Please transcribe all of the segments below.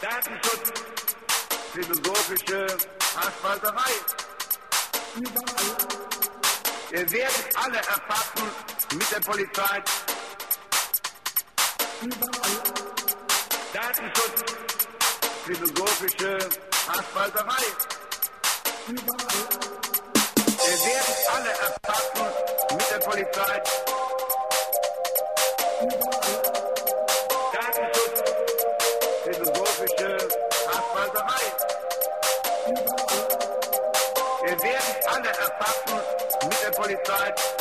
Datenschutz, philosophische Haarspalterei. Ihr werdet alle erfassen mit der Polizei. Datenschutz, philosophische Haarspalterei. Ihr werdet alle erfassen mit der Polizei. der Ersatz mit der Polizei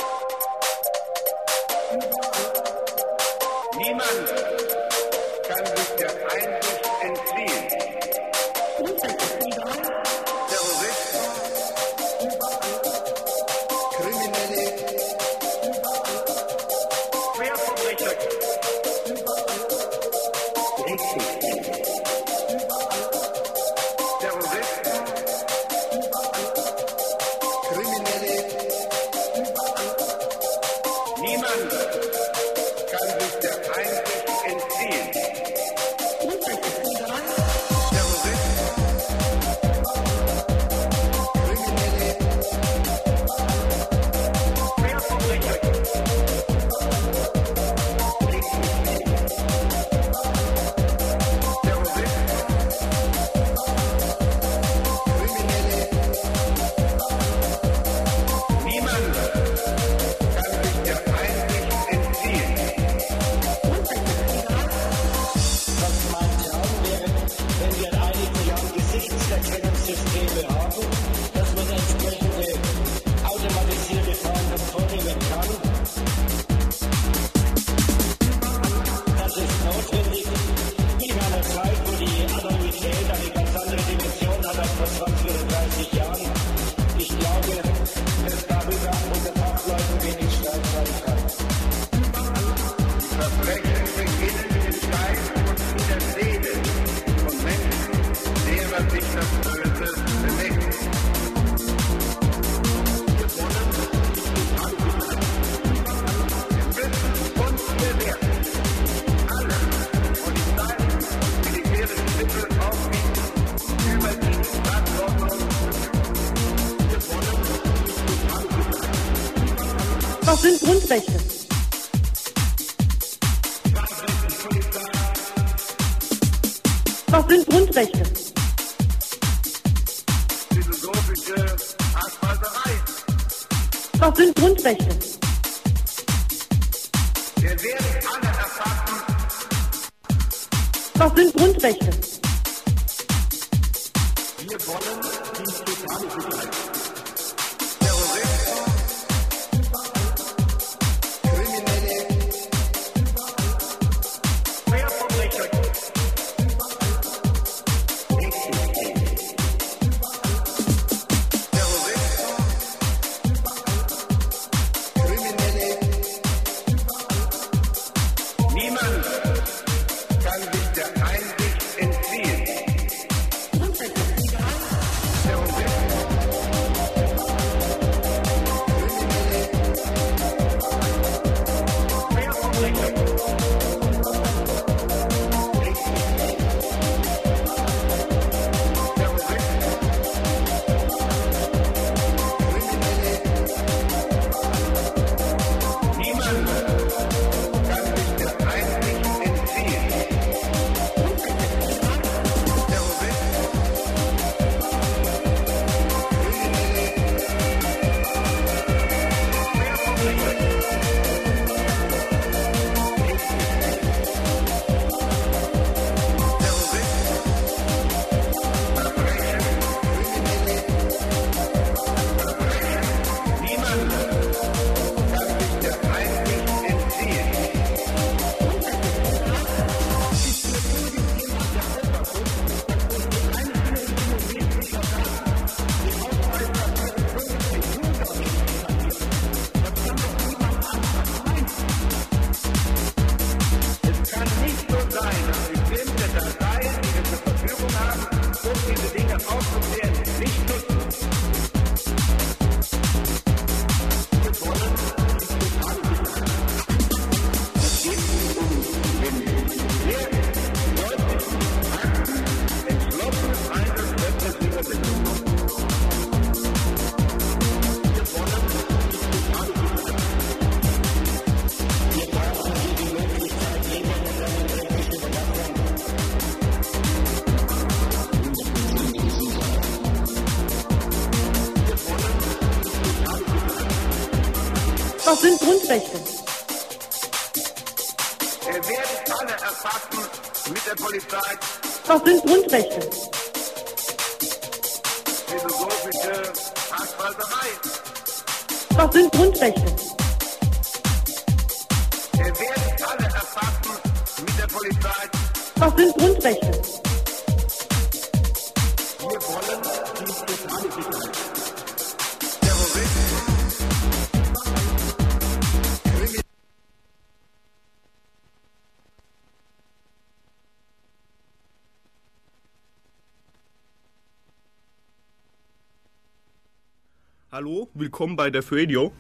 Hallo, willkommen bei Def Radio.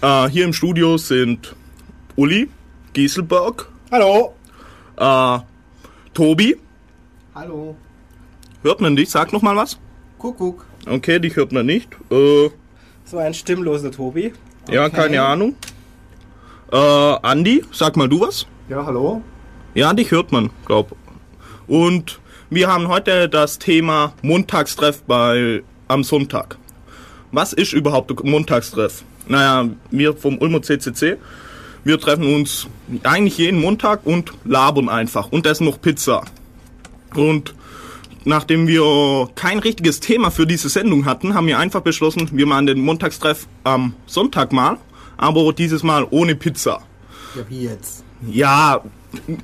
Äh, hier im Studio sind Uli, Gieselberg, Hallo. äh, Tobi. Hallo. Hört man dich? Sag noch mal was. Kuckuck. Okay, dich hört man nicht. Äh, So ein stimmloser Tobi. Ja, Okay. keine Ahnung. Äh, Andi, sag mal du was. Ja, hallo. Ja, dich hört man, glaub. Und wir haben heute das Thema Montagstreff bei am Sonntag. Was ist überhaupt ein Montagstreff? Naja, wir vom Ulmer CCC, wir treffen uns eigentlich jeden Montag und labern einfach. Und essen noch Pizza. Und nachdem wir kein richtiges Thema für diese Sendung hatten, haben wir einfach beschlossen, wir machen den Montagstreff am Sonntag mal, aber dieses Mal ohne Pizza. Ja, wie jetzt? Ja,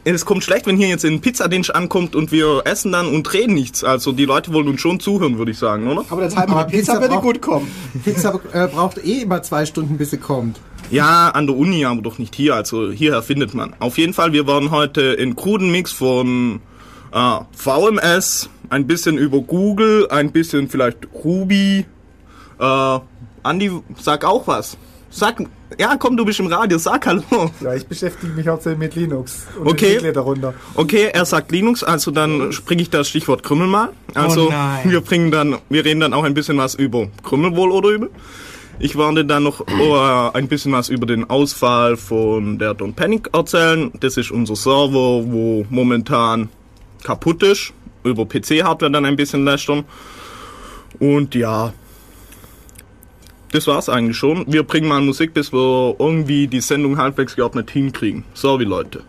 es kommt schlecht, wenn hier jetzt ein Pizzadienst ankommt und wir essen dann und reden nichts. Also die Leute wollen uns schon zuhören, würde ich sagen, oder? Aber das halbe Pizza, Pizza würde braucht- gut kommen. Pizza äh, braucht eh immer zwei Stunden, bis sie kommt. Ja, an der Uni, aber doch nicht hier. Also hierher findet man. Auf jeden Fall, wir waren heute in kruden Mix von äh, VMS, ein bisschen über Google, ein bisschen vielleicht Ruby. Äh, Andi, sag auch was. Sag, ja komm, du bist im Radio, sag hallo. Ja, ich beschäftige mich hauptsächlich mit Linux und Okay. darunter. Okay, er sagt Linux, also dann springe ich das Stichwort Krümmel mal. Also Oh nein. wir bringen dann, wir reden dann auch ein bisschen was über Krümmel wohl oder übel. Ich werde dann noch äh, ein bisschen was über den Ausfall von der Don't Panic erzählen. Das ist unser Server, wo momentan kaputt ist. Über PC-Hardware dann ein bisschen lästern. Und ja, das war's eigentlich schon. Wir bringen mal Musik, bis wir irgendwie die Sendung halbwegs geordnet hinkriegen. Sorry, Leute.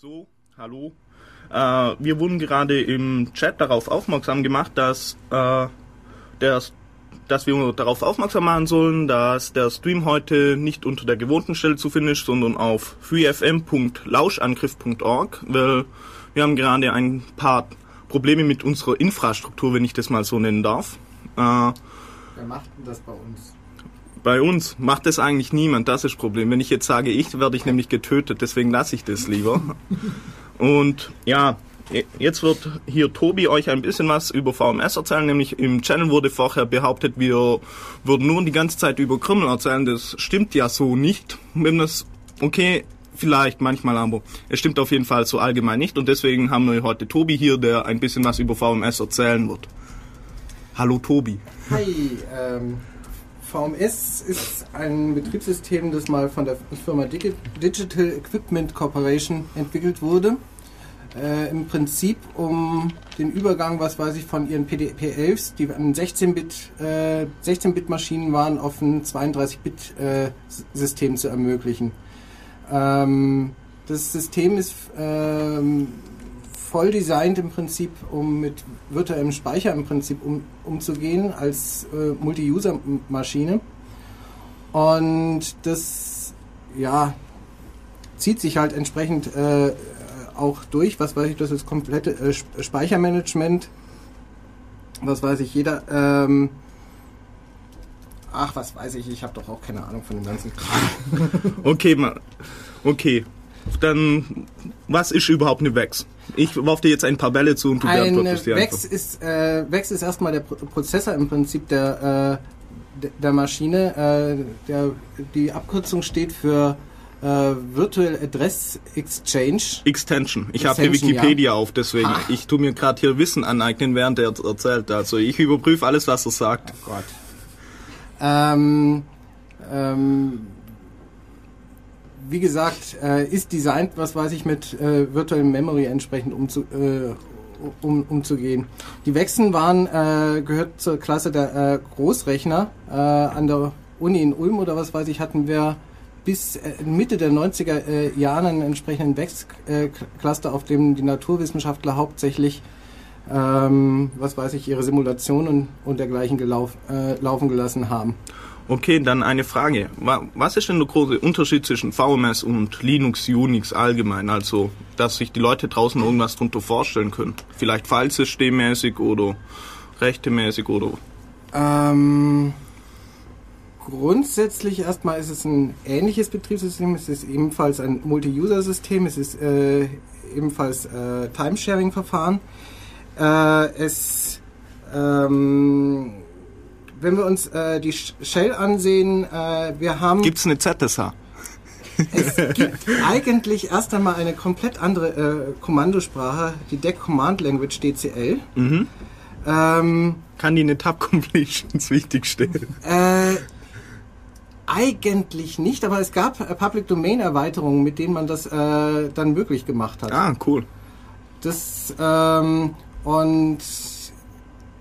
So, hallo. Äh, wir wurden gerade im Chat darauf aufmerksam gemacht, dass, äh, der, dass wir darauf aufmerksam machen sollen, dass der Stream heute nicht unter der gewohnten Stelle zu finden ist, sondern auf freefm.lauschangriff.org, weil wir haben gerade ein paar Probleme mit unserer Infrastruktur, wenn ich das mal so nennen darf. Äh, Wer macht denn das bei uns? Bei uns macht das eigentlich niemand, das ist das Problem. Wenn ich jetzt sage, ich werde ich nämlich getötet, deswegen lasse ich das lieber. Und ja, jetzt wird hier Tobi euch ein bisschen was über VMS erzählen, nämlich im Channel wurde vorher behauptet, wir würden nur die ganze Zeit über Krümel erzählen. Das stimmt ja so nicht. Wenn das, okay, vielleicht manchmal, aber es stimmt auf jeden Fall so allgemein nicht. Und deswegen haben wir heute Tobi hier, der ein bisschen was über VMS erzählen wird. Hallo Tobi. Hi, ähm, VMS ist ein Betriebssystem, das mal von der Firma Digi- Digital Equipment Corporation entwickelt wurde. Äh, Im Prinzip um den Übergang, was weiß ich, von ihren PDP-11s, die ein 16-Bit, äh, 16-Bit-Maschinen waren, auf ein 32-Bit-System zu ermöglichen. Ähm, das System ist ähm, voll designt im Prinzip, um mit virtuellem Speicher im Prinzip um, umzugehen als äh, Multi-User-Maschine. Und das, ja, zieht sich halt entsprechend äh, auch durch. Was weiß ich, das ist komplette äh, Sp- Speichermanagement. Was weiß ich, jeder, ähm, ach, was weiß ich, ich habe doch auch keine Ahnung von dem ganzen Kram. Okay, ma, okay. Dann, was ist überhaupt eine VEX? Ich werfe dir jetzt ein paar Bälle zu und du Ein beantwortest die VEX einfach. ist, äh, VEX ist erstmal der Pro Prozessor im Prinzip der, äh, de- der Maschine. Äh, der, die Abkürzung steht für äh, Virtual Address Exchange. Extension. Ich habe hier Wikipedia auf, deswegen. Ah. Ich tu mir gerade hier Wissen aneignen, während er erzählt. Also ich überprüfe alles, was er sagt. Gott. Ähm, ähm, wie gesagt, äh, ist designt, was weiß ich, mit äh, Virtual Memory entsprechend umzu, äh, um, umzugehen. Die Wechseln waren, äh, gehört zur Klasse der äh, Großrechner. Äh, an der Uni in Ulm oder was weiß ich, hatten wir bis äh, Mitte der 90er äh, Jahre einen entsprechenden Wechscluster, auf dem die Naturwissenschaftler hauptsächlich ähm, was weiß ich, ihre Simulationen und dergleichen gelauf, äh, laufen gelassen haben. Okay, dann eine Frage. Wa- Was ist denn der große Unterschied zwischen VMS und Linux, Unix allgemein? Also, dass sich die Leute draußen irgendwas drunter vorstellen können. Vielleicht Filesystemmäßig oder rechtemäßig oder... Ähm, grundsätzlich erstmal ist es ein ähnliches Betriebssystem. Es ist ebenfalls ein Multi-User-System. Es ist äh, ebenfalls äh, Timesharing-Verfahren. Äh, es, ähm, wenn wir uns äh, die Sh- Shell ansehen, äh, wir haben Gibt's eine ZSH? es gibt eigentlich erst einmal eine komplett andere äh, Kommandosprache, die Deck Command Language DCL. Ähm, Kann die eine Tab Completions wichtig stellen? Äh, eigentlich nicht, aber es gab äh, Public Domain Erweiterungen, mit denen man das äh, dann möglich gemacht hat. Ah, cool. Das ähm, und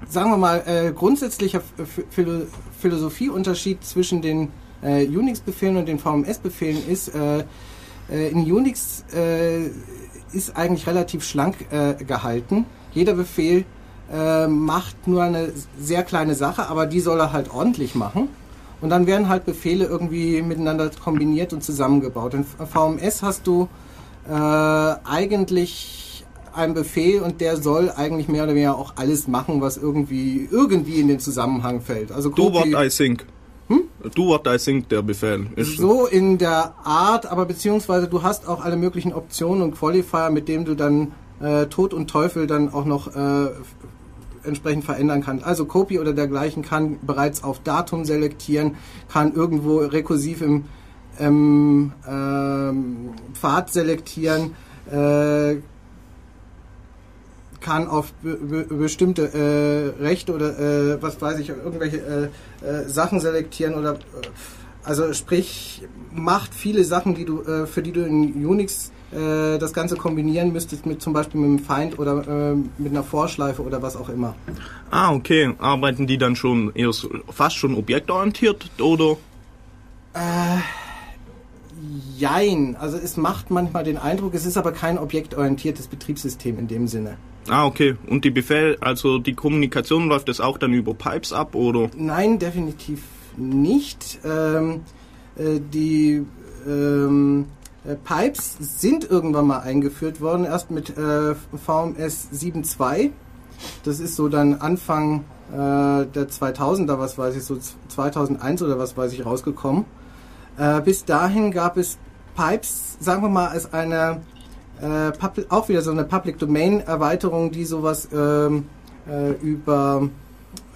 sagen wir mal äh, grundsätzlicher Ph- Philo Philosophieunterschied zwischen den äh, Unix-Befehlen und den VMS-Befehlen ist, äh, äh, in Unix äh, ist eigentlich relativ schlank äh, gehalten. Jeder Befehl macht nur eine sehr kleine Sache, aber die soll er halt ordentlich machen. Und dann werden halt Befehle irgendwie miteinander kombiniert und zusammengebaut. In VMS hast du eigentlich einen Befehl und der soll eigentlich mehr oder weniger auch alles machen, was irgendwie irgendwie in den Zusammenhang fällt. Also Do what I think. Do what I think, der Befehl. Ist so in der Art, aber beziehungsweise du hast auch alle möglichen Optionen und Qualifier, mit dem du dann äh, Tod und Teufel dann auch noch äh, entsprechend verändern kannst. Also Copy oder dergleichen kann bereits auf Datum selektieren, kann irgendwo rekursiv im ähm, ähm, Pfad selektieren, äh, kann auf be be bestimmte äh, Rechte oder äh, was weiß ich, irgendwelche äh, äh, Sachen selektieren oder äh, also sprich macht viele Sachen, die du äh, für die du in Unix äh, das Ganze kombinieren müsstest mit zum Beispiel mit einem Feind oder äh, mit einer Vorschleife oder was auch immer. Ah, okay. Arbeiten die dann schon eher so, fast schon objektorientiert oder? jein. Also es macht manchmal den Eindruck, es ist aber kein objektorientiertes Betriebssystem in dem Sinne. Ah, okay. Und die Befehl, also die Kommunikation läuft das auch dann über Pipes ab, oder? Nein, definitiv nicht. Ähm, äh, die ähm, äh, Pipes sind irgendwann mal eingeführt worden, erst mit äh, VMS 7.2. Das ist so dann Anfang äh, der 2000er, was weiß ich, so 2001 oder was weiß ich, rausgekommen. Äh, bis dahin gab es Pipes, sagen wir mal, als eine äh, auch wieder so eine Public Domain Erweiterung, die sowas ähm, äh, über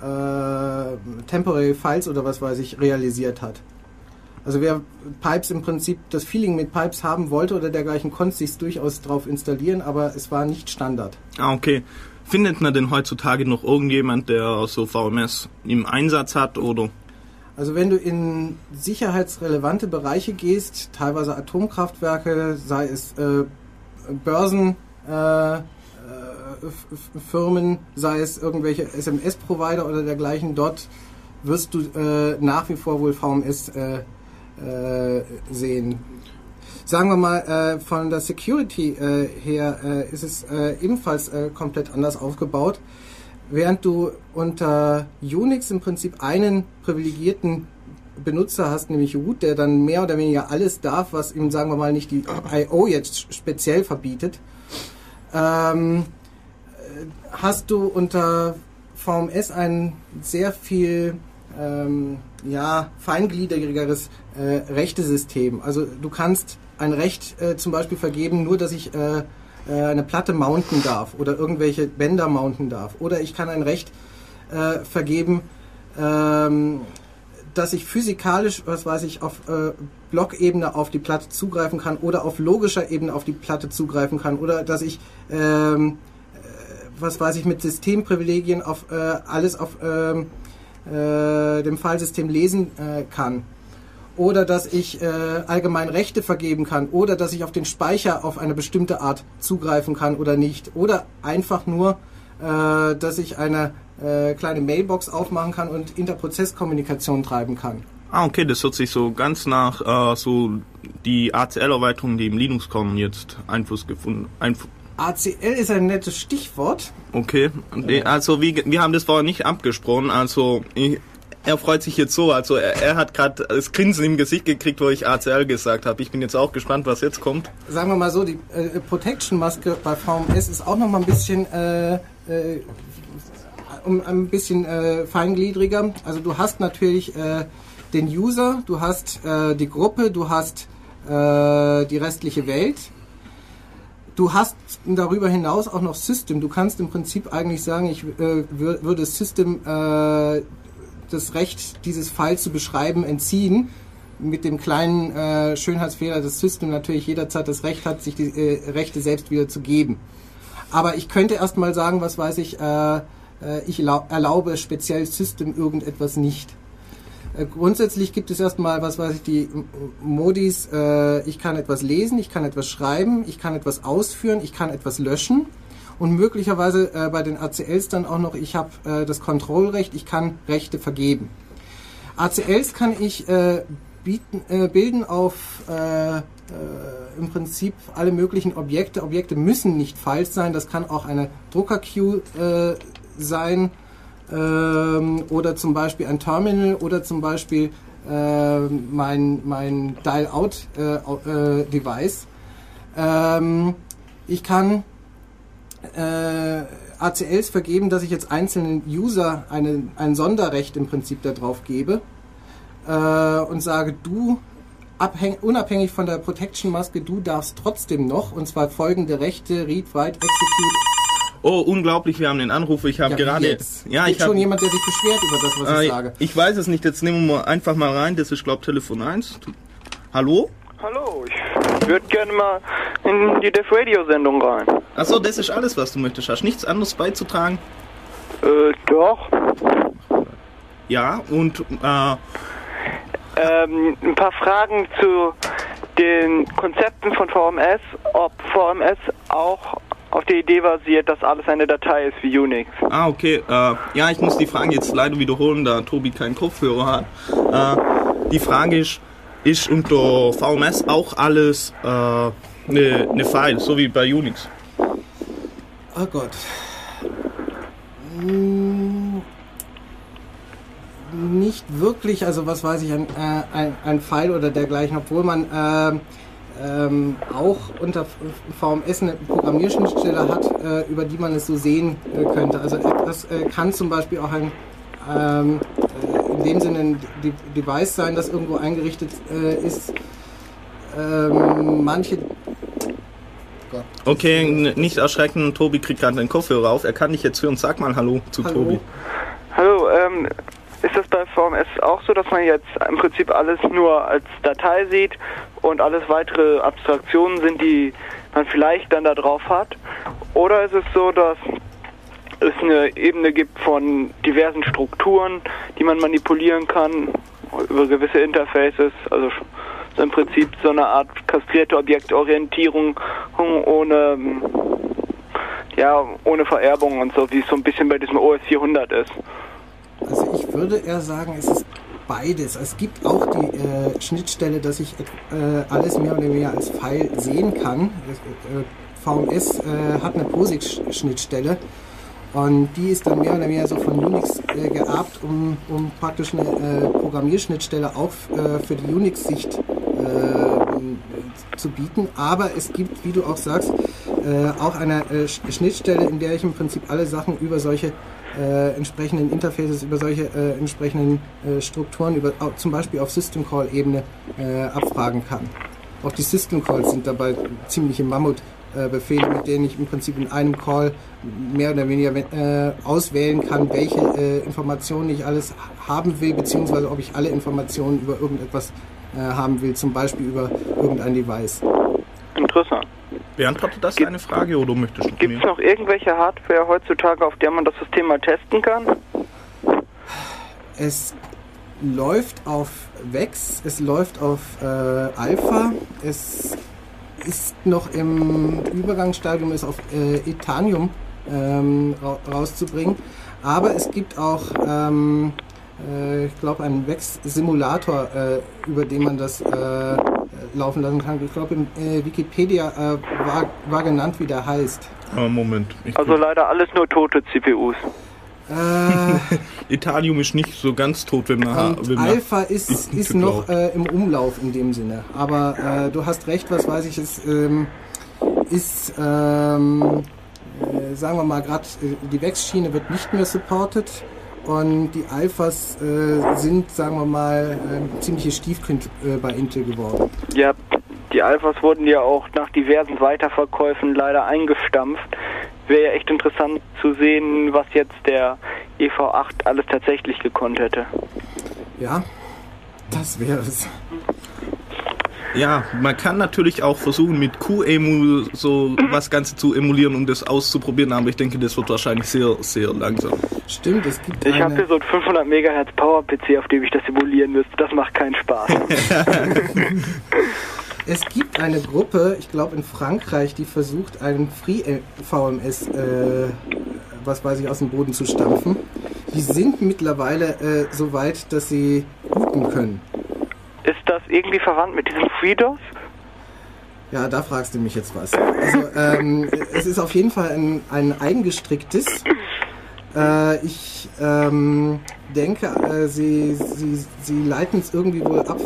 äh, Temporary Files oder was weiß ich realisiert hat. Also wer Pipes im Prinzip das Feeling mit Pipes haben wollte oder dergleichen, konnte sich durchaus drauf installieren, aber es war nicht Standard. Ah, okay. Findet man denn heutzutage noch irgendjemand, der so VMS im Einsatz hat, oder? Also wenn du in sicherheitsrelevante Bereiche gehst, teilweise Atomkraftwerke, sei es äh, Börsen, äh, äh, sei es irgendwelche SMS-Provider oder dergleichen, dort wirst du äh, nach wie vor wohl VMS sehen. Sagen wir mal, äh, von der Security äh, her äh, ist es ebenfalls komplett anders aufgebaut. Während du unter Unix im Prinzip einen privilegierten Benutzer hast, nämlich Root, der dann mehr oder weniger alles darf, was ihm, sagen wir mal, nicht die I.O. jetzt speziell verbietet, ähm, äh, hast du unter VMS ein sehr viel ähm, ja, feingliedrigeres äh, Rechtesystem. Also du kannst ein Recht äh, zum Beispiel vergeben, nur dass ich äh, äh, eine Platte mounten darf oder irgendwelche Bänder mounten darf. Oder ich kann ein Recht äh, vergeben, ähm, dass ich physikalisch, was weiß ich, auf äh, Blockebene auf die Platte zugreifen kann oder auf logischer Ebene auf die Platte zugreifen kann oder dass ich, ähm, äh, was weiß ich, mit Systemprivilegien auf äh, alles auf ähm, äh, dem Fallsystem lesen äh, kann. Oder dass ich äh, allgemein Rechte vergeben kann. Oder dass ich auf den Speicher auf eine bestimmte Art zugreifen kann oder nicht. Oder einfach nur, äh, dass ich eine äh, kleine Mailbox aufmachen kann und Interprozesskommunikation treiben kann. Ah, okay, das hört sich so ganz nach äh, so die ACL-Erweiterungen, die im Linux kommen, jetzt Einfluss gefunden. Einf ACL ist ein nettes Stichwort. okay, Nee, also wie, wir haben das vorher nicht abgesprochen, also ich, er freut sich jetzt so, also er, er hat gerade das Grinsen im Gesicht gekriegt, wo ich ACL gesagt habe. Ich bin jetzt auch gespannt, was jetzt kommt. sagen wir mal so, die äh, Protection-Maske bei VMS ist auch noch mal ein bisschen, äh, äh, um, ein bisschen äh, feingliedriger. Also du hast natürlich äh, den User, du hast äh, die Gruppe, du hast die restliche Welt. Du hast darüber hinaus auch noch System. Du kannst im Prinzip eigentlich sagen, ich äh, wür- würde System äh, das Recht, dieses File zu beschreiben, entziehen. Mit dem kleinen äh, Schönheitsfehler, dass System natürlich jederzeit das Recht hat, sich die äh, Rechte selbst wieder zu geben. Aber ich könnte erstmal sagen, was weiß ich, äh, äh, ich erlau- erlaube speziell System irgendetwas nicht. Äh, Grundsätzlich gibt es erstmal, was weiß ich, die Modis, äh, ich kann etwas lesen, ich kann etwas schreiben, ich kann etwas ausführen, ich kann etwas löschen und möglicherweise äh, bei den ACLs dann auch noch, ich habe äh, das Kontrollrecht, ich kann Rechte vergeben. ACLs kann ich äh, bieten, äh, bilden auf äh, äh, im Prinzip alle möglichen Objekte. Objekte müssen nicht Files sein, das kann auch eine Drucker-Queue äh, sein ähm, oder zum Beispiel ein Terminal oder zum Beispiel äh, mein, mein Dial-Out-Device. ähm, ich kann äh, ACLs vergeben, dass ich jetzt einzelnen User eine, ein Sonderrecht im Prinzip darauf gebe äh, und sage, du, abhäng, unabhängig von der Protection-Maske, du darfst trotzdem noch, und zwar folgende Rechte, Read, Write, Execute. Oh, unglaublich, wir haben den Anruf. Ich habe Ja, gerade jetzt? Ja, Gibt ich schon habe jemand, der sich beschwert über das, was ich äh, sage. ich weiß es nicht. Jetzt nehmen wir einfach mal rein. Das ist glaube Telefon 1. Hallo? Hallo, ich würde gerne mal in die Def Radio Sendung rein. Achso, das ist alles, was du möchtest. Hast nichts anderes beizutragen? Äh, doch. Ja, und äh, Ähm, ein paar Fragen zu den Konzepten von VMS, ob VMS auch auf der Idee basiert, dass alles eine Datei ist wie Unix. Ah, okay. Äh, ja, ich muss die Frage jetzt leider wiederholen, da Tobi keinen Kopfhörer hat. Äh, die Frage ist, ist unter VMS auch alles eine äh, ne, ne File, so wie bei Unix. Oh Gott. Hm, Nicht wirklich, also was weiß ich, ein, äh, ein, ein Pfeil oder dergleichen, obwohl man ähm, ähm, auch unter VMS eine Programmierschnittstelle hat, äh, über die man es so sehen äh, könnte. Also etwas äh, kann zum Beispiel auch ein ähm, äh, in dem Sinne ein De Device sein, das irgendwo eingerichtet äh, ist. Ähm, manche Gott. Okay, nicht erschrecken, Tobi kriegt gerade den Kopfhörer auf. Er kann dich jetzt hören. Sag mal Hallo zu Hallo. Tobi. Hallo, ähm, ist das bei VMS auch so, dass man jetzt im Prinzip alles nur als Datei sieht und alles weitere Abstraktionen sind, die man vielleicht dann da drauf hat? Oder ist es so, dass es eine Ebene gibt von diversen Strukturen, die man manipulieren kann über gewisse Interfaces, also so im Prinzip so eine Art kastrierte Objektorientierung ohne ähm, ja, ohne Vererbung und so, wie es so ein bisschen bei diesem OS 400 ist. Also ich würde eher sagen, es ist beides. Es gibt auch die äh, Schnittstelle, dass ich äh, alles mehr oder weniger als File sehen kann. Das, äh, VMS äh, hat eine POSIX-Schnittstelle und die ist dann mehr oder weniger so von Unix äh, geerbt, um, um praktisch eine äh, Programmierschnittstelle auch äh, für die Unix-Sicht äh, zu bieten. Aber es gibt, wie du auch sagst, äh, auch eine äh, Sch- Schnittstelle, in der ich im Prinzip alle Sachen über solche entsprechenden Interfaces, über solche entsprechenden Strukturen, über, au- zum Beispiel auf System Call Ebene äh, abfragen kann. Auch die System Calls sind dabei ziemliche Mammut-Befehle, mit denen ich im Prinzip in einem Call mehr oder weniger äh, auswählen kann, welche äh, Informationen ich alles haben will, beziehungsweise ob ich alle Informationen über irgendetwas äh, haben will, zum Beispiel über irgendein Device. Interessant. Beantwortet das deine Frage oder möchtest du Gibt es noch irgendwelche Hardware heutzutage, auf der man das System mal testen kann? Es läuft auf Vex, es läuft auf äh, Alpha, es ist noch im Übergangsstadium, es auf äh, Etanium ähm, ra rauszubringen. Aber es gibt auch, ähm, äh, ich glaube, einen Vex-Simulator, äh, über den man das äh, laufen lassen kann. Ich glaube, in äh, Wikipedia äh, war, war genannt, wie der heißt. Moment. Also leider alles nur tote CPUs. Äh, Italium ist nicht so ganz tot, wenn man... Und wenn man Alpha ist, ist- ist ist noch äh, im Umlauf in dem Sinne. Aber äh, du hast recht, was weiß ich, es ähm, ist, ähm, äh, sagen wir mal, gerade die Vex-Schiene wird nicht mehr supported. Und die Alphas äh, sind, sagen wir mal, äh, ziemliche Stiefkind äh, bei Intel geworden. Ja, die Alphas wurden ja auch nach diversen Weiterverkäufen leider eingestampft. Wäre ja echt interessant zu sehen, was jetzt der EV8 alles tatsächlich gekonnt hätte. Ja, das wäre es. Ja, man kann natürlich auch versuchen, mit QEMU so was Ganze zu emulieren, um das auszuprobieren, aber ich denke, das wird wahrscheinlich sehr, sehr langsam. Stimmt, es gibt Ich habe hier so einen 500 MHz Power-PC, auf dem ich das simulieren müsste. Das macht keinen Spaß. Es gibt eine Gruppe, ich glaube in Frankreich, die versucht, einen Free-VMS, äh, was weiß ich, aus dem Boden zu stampfen. Die sind mittlerweile äh, so weit, dass sie booten können. Ist das irgendwie verwandt mit diesem FreeDOS? Ja, da fragst du mich jetzt was. Also, ähm, es ist auf jeden Fall ein, ein eigengestricktes. Äh, ich ähm, denke, äh, sie, sie, sie leiten es irgendwie wohl ab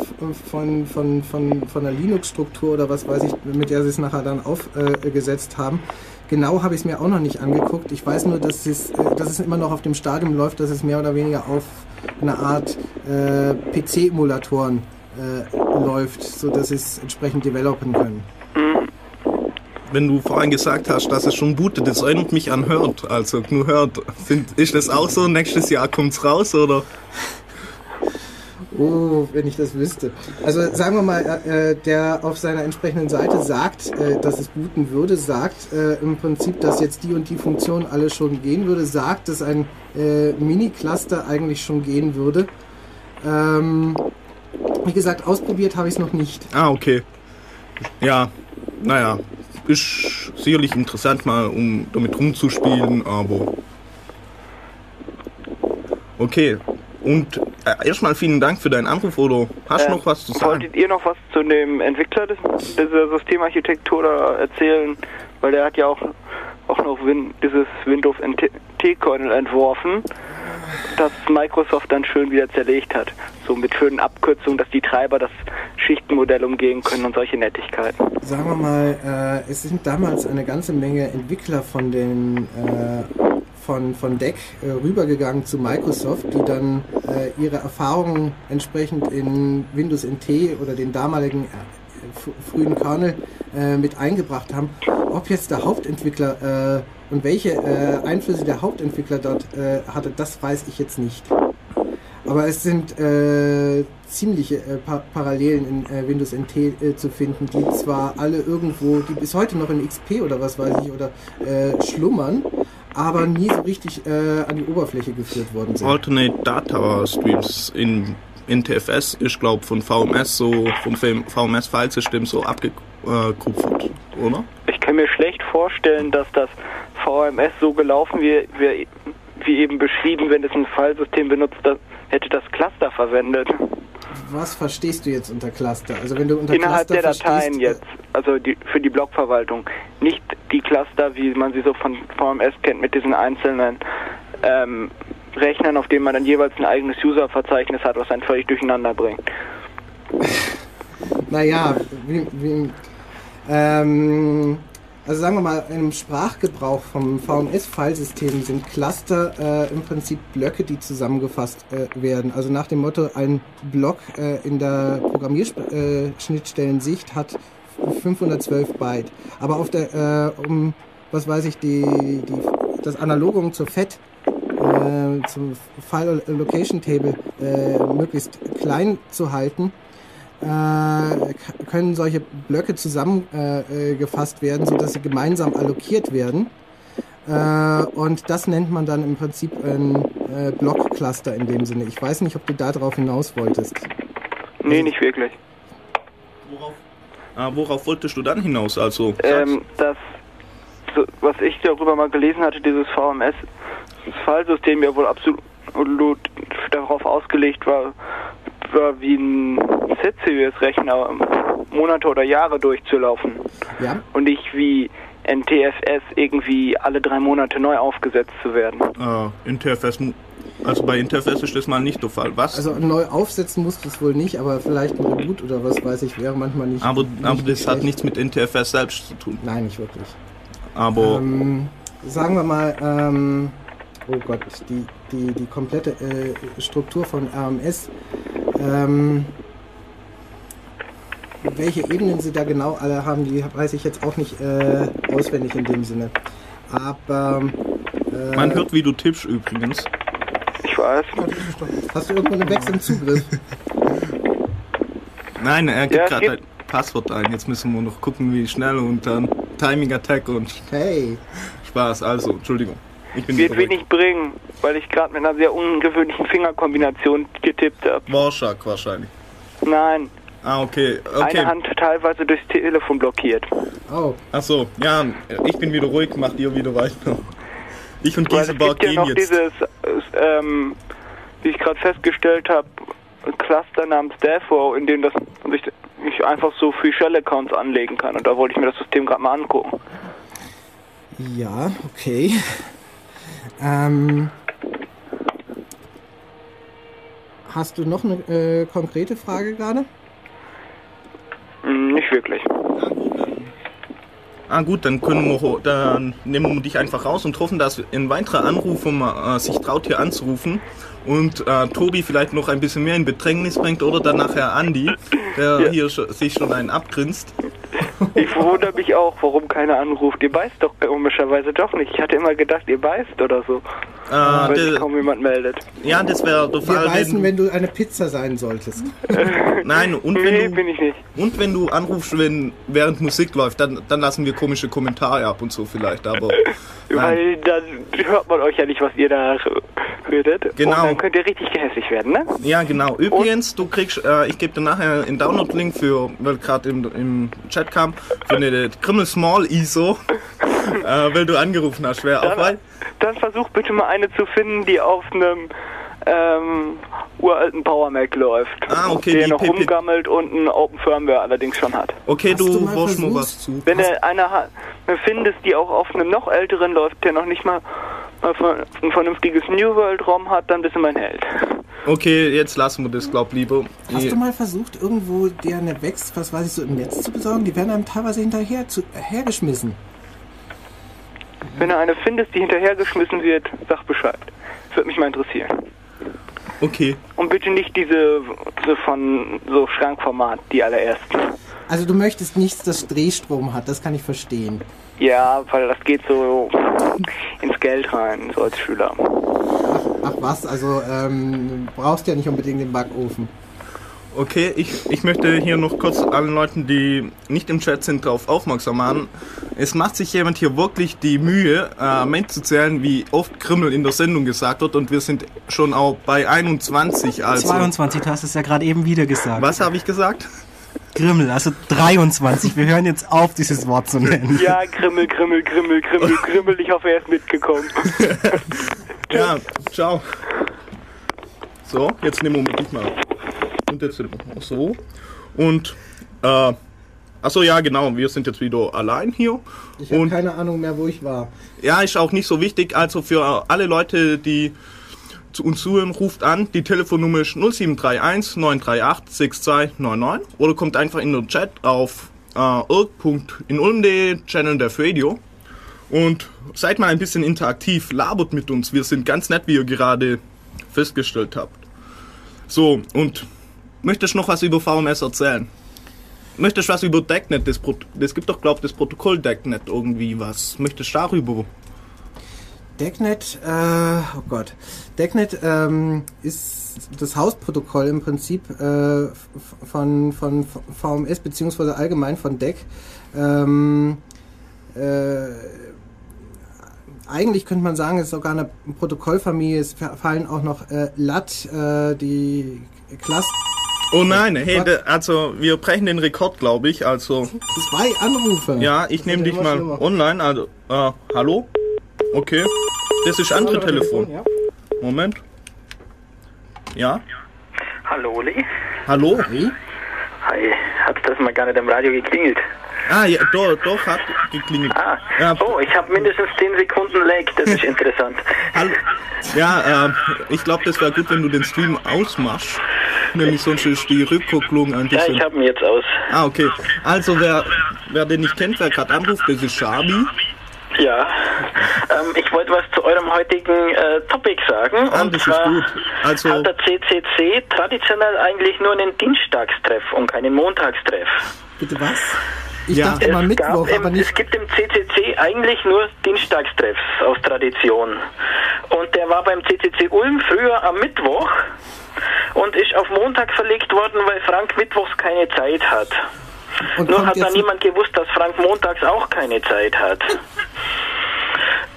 von, von, von, von der Linux-Struktur oder was weiß ich, mit der sie es nachher dann aufgesetzt haben. Genau habe ich es mir auch noch nicht angeguckt. Ich weiß nur, dass es, äh, dass es immer noch auf dem Stadium läuft, dass es mehr oder weniger auf eine Art äh, PC-Emulatoren äh, läuft, sodass sie es entsprechend developen können. Wenn du vorhin gesagt hast, dass es schon bootet, das erinnert mich an Hört, also nur Hört. Sind, ist das auch so? Nächstes Jahr kommt's raus, oder? Oh, wenn ich das wüsste. Also sagen wir mal, äh, der auf seiner entsprechenden Seite sagt, äh, dass es booten würde, sagt äh, im Prinzip, dass jetzt die und die Funktion alle schon gehen würde, sagt, dass ein äh, Mini-Cluster eigentlich schon gehen würde. Ähm, wie gesagt, ausprobiert habe ich es noch nicht. Ah, okay. Ja, naja, ist sicherlich interessant mal, um damit rumzuspielen, aber... Okay, und äh, erstmal vielen Dank für deinen Anruf, oder hast du Ähm, noch was zu sagen? Wolltet ihr noch was zu dem Entwickler des, dieser Systemarchitektur da erzählen? Weil der hat ja auch, auch noch Win, dieses Windows NT-Kernel entworfen, das Microsoft dann schön wieder zerlegt hat. So mit schönen Abkürzungen, dass die Treiber das Schichtenmodell umgehen können und solche Nettigkeiten. Sagen wir mal, äh, es sind damals eine ganze Menge Entwickler von den äh, von, von DEC äh, rübergegangen zu Microsoft, die dann äh, ihre Erfahrungen entsprechend in Windows NT oder den damaligen frühen Kernel äh, mit eingebracht haben. Ob jetzt der Hauptentwickler äh, und welche äh, Einflüsse der Hauptentwickler dort äh, hatte, das weiß ich jetzt nicht. Aber es sind äh, ziemliche äh, pa Parallelen in äh, Windows NT äh, zu finden, die zwar alle irgendwo, die bis heute noch in XP oder was weiß ich, oder äh, schlummern, aber nie so richtig an die Oberfläche geführt worden sind. Alternate Data Streams in NTFS ist, glaube von VMS so, vom VMS-Filesystem so abgekupfert, oder? Ich kann mir schlecht vorstellen, dass das VMS so gelaufen wie, wie, wie eben beschrieben, wenn es ein Filesystem benutzt, das, hätte das Cluster verwendet. Was verstehst du jetzt unter Cluster? Also wenn du unter Innerhalb Cluster der Dateien verstehst, jetzt, also die, für die Blockverwaltung. Nicht die Cluster, wie man sie so von VMS kennt, mit diesen einzelnen ähm, Rechnern, auf denen man dann jeweils ein eigenes User-Verzeichnis hat, was einen völlig durcheinander bringt. Naja, wie, wie, ähm, also sagen wir mal, im Sprachgebrauch vom VMS-Filesystem sind Cluster äh, im Prinzip Blöcke, die zusammengefasst äh, werden. Also nach dem Motto, ein Block äh, in der Programmierschnittstellensicht hat 512 Byte. Aber auf der, äh, um, was weiß ich, die, die, das Analogum zur FET, äh, zum File Location Table, äh, möglichst klein zu halten, äh, können solche Blöcke zusammengefasst äh, gefasst werden, sodass sie gemeinsam allokiert werden. Äh, und das nennt man dann im Prinzip ein äh, Blockcluster in dem Sinne. Ich weiß nicht, ob du darauf hinaus wolltest. Nee, nicht wirklich. Worauf, ah, worauf wolltest du dann hinaus? Also, Ähm, das, was ich darüber mal gelesen hatte, dieses VMS, Fallsystem ja wohl absolut darauf ausgelegt war, war wie ein Z-Series-Rechner Monate oder Jahre durchzulaufen. Ja? Und nicht wie NTFS irgendwie alle drei Monate neu aufgesetzt zu werden. äh, Interface, mu- also bei Interface ist das mal nicht der Fall. Was? Also neu aufsetzen musst du es wohl nicht, aber vielleicht ein Reboot oder was weiß ich, wäre manchmal nicht. aber, nicht aber das hat nichts mit NTFS selbst zu tun. Nein, nicht wirklich. Aber Ähm, sagen wir mal, ähm, oh Gott, die, die, die komplette äh, Struktur von RMS, ähm, welche Ebenen sie da genau alle haben, die weiß ich jetzt auch nicht äh, auswendig in dem Sinne. Aber äh, man hört, wie du tippst übrigens. Ich weiß. hast du irgendwo einen Wechsel im Zugriff? Nein, er gibt Ja, gerade ein Passwort ein. Jetzt müssen wir noch gucken, wie schnell und dann Timing Attack und Hey, Spaß. Also, Entschuldigung. Ich bin Wird wenig bringen, weil ich gerade mit einer sehr ungewöhnlichen Fingerkombination getippt habe. Warschak wahrscheinlich. Nein, Ah, okay. eine Okay. Hand teilweise durchs Telefon blockiert. oh, Ach so, ja, ich bin wieder ruhig, macht ihr wieder weiter. Ich und Gieseborg gibt ja gehen noch jetzt. dieses, äh, ähm, wie ich gerade festgestellt habe, Cluster namens Defo, in dem das sich ich einfach so Free Shell Accounts anlegen kann. Und da wollte ich mir das System gerade mal angucken. ja, okay. Ähm, hast du noch eine äh, konkrete Frage gerade? Hm, nicht wirklich. Ah gut, dann können wir, ho- dann nehmen wir dich einfach raus und hoffen, dass ein weiterer Anrufer mal, äh, sich traut hier anzurufen und äh, Tobi vielleicht noch ein bisschen mehr in Bedrängnis bringt oder dann nachher Andi, der Ja. hier sch sich schon einen abgrinst. Ich wundere mich auch, warum keiner anruft. Ihr beißt doch komischerweise doch nicht. Ich hatte immer gedacht, ihr beißt oder so. Äh, weil sich der, kaum jemand meldet. ja, das wäre der Wir Fall, weißen, wenn, wenn du eine Pizza sein solltest. nein und Nee, wenn bin du ich nicht. und wenn du anrufst, wenn während Musik läuft, dann dann lassen wir komische Kommentare ab und so vielleicht, aber nein. Weil dann hört man euch ja nicht, was ihr da redet. Genau. Und dann könnt ihr richtig gehässig werden, ne? Ja, genau. Übrigens, du kriegst, äh, ich gebe dir nachher einen Download-Link für, weil gerade im, im Chat kam, für eine Krimmel Small ISO, äh, weil du angerufen hast. Wer auch weil? dann versuch bitte mal eine zu finden, die auf einem ähm, uralten Power Mac läuft. Ah, okay, Der die noch rumgammelt und ein Open Firmware allerdings schon hat. Okay, Hast du du mal mir versucht- was zu. Wenn du eine, findest, die auch auf einem noch älteren läuft, der noch nicht mal mal ein vernünftiges New World ROM hat, dann bist du mein Held. Okay, jetzt lassen wir das, glaub lieber. Hast du mal versucht, irgendwo dir eine Wächst, was weiß ich, so im Netz zu besorgen? Die werden einem teilweise hinterher zu, hergeschmissen. Wenn du eine findest, die hinterhergeschmissen wird, sag Bescheid. Das würde mich mal interessieren. Okay. Und bitte nicht diese so von so Schrankformat, die allerersten. Also du möchtest nichts, das Drehstrom hat, das kann ich verstehen. Ja, weil das geht so ins Geld rein, so als Schüler. Ach was, also ähm, brauchst ja nicht unbedingt den Backofen. Okay, ich, ich möchte hier noch kurz allen Leuten, die nicht im Chat sind, darauf aufmerksam machen. Es macht sich jemand hier wirklich die Mühe, äh, mitzuzählen, wie oft Krimmel in der Sendung gesagt wird und wir sind schon auch bei 21. Also, 22, du hast es ja gerade eben wieder gesagt. was habe ich gesagt? Grimmel, also 23. Wir hören jetzt auf, dieses Wort zu nennen. Ja, Grimmel, Grimmel, Grimmel, Grimmel, Grimmel, ich hoffe, er ist mitgekommen. Ja, ciao. So, jetzt nehmen wir dich mal. Und jetzt so. Und, äh, achso, ja, genau, wir sind jetzt wieder allein hier. Ich habe keine Ahnung mehr, wo ich war. ja, ist auch nicht so wichtig. Also für alle Leute, die zu uns zuhören, ruft an. Die Telefonnummer ist 0731 938 6299 oder kommt einfach in den Chat auf äh, irk.inulm.de, Channel der Radio. Und seid mal ein bisschen interaktiv, labert mit uns. Wir sind ganz nett, wie ihr gerade festgestellt habt. So, und möchtest du noch was über VMS erzählen? Möchtest du was über DeckNet? Das gibt doch, glaub das Protokoll DeckNet irgendwie was. Möchtest du darüber? DeckNet, äh, oh Gott. DeckNet ähm, ist das Hausprotokoll im Prinzip äh, von, von VMS beziehungsweise allgemein von DEC. Ähm, äh, eigentlich könnte man sagen, es ist sogar eine Protokollfamilie. Es fa- fallen auch noch äh, LAT, äh, die Klasse. Oh nein, hey, de, also wir brechen den Rekord, glaube ich. Also, Zwei Anrufe. ja, ich nehme dich mal schlimmer. online. Also, äh, hallo? Okay. Das ist andere Telefon. Ja. Moment. Ja? Hallo, Uli. Hallo? Hi, hat das mal gar nicht im Radio geklingelt? Ah, ja, doch, doch, hat geklingelt. Ah, Ja. oh, ich habe mindestens 10 Sekunden Lag, das ist interessant. Hallo. Ja, äh, ich glaube, das wäre gut, wenn du den Stream ausmachst. Nämlich sonst ist die Rückkopplung ein Ja, bisschen... ich habe ihn jetzt aus. Ah, okay. Also, wer, wer den nicht kennt, wer gerade anruft, das ist Shabi. Ja, ähm, ich wollte was zu eurem heutigen äh, Topic sagen. Ah, und das ist zwar gut. Also- hat der CCC traditionell eigentlich nur einen Dienstagstreff und keinen Montagstreff. Bitte was? Ich Ja. dachte immer Es Mittwoch, im, aber nicht. Es gibt im CCC eigentlich nur Dienstagstreffs aus Tradition. Und der war beim CCC Ulm früher am Mittwoch und ist auf Montag verlegt worden, weil Frank mittwochs keine Zeit hat. Und Nur hat da niemand gewusst, dass Frank montags auch keine Zeit hat.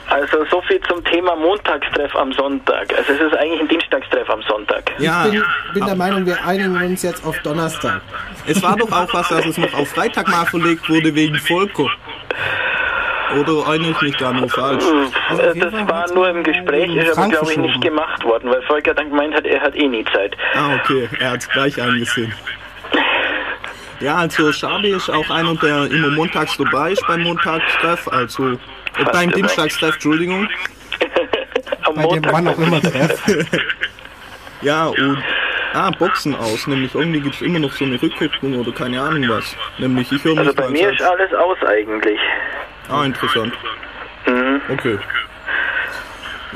Also so viel zum Thema Montagstreff am Sonntag. Also es ist eigentlich ein Dienstagstreff am Sonntag. Ja, Ich bin, bin der Meinung, wir einigen uns jetzt auf Donnerstag. es war doch auch was, dass es noch auf Freitag mal verlegt wurde wegen Volker. Oder erinnere ich mich da nur falsch? Also Äh, Das war nur im Gespräch, ist aber glaube ich nicht gemacht worden, weil Volker dann gemeint hat, er hat eh nie Zeit. Ah, okay, er hat es gleich eingesehen. Ja, also Schabi ist auch einer, der immer montags dabei ist beim Montagstreff, also beim dabei. Dienstagstreff, Entschuldigung. Am Bei dem wann auch immer treff. Ja, und ah, Boxen aus, nämlich irgendwie gibt es immer noch so eine Rückkopplung oder keine Ahnung was. Nämlich ich höre mich Also bei mir ist alles aus eigentlich. Ah, interessant. Mhm. Okay.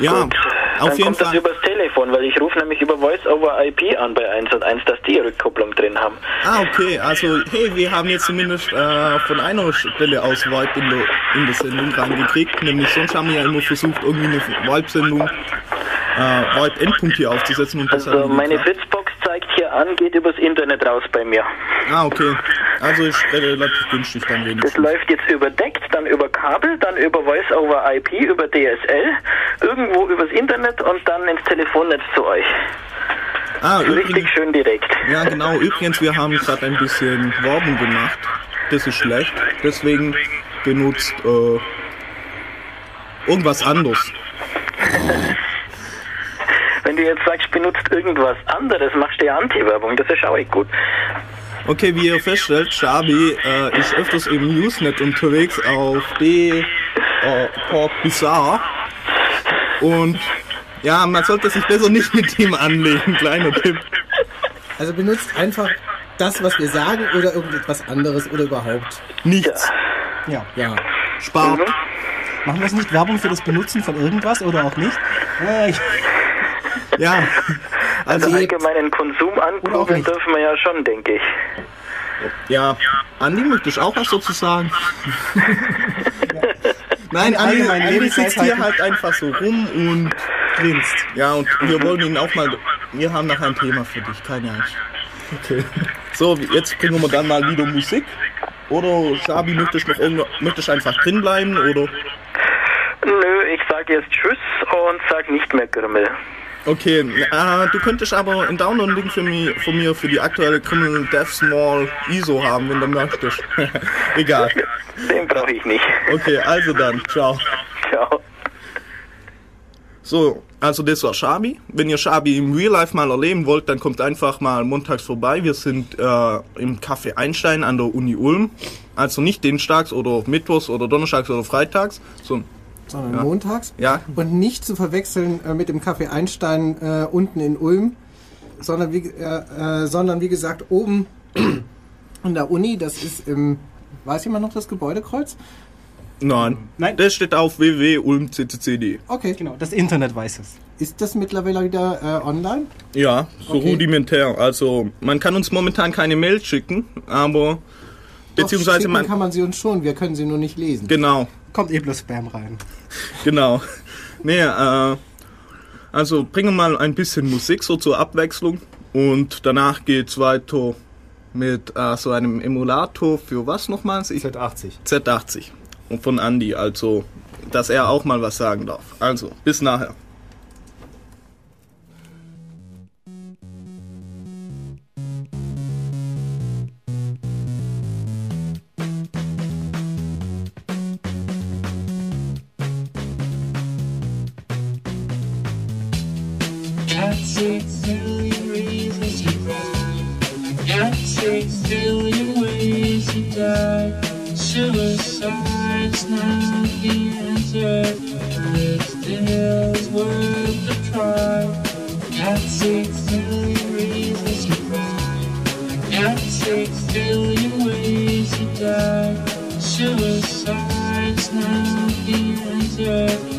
Ja, Gut. Auf Dann jeden kommt das Fall. übers Telefon, weil ich rufe nämlich über Voice over IP an bei 1 und 1, dass die Rückkopplung drin haben. Ah, okay, also hey, wir haben jetzt zumindest äh, von einer Stelle aus Vibe in der, in der Sendung reingekriegt, nämlich sonst haben wir ja immer versucht, irgendwie eine Vibe-Sendung, äh, Vibe-Endpunkt hier aufzusetzen und das Also meine. Fritzbox zeigt hier an, geht übers Internet raus bei mir. Ah, okay, also ist relativ günstig dann Das wenigstens. läuft jetzt überdeckt, dann über Kabel, dann über Voice over IP, über DSL, irgendwo übers Internet und dann ins Telefonnetz zu euch. Ah, Richtig übrigens, schön direkt. ja genau, übrigens, wir haben gerade ein bisschen Werbung gemacht. Das ist schlecht, deswegen benutzt äh, irgendwas anderes. Wenn du jetzt sagst, benutzt irgendwas anderes, machst du ja Anti-Werbung, das ist auch nicht gut. Okay, wie ihr feststellt, Shabi äh, ist öfters im Usenet unterwegs auf D. Äh, Bizarre. Und ja, man sollte sich besser nicht mit ihm anlegen, kleiner Tipp. Also benutzt einfach das, was wir sagen oder irgendetwas anderes oder überhaupt. Nichts. Ja. Ja. Spart. Mhm. Machen wir es nicht Werbung für das Benutzen von irgendwas oder auch nicht? Äh, ich- Ja. Also Lebt. allgemeinen Konsum ankurbeln dürfen wir ja schon, denke ich. Ja. Andi, möchtest du auch was dazu sagen? Nein, Andi, allgemeinen Andi sitzt hier halt einfach so rum und grinst. ja, und wir wollen ihn auch mal. Wir haben noch ein Thema für dich, keine Angst. Okay. So, jetzt bringen wir dann mal wieder Musik. Oder Shabi, möchtest du noch irgendwo, möchtest du einfach drin bleiben oder? Nö, ich sage jetzt Tschüss und sag nicht mehr Grimmel. Okay, äh, du könntest aber einen Download-Link für mich, von mir für die aktuelle Criminal Death Small ISO haben, wenn du möchtest. Egal. Den brauche ich nicht. Okay, also dann, ciao. Ciao. So, also das war Shabi. Wenn ihr Shabi im Real Life mal erleben wollt, dann kommt einfach mal montags vorbei. Wir sind äh, im Café Einstein an der Uni Ulm. Also nicht dienstags oder mittwochs oder donnerstags oder freitags, sondern Sondern Ja. montags. Ja. Und nicht zu verwechseln äh, mit dem Café Einstein äh, unten in Ulm, sondern wie, äh, äh, sondern wie gesagt oben an der Uni, das ist im, weiß jemand noch das Gebäudekreuz? nein. Nein. Das steht auf www.ulmccc.de. Okay. Genau, das Internet weiß es. Ist das mittlerweile wieder äh, online? Ja, so Okay. rudimentär. Also man kann uns momentan keine Mail schicken, aber beziehungsweise Doch, schicken man kann man sie uns schon, wir können sie nur nicht lesen. genau, Kommt eh bloß Spam rein. genau. Nee, äh, also bringen wir mal ein bisschen Musik so zur Abwechslung und danach geht's weiter mit äh, so einem Emulator für was nochmals? Ich, Z80. Z80 und von Andy, also dass er auch mal was sagen darf. Also bis nachher. Six billion reasons to cry. Got six billion ways to die. Suicide's not the answer, but it still's worth a try. Got six billion reasons to cry. Got six billion ways to die. Suicide's not the answer,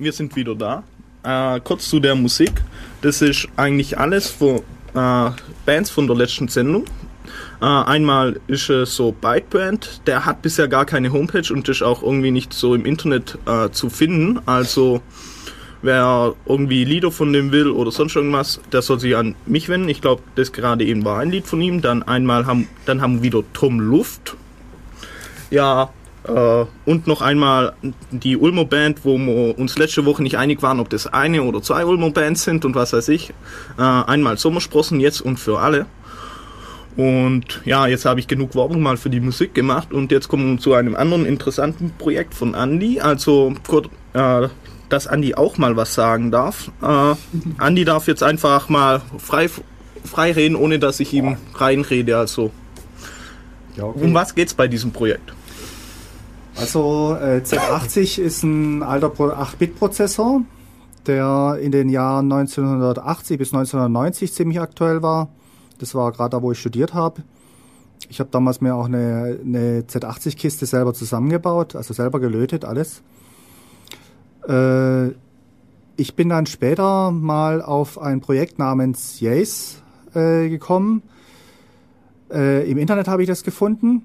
wir sind wieder da. Äh, kurz zu der Musik. Das ist eigentlich alles von äh, Bands von der letzten Sendung. Äh, einmal ist es so Byteband, der hat bisher gar keine Homepage und ist auch irgendwie nicht so im Internet äh, zu finden. Also wer irgendwie Lieder von dem will oder sonst irgendwas, der soll sich an mich wenden. Ich glaube, das gerade eben war ein Lied von ihm. Dann einmal haben, dann haben wir wieder Tom Luft. Ja, äh, und noch einmal die Ulmer Band, wo wir uns letzte Woche nicht einig waren, ob das eine oder zwei Ulmer Bands sind und was weiß ich. Äh, einmal Sommersprossen jetzt und für alle. Und ja, jetzt habe ich genug Werbung mal für die Musik gemacht und jetzt kommen wir zu einem anderen interessanten Projekt von Andy. Also, kurz, äh, dass Andy auch mal was sagen darf. Äh, Andy darf jetzt einfach mal frei, frei reden, ohne dass ich ihm reinrede. Also, Ja, okay. um was geht's bei diesem Projekt? Also äh, Z80 ist ein alter Pro- 8-Bit-Prozessor, der in den Jahren 1980 bis 1990 ziemlich aktuell war. Das war gerade da, wo ich studiert habe. Ich habe damals mir auch eine, eine Z80-Kiste selber zusammengebaut, also selber gelötet, alles. Äh, ich bin dann später mal auf ein Projekt namens Yace äh, gekommen. Äh, Im Internet habe ich das gefunden.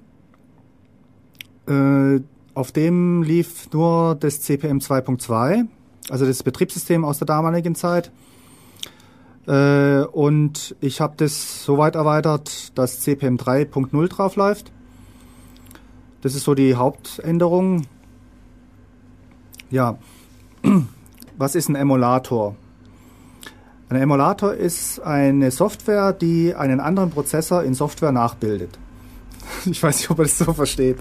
Auf dem lief nur das CPM 2.2, also das Betriebssystem aus der damaligen Zeit. Äh, und ich habe das so weit erweitert, dass CPM 3.0 drauf läuft. Das ist so die Hauptänderung. Ja, was ist ein Emulator? Ein Emulator ist eine Software, die einen anderen Prozessor in Software nachbildet. Ich weiß nicht, ob man das so versteht.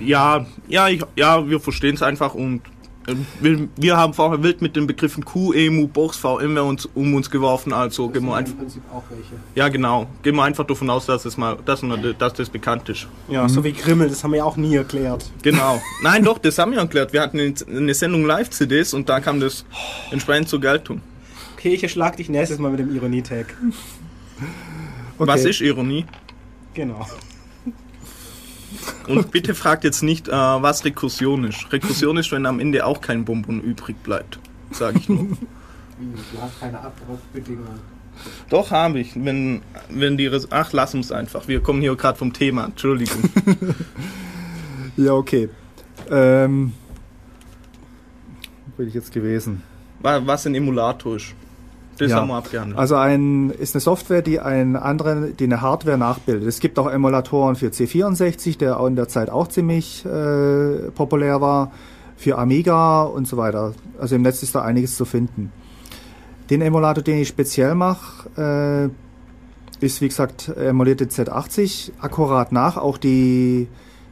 Ja, ja, ich, ja, wir verstehen es einfach und ähm, wir, wir haben vorher wild mit den Begriffen Q, EMU, Box, VMware uns, um uns geworfen, also gehen wir einfach. Prinzip auch welche. Ja, genau. Gehen wir einfach davon aus, dass, es mal, dass, dass das bekannt ist. Ja, so wie Grimmel, das haben wir auch nie erklärt. Genau. Nein, doch, das haben wir erklärt. Wir hatten eine- Sendung Live-CDs und da kam das entsprechend zur Geltung. Okay, ich erschlag dich nächstes Mal mit dem Ironie-Tag. Was ist Ironie? Genau. Und bitte fragt jetzt nicht, äh, was Rekursion ist. Rekursion ist, wenn am Ende auch kein Bonbon übrig bleibt. Sage ich nur. Du hast keine Abbruchbedingungen. Doch, habe ich. Wenn, wenn die. Res Ach, lass uns einfach. Wir kommen hier gerade vom Thema. Entschuldigung. Ja, okay. Ähm, wo bin ich jetzt gewesen? Wa- was ein Emulator ist. Das Ja. haben wir abgehandelt. Also ein, ist eine Software, die ein andere, die eine Hardware nachbildet. Es gibt auch Emulatoren für C64, der auch in der Zeit auch ziemlich äh, populär war, für Amiga und so weiter. Also im Netz ist da einiges zu finden. Den Emulator, den ich speziell mache, äh, ist wie gesagt emulierte Z80, akkurat nach, auch die,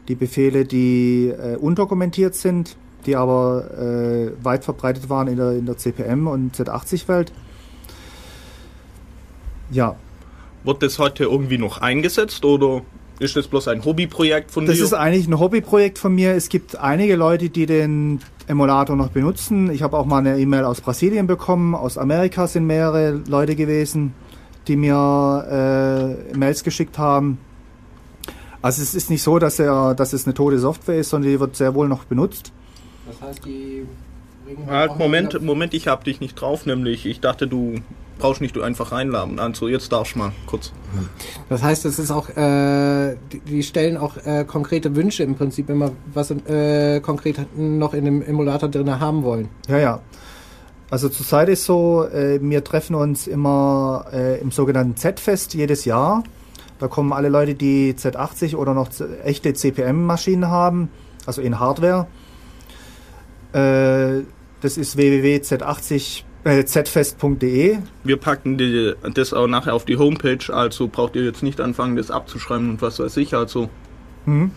die Befehle, die äh, undokumentiert sind, die aber äh, weit verbreitet waren in der, in der CPM- und Z80-Welt. Ja, Wird das heute irgendwie noch eingesetzt oder ist das bloß ein Hobbyprojekt von das dir? ist eigentlich ein Hobbyprojekt von mir. Es gibt einige Leute, die den Emulator noch benutzen. Ich habe auch mal eine E-Mail aus Brasilien bekommen. Aus Amerika sind mehrere Leute gewesen, die mir äh, Mails geschickt haben. Also es ist nicht so, dass, er, dass es eine tote Software ist, sondern die wird sehr wohl noch benutzt. Das heißt, die Halt, Moment, Moment, ich hab dich nicht drauf, nämlich ich dachte, du brauchst nicht du einfach reinladen. Also jetzt darfst du mal kurz. Das heißt, es ist auch, äh, die, die stellen auch äh, konkrete Wünsche im Prinzip, wenn wir was äh, konkret noch in dem Emulator drin haben wollen. Ja, ja. Also zurzeit ist so, äh, wir treffen uns immer äh, im sogenannten Z-Fest jedes Jahr. Da kommen alle Leute, die Z80 oder noch echte CPM-Maschinen haben, also in Hardware. Äh, das ist www.z80 äh, zfest.de. Wir packen die, das auch nachher auf die Homepage, also braucht ihr jetzt nicht anfangen, das abzuschreiben und was weiß ich. Also Mhm.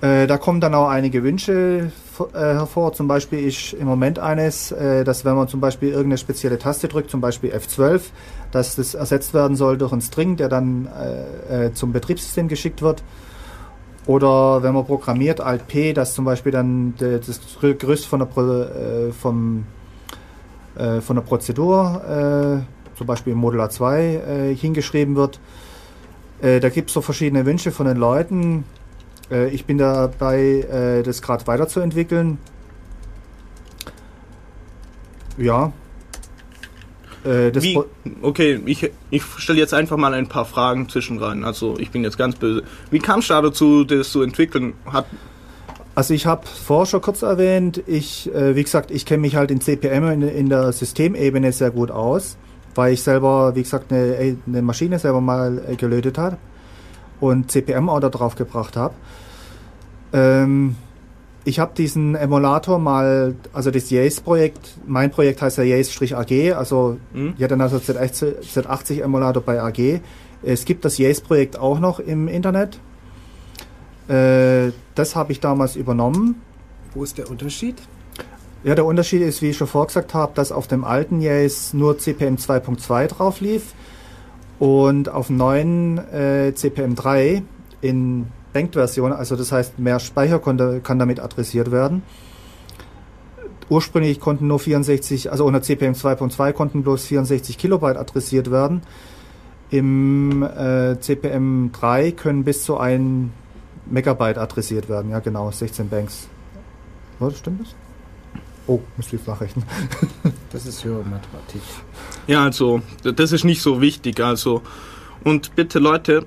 Äh, da kommen dann auch einige Wünsche äh, hervor. Zum Beispiel ist im Moment eines, äh, dass wenn man zum Beispiel irgendeine spezielle Taste drückt, zum Beispiel F12, dass das ersetzt werden soll durch einen String, der dann äh, zum Betriebssystem geschickt wird. Oder wenn man programmiert Alt P, dass zum Beispiel dann das Gerüst von der, äh, vom, äh, von der Prozedur, äh, zum Beispiel im Modular 2, äh, hingeschrieben wird. Äh, da gibt es so verschiedene Wünsche von den Leuten. Ich bin dabei, das gerade weiterzuentwickeln. Ja, Wie, okay, ich, ich stelle jetzt einfach mal ein paar Fragen zwischen rein. Also ich bin jetzt ganz böse. Wie kam es da dazu, das zu entwickeln? Hat, Also ich habe vorher schon kurz erwähnt, ich, äh, wie gesagt, ich kenne mich halt in CPM in, in der Systemebene sehr gut aus, weil ich selber, wie gesagt, eine, eine Maschine selber mal äh, gelötet habe und CPM auch da drauf gebracht habe. Ähm, ich habe diesen Emulator mal, also das Yace-Projekt, mein Projekt heißt ja Yace-AG, also Mhm. ich hatte dann also Z80, Z80 Emulator bei AG. Es gibt das Yace-Projekt auch noch im Internet. Äh, das habe ich damals übernommen. Wo ist der Unterschied? Ja, der Unterschied ist, wie ich schon vorgesagt habe, dass auf dem alten Yace nur CPM 2.2 drauf lief und auf dem neuen äh, CPM 3 in Banked-Version, also das heißt, mehr Speicher konnte, kann damit adressiert werden. Ursprünglich konnten nur 64, also unter CPM 2.2 konnten bloß 64 Kilobyte adressiert werden. Im äh, CPM 3 können bis zu 1 Megabyte adressiert werden. Ja, genau, 16 Banks. Oder stimmt das? Oh, müsste ich nachrechnen. Das ist höhere Mathematik. ja, also das ist nicht so wichtig. Also und bitte Leute,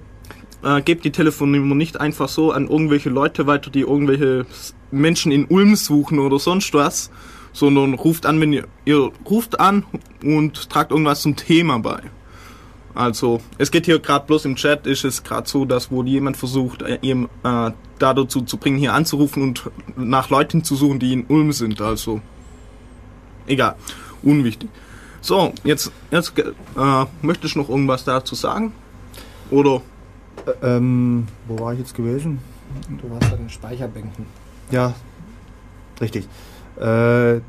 äh, gebt die Telefonnummer nicht einfach so an irgendwelche Leute weiter, die irgendwelche Menschen in Ulm suchen oder sonst was, sondern ruft an, wenn ihr, ihr ruft an und tragt irgendwas zum Thema bei. Also, es geht hier gerade bloß im Chat, ist es gerade so, dass wohl jemand versucht, äh, ihm äh, da dazu zu bringen, hier anzurufen und nach Leuten zu suchen, die in Ulm sind. Also, egal, unwichtig. So, jetzt, jetzt äh, möchtest du noch irgendwas dazu sagen? Oder? ähm, wo war ich jetzt gewesen? Du warst an den Speicherbänken. Ja, richtig. Äh,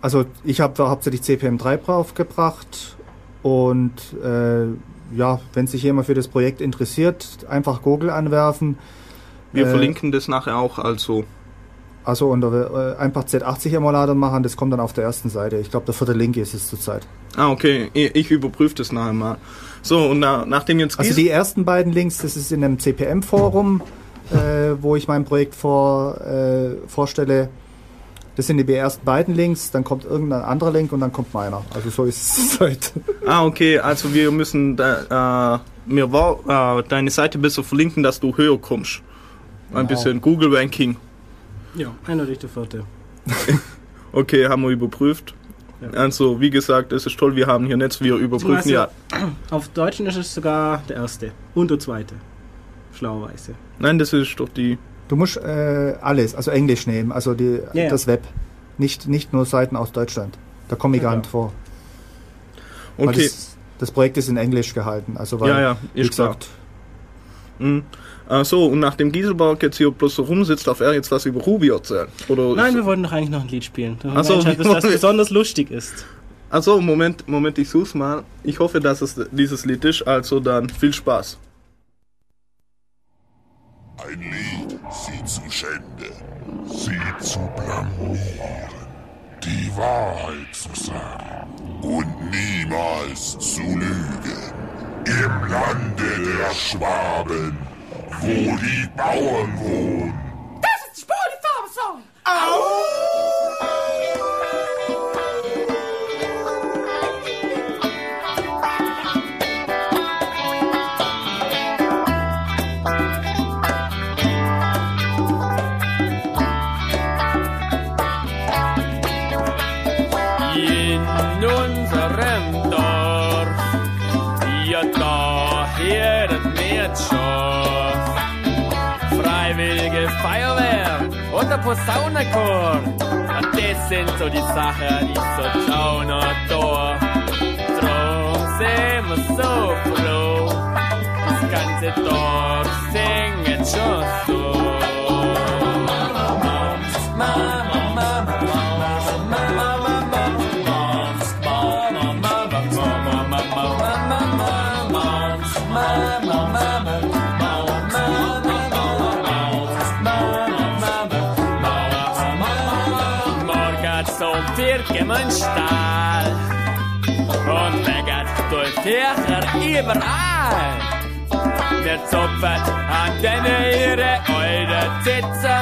also ich habe da hauptsächlich CPM3 draufgebracht und äh, ja, wenn sich jemand für das Projekt interessiert, einfach Google anwerfen. Wir Äh, verlinken das nachher auch, also. Also unter, äh, einfach Z80 Emulator machen, das kommt dann auf der ersten Seite. Ich glaube, der vierte Link ist es zurzeit. Ah, okay, ich, überprüfe das nachher mal. So, und na, nachdem jetzt Also die ersten beiden Links, das ist in einem CPM-Forum, äh, wo ich mein Projekt vor, äh, vorstelle. Das sind die ersten beiden Links, dann kommt irgendein anderer Link und dann kommt meiner. Also so ist es zurzeit. Ah, okay, also wir müssen da, äh, mir war, äh, deine Seite besser verlinken, dass du höher kommst. Ein Genau. bisschen Google Ranking. Ja, eindeutig der vierte. Okay, haben wir überprüft. Also, wie gesagt, es ist toll, wir haben hier Netz, wir überprüfen ja. Auf Deutschen ist es sogar der erste und der zweite. Schlauerweise. Nein, das ist doch die. Du musst äh, alles, also Englisch nehmen, also die, Ja, ja. das Web. Nicht, nicht nur Seiten aus Deutschland. Da komme ich Ja, gar nicht vor. Weil Okay. Das, das Projekt ist in Englisch gehalten. Also weil, Ja, ja, wie gesagt, Mhm. So, und nachdem Gieselberg jetzt hier bloß so rumsitzt, darf er jetzt was über Ruby erzählen? Oder Nein, wir wollten doch eigentlich noch ein Lied spielen. Ach so, dass das besonders lustig ist. Also, Moment, Moment, ich such's mal. Ich hoffe, dass es dieses Lied ist, also dann viel Spaß. Ein Lied, sie zu Schände, sie zu blamieren, die Wahrheit zu sagen und niemals zu lügen. Im Lande der Schwaben, wo die Bauern wohnen. Das ist Spoli-Farbe-Song! Au! Und der Posaunenchor. Das sind so die Sachen, die so schauen und da. Drum sind wir so froh, das ganze Dorf singt schon so. Tücher überall. Der zupft an deine ihre alte Zitze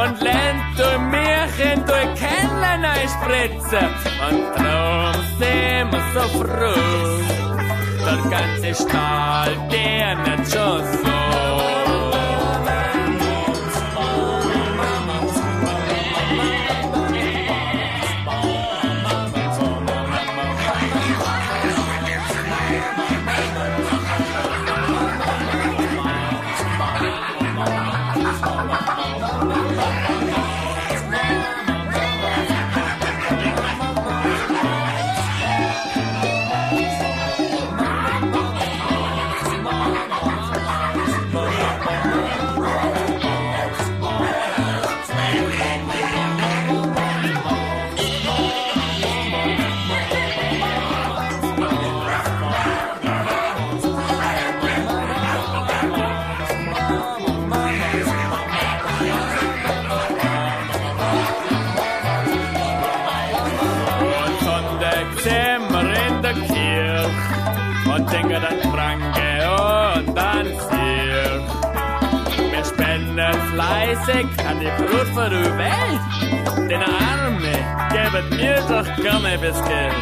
und lernt durch Märchen durch Keller spritzen. Und drum früh. Der ganze Stall, der nicht schon so. Fleißig an die Brut für die Welt. Den Arme geben mir doch gerne bis Geld.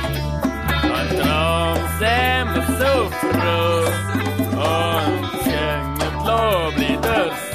Und darum sind wir so froh und singen Loblieder so.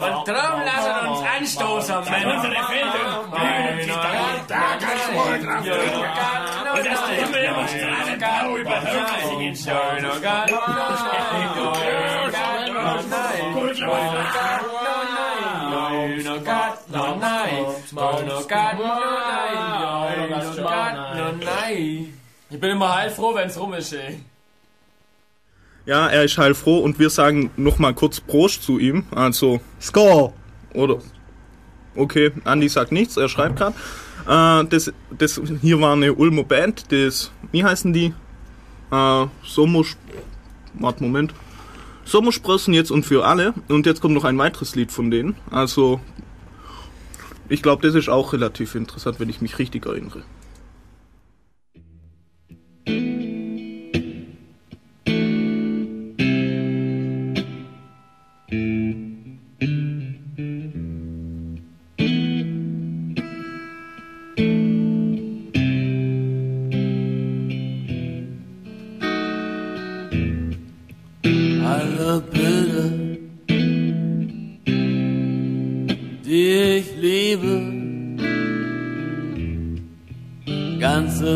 Und drum lassen uns anstoßen, Männer. Unsere Felder blühen sich da Tagesmorgen drauf Und dass der Himmel immer strahlend blau über Hölzingen Ich bin immer heilfroh, wenn's rum ist, ey. Ja, er ist heilfroh und wir sagen nochmal kurz Prost zu ihm. Also. Score! Oder. Okay, Andi sagt nichts, er schreibt gerade. Äh, das, das hier war eine Ulmer Band, das. Wie heißen die? Äh, Sommer. Warte, Moment. Sommersprossen jetzt und für alle. Und jetzt kommt noch ein weiteres Lied von denen. Also. Ich glaube, das ist auch relativ interessant, wenn ich mich richtig erinnere.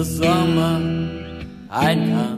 Ganze Sommer ein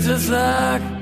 just like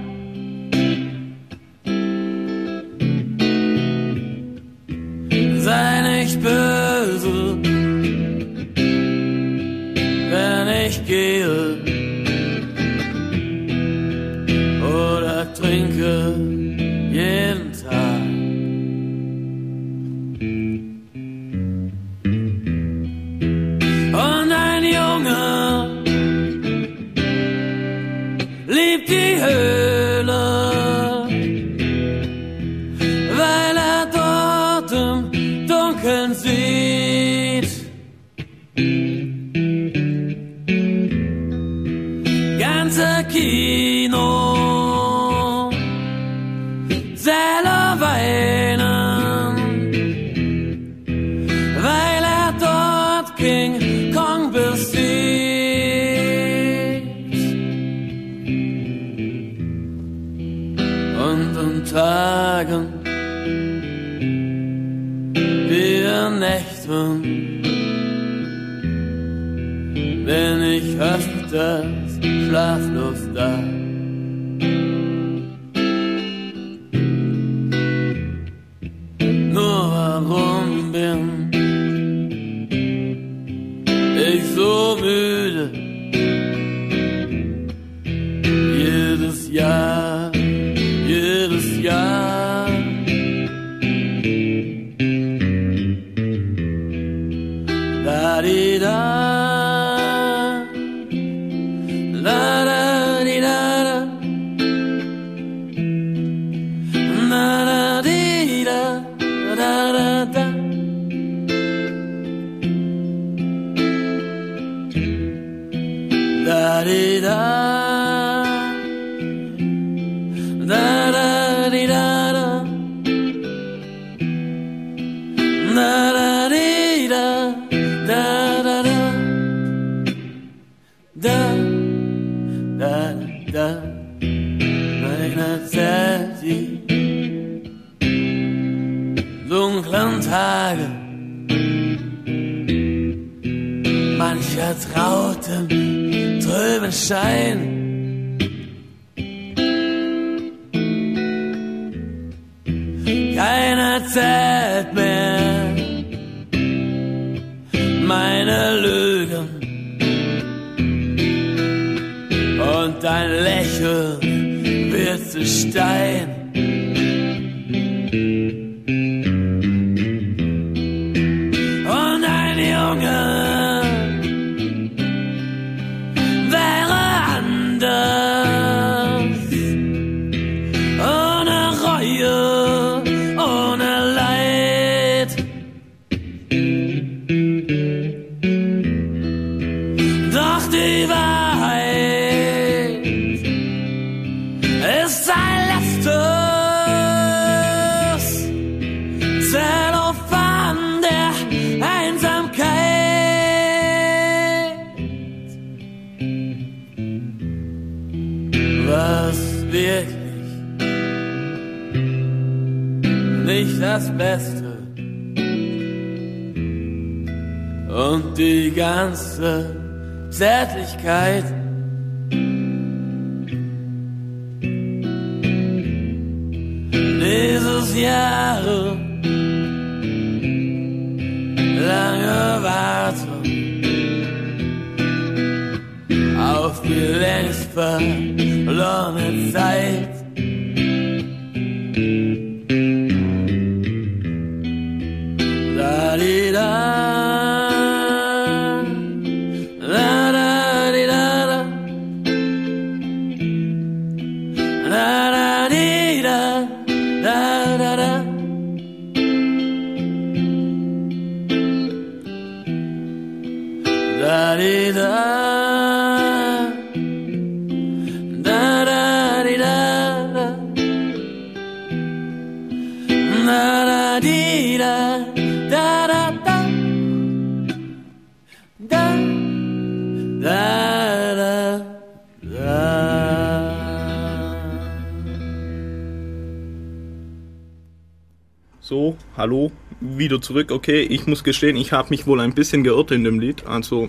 So, hallo, wieder zurück, okay, ich muss gestehen, ich habe mich wohl ein bisschen geirrt in dem Lied. Also,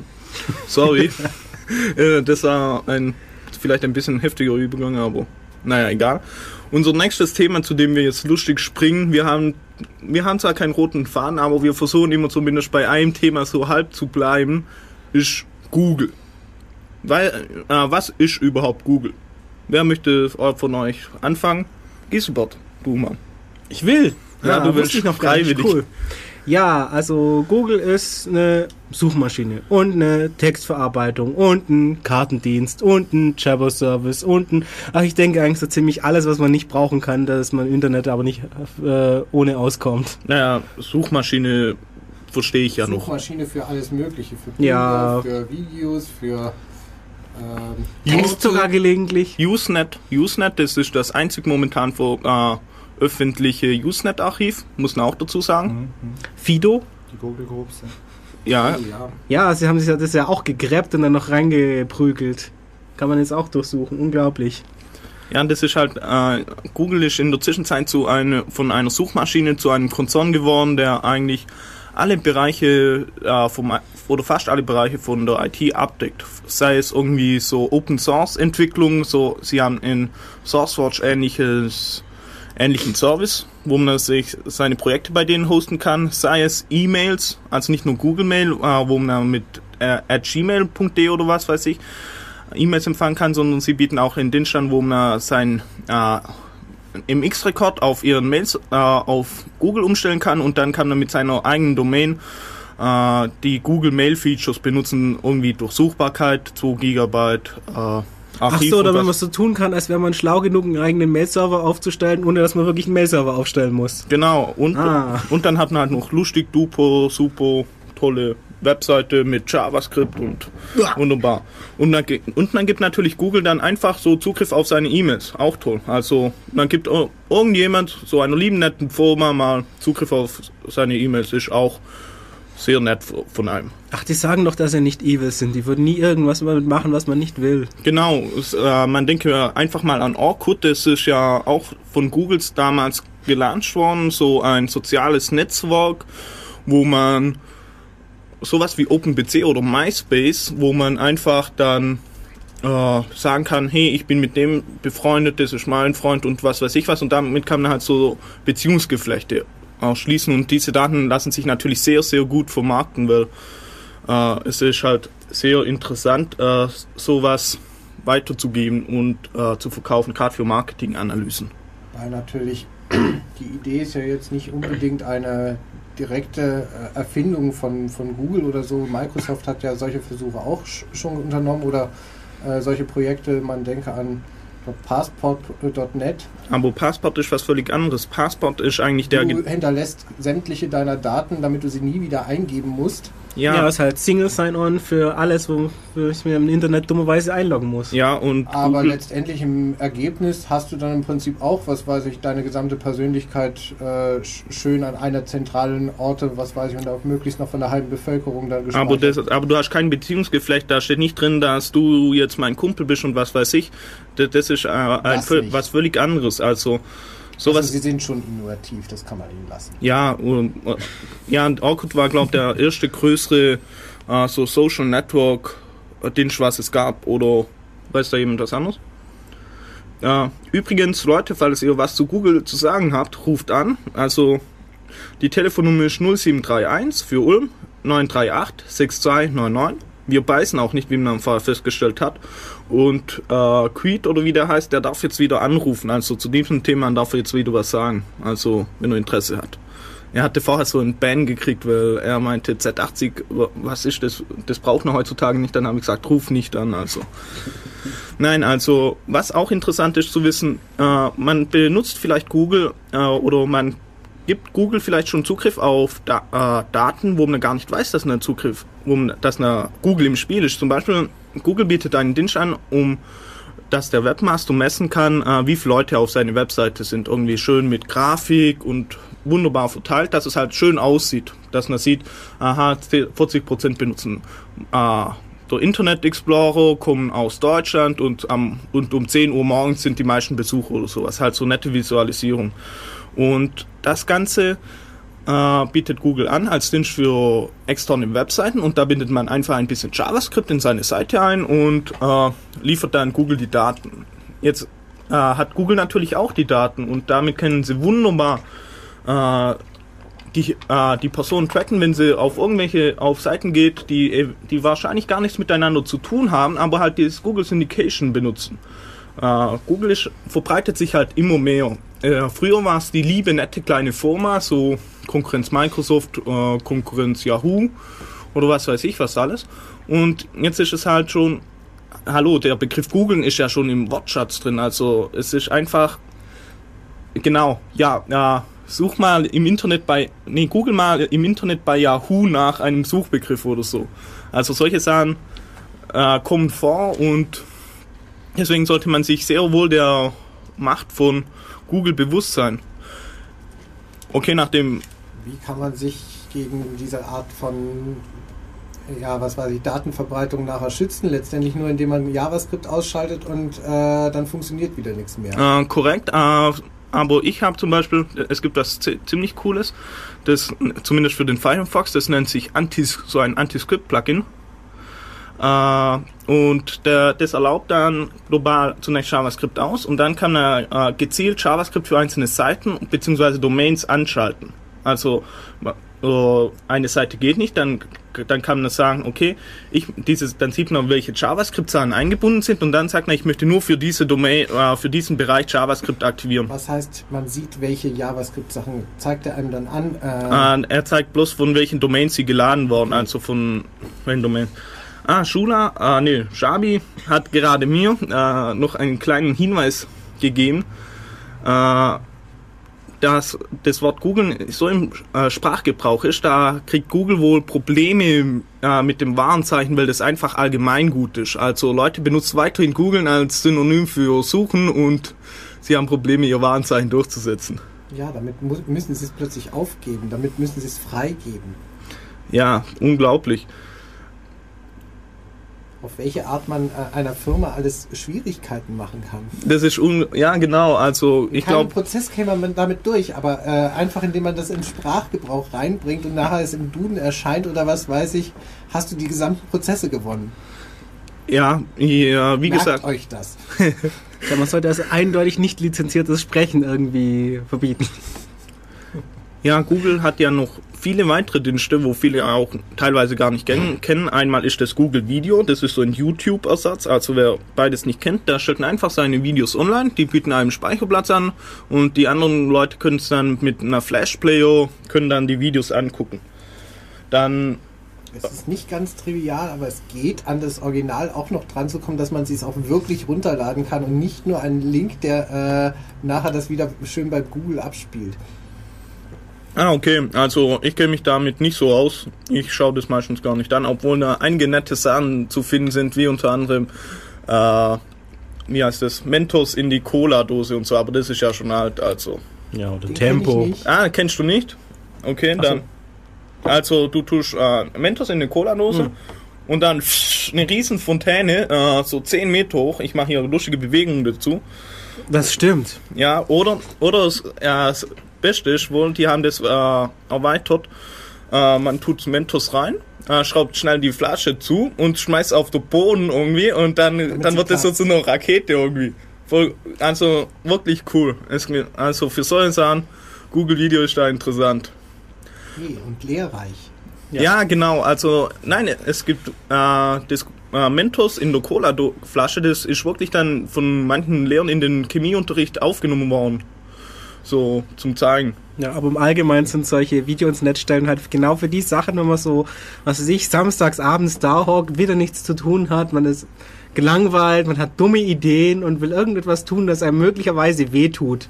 sorry. Äh, das war ein, vielleicht ein bisschen heftiger Übergang, aber naja, egal. Unser nächstes Thema, zu dem wir jetzt lustig springen, wir haben, wir haben zwar keinen roten Faden, aber wir versuchen immer zumindest bei einem Thema so halb zu bleiben, ist Google. Weil, äh, was ist überhaupt Google? Wer möchte von euch anfangen? Gisbert, du Mann. Ich will. Ja, du wusste willst ich noch freiwillig. Cool. Ja, also Google ist eine Suchmaschine und eine Textverarbeitung und ein Kartendienst und ein Jabber-Service und ein, ach, ich denke eigentlich so ziemlich alles, was man nicht brauchen kann, dass man im Internet aber nicht äh, ohne auskommt. Naja, Suchmaschine verstehe ich ja noch. Suchmaschine für alles Mögliche. Für Bilder, Ja. für Videos, für ähm, Text sogar gelegentlich. Usenet, Usenet, das ist das einzig momentan vor, äh, öffentliche Usenet-Archiv, muss man auch dazu sagen. Fido? Die Google Groups. Ja, Ja, sie haben sich ja das ja auch gegräbt und dann noch reingeprügelt. Kann man jetzt auch durchsuchen. Unglaublich. Ja, das ist halt, äh, Google ist in der Zwischenzeit zu eine, von einer Suchmaschine zu einem Konzern geworden, der eigentlich alle Bereiche äh, vom, oder fast alle Bereiche von der IT abdeckt. Sei es irgendwie so Open Source Entwicklung, so sie haben in SourceForge ähnliches ähnlichen Service, wo man sich seine Projekte bei denen hosten kann, sei es E-Mails, also nicht nur Google Mail, äh, wo man mit äh, at gmail.de oder was weiß ich E-Mails empfangen kann, sondern sie bieten auch einen Dienst an, wo man sein äh, MX-Rekord auf ihren Mails äh, auf Google umstellen kann und dann kann man mit seiner eigenen Domain äh, die Google Mail Features benutzen, irgendwie Durchsuchbarkeit, 2 Gigabyte äh, Ach Archiv so, oder wenn man was- so tun kann, als wäre man schlau genug, einen eigenen Mail-Server aufzustellen, ohne dass man wirklich einen Mail-Server aufstellen muss. Genau, und, Ah. und dann hat man halt noch lustig, duper, super, tolle Webseite mit JavaScript und wunderbar. Und dann, und dann gibt natürlich Google dann einfach so Zugriff auf seine E-Mails. Auch toll. Also dann gibt ir- irgendjemand, so einer lieben netten Firma, mal Zugriff auf seine E-Mails. Ist auch sehr nett von einem. Ach, die sagen doch, dass sie nicht evil sind. Die würden nie irgendwas damit machen, was man nicht will. Genau, es, äh, man denke einfach mal an Orkut, das ist ja auch von Googles damals gelauncht worden, so ein soziales Netzwerk, wo man sowas wie OpenPC oder MySpace, wo man einfach dann äh, sagen kann, hey, ich bin mit dem befreundet, das ist mein Freund und was weiß ich was und damit kann man halt so Beziehungsgeflechte ausschließen und diese Daten lassen sich natürlich sehr, sehr gut vermarkten, weil äh, es ist halt sehr interessant, äh, sowas weiterzugeben und äh, zu verkaufen, gerade für Marketinganalysen. Weil natürlich die Idee ist ja jetzt nicht unbedingt eine direkte äh, Erfindung von, von Google oder so. Microsoft hat ja solche Versuche auch sch- schon unternommen oder äh, solche Projekte. Man denke an Passport.net. Aber Passport ist was völlig anderes. Passport ist eigentlich der... Du hinterlässt sämtliche deiner Daten, damit du sie nie wieder eingeben musst. Ja. Ja, ist halt Single Sign-On für alles, wofür ich mir im Internet dummerweise einloggen muss. Ja, und Aber Google, letztendlich im Ergebnis hast du dann im Prinzip auch, was weiß ich, deine gesamte Persönlichkeit äh, sch- schön an einer zentralen Orte, was weiß ich, und auch möglichst noch von der halben Bevölkerung dann aber, das, aber du hast kein Beziehungsgeflecht, da steht nicht drin, dass du jetzt mein Kumpel bist und was weiß ich. Das, das ist äh, ein, was völlig anderes. Also sowas... also sie sind schon innovativ, das kann man ihnen lassen. Ja, um, äh, ja, und Orkut war, glaube ich, der erste größere äh, so Social Network äh, Dienst, was es gab. Oder weiß da jemand was anderes? Äh, übrigens, Leute, falls ihr was zu Google zu sagen habt, ruft an. Also die Telefonnummer ist 0731 für Ulm 938 6299. Wir beißen auch nicht, wie man vorher festgestellt hat. Und äh, Creed oder wie der heißt, der darf jetzt wieder anrufen. Also zu diesem Thema darf er jetzt wieder was sagen. Also wenn er Interesse hat. Er hatte vorher so einen Ban gekriegt, weil er meinte, Z80, was ist das? Das braucht man heutzutage nicht. Dann habe ich gesagt, ruf nicht an. Also. Nein, also was auch interessant ist zu wissen, äh, man benutzt vielleicht Google äh, oder man gibt Google vielleicht schon Zugriff auf da äh, Daten, wo man gar nicht weiß, dass ein Zugriff, wo man, dass eine Google im Spiel ist. Zum Beispiel, Google bietet einen Dienst an, um dass der Webmaster messen kann, äh, wie viele Leute auf seine Webseite sind. Irgendwie schön mit Grafik und wunderbar verteilt, dass es halt schön aussieht. Dass man sieht, aha, 40% benutzen äh, der Internet Explorer, kommen aus Deutschland und, am, und um 10 Uhr morgens sind die meisten Besucher oder sowas. Halt so nette Visualisierung. Und das Ganze äh, bietet Google an als Dienst für externe Webseiten und da bindet man einfach ein bisschen JavaScript in seine Seite ein und äh, liefert dann Google die Daten. Jetzt äh, hat Google natürlich auch die Daten und damit können sie wunderbar äh, die, äh, die Person tracken, wenn sie auf irgendwelche auf Seiten geht, die, die wahrscheinlich gar nichts miteinander zu tun haben, aber halt dieses Google Syndication benutzen. Äh, Google ist, verbreitet sich halt immer mehr. Äh, früher war es die liebe, nette kleine Firma, so Konkurrenz Microsoft, äh, Konkurrenz Yahoo oder was weiß ich was alles. Und jetzt ist es halt schon, hallo, der Begriff Googeln ist ja schon im Wortschatz drin. Also es ist einfach, genau, ja, ja, such mal im Internet bei, nee, google mal im Internet bei Yahoo nach einem Suchbegriff oder so. Also solche Sachen äh, kommen vor und deswegen sollte man sich sehr wohl der Macht von Google bewusst sein. Okay, nachdem Wie kann man sich gegen diese Art von ja, was weiß ich, Datenverbreitung nachher schützen? Letztendlich nur, indem man JavaScript ausschaltet und äh, dann funktioniert wieder nichts mehr. Äh, korrekt, äh, aber ich habe zum Beispiel, es gibt was zi- ziemlich Cooles, das zumindest für den Firefox, das nennt sich Antis, so ein Anti-Script-Plugin. Äh, und der, das erlaubt dann global zunächst JavaScript aus und dann kann er äh, gezielt JavaScript für einzelne Seiten bzw. Domains anschalten. Also äh, eine Seite geht nicht, dann, dann kann man sagen, okay, ich, dieses, dann sieht man, welche JavaScript-Zahlen eingebunden sind und dann sagt man, ich möchte nur für diese Domain, äh, für diesen Bereich JavaScript aktivieren. Was heißt, man sieht, welche JavaScript-Sachen zeigt er einem dann an? Äh, er zeigt bloß, von welchen Domains sie geladen wurden, also von welchen Domains. Ah, Shula, ah, nee, Shabi hat gerade mir äh, noch einen kleinen Hinweis gegeben, äh, dass das Wort Google so im äh, Sprachgebrauch ist, da kriegt Google wohl Probleme äh, mit dem Warenzeichen, weil das einfach allgemeingut ist. Also Leute benutzen weiterhin Google als Synonym für Suchen und sie haben Probleme, ihr Warenzeichen durchzusetzen. ja, damit müssen sie es plötzlich aufgeben, damit müssen sie es freigeben. Ja, unglaublich. Auf welche Art man äh, einer Firma alles Schwierigkeiten machen kann. Das ist un ja genau, also ich Keinen glaube, Prozess käme man damit durch, aber äh, einfach indem man das in Sprachgebrauch reinbringt und nachher es im Duden erscheint oder was weiß ich, hast du die gesamten Prozesse gewonnen. ja, ja, wie Merkt gesagt, euch das. Ja, man sollte also eindeutig nicht lizenziertes Sprechen irgendwie verbieten. ja, Google hat ja noch viele weitere Dienste, wo viele auch teilweise gar nicht kennen. Einmal ist das Google Video, das ist so ein YouTube-Ersatz. Also wer beides nicht kennt, der stellt einfach seine Videos online, die bieten einem Speicherplatz an und die anderen Leute können es dann mit einer Flash-Player, können dann die Videos angucken. Dann Es ist nicht ganz trivial, aber es geht, an das Original auch noch dran zu kommen, dass man es auch wirklich runterladen kann und nicht nur einen Link, der äh, nachher das wieder schön bei Google abspielt. Ah, okay. Also ich kenne mich damit nicht so aus. Ich schaue das meistens gar nicht an, obwohl da einige nette Sachen zu finden sind, wie unter anderem, äh, wie heißt das, Mentos in die Cola-Dose und so, aber das ist ja schon alt, also. Ja, oder Den kenn Tempo. ich nicht. Ah, kennst du nicht? Okay, Ach so. dann. Also du tust äh, Mentos in eine Cola-Dose Hm. und dann eine riesen Fontäne, äh, so 10 Meter hoch. Ich mache hier lustige Bewegungen dazu. Das stimmt. Ja, oder, oder ja, das Beste ist wohl, die haben das äh, erweitert. Äh, man tut Mentos rein, äh, schraubt schnell die Flasche zu und schmeißt auf den Boden irgendwie und dann, dann wird das so zu einer Rakete irgendwie. Voll, also wirklich cool. Es, also für solche Sachen, Google Video ist da interessant. Okay, und lehrreich. Ja. genau. Also nein, es gibt äh, das äh, Mentos in der Cola-Flasche. Das ist wirklich dann von manchen Lehrern in den Chemieunterricht aufgenommen worden. So zum zeigen. Ja, aber im Allgemeinen sind solche Video ins Netz stellen halt genau für die Sachen, wenn man so, was weiß ich, samstags abends da hockt, wieder nichts zu tun hat, man ist gelangweilt, man hat dumme Ideen und will irgendetwas tun, das einem möglicherweise wehtut.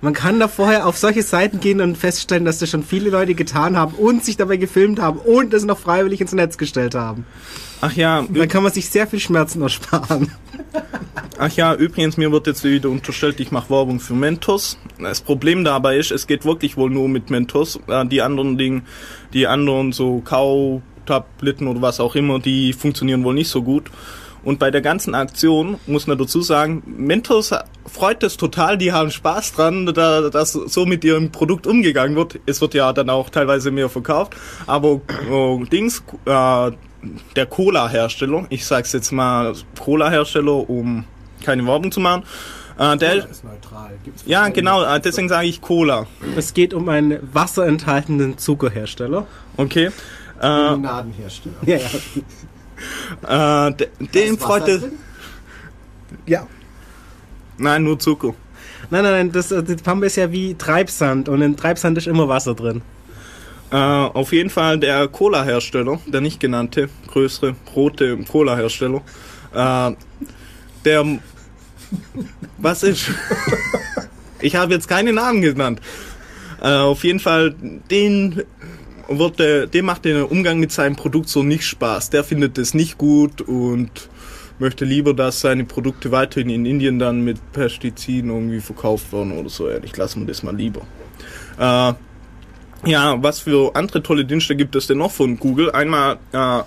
Man kann da vorher auf solche Seiten gehen und feststellen, dass das schon viele Leute getan haben und sich dabei gefilmt haben und es noch freiwillig ins Netz gestellt haben. Ach ja, dann kann man sich sehr viel Schmerzen ersparen. ach ja, übrigens, mir wird jetzt wieder unterstellt, ich mache Werbung für Mentos. Das Problem dabei ist, es geht wirklich wohl nur mit Mentos. Äh, die anderen Dinge, die anderen so Kautabletten oder was auch immer, die funktionieren wohl nicht so gut. Und bei der ganzen Aktion muss man dazu sagen, Mentos freut es total, die haben Spaß dran, da, dass so mit ihrem Produkt umgegangen wird. Es wird ja dann auch teilweise mehr verkauft, aber äh, Dings, äh, der Cola-Hersteller, ich sag's jetzt mal Cola-Hersteller, um keine Werbung zu machen, äh, der, Cola ist neutral. Gibt's ja, genau, äh, deswegen sage ich Cola. Es geht um einen wasserenthaltenden Zuckerhersteller. Okay. Äh, Limonadenhersteller. Ja, ja. Äh, de, Wasser freut es. Ja. Nein, nur Zucker. Nein, nein, nein, das, äh, die Pampe ist ja wie Treibsand und in Treibsand ist immer Wasser drin. Äh, auf jeden Fall der Cola-Hersteller, der nicht genannte, größere, rote Cola-Hersteller, äh, der. Was ist? ich habe jetzt keine Namen genannt. Äh, auf jeden Fall, den wird der, dem macht der Umgang mit seinem Produkt so nicht Spaß. Der findet es nicht gut und möchte lieber, dass seine Produkte weiterhin in Indien dann mit Pestiziden irgendwie verkauft werden oder so. Ehrlich, lassen wir das mal lieber. Äh, ja, was für andere tolle Dienste gibt es denn noch von Google? Einmal äh,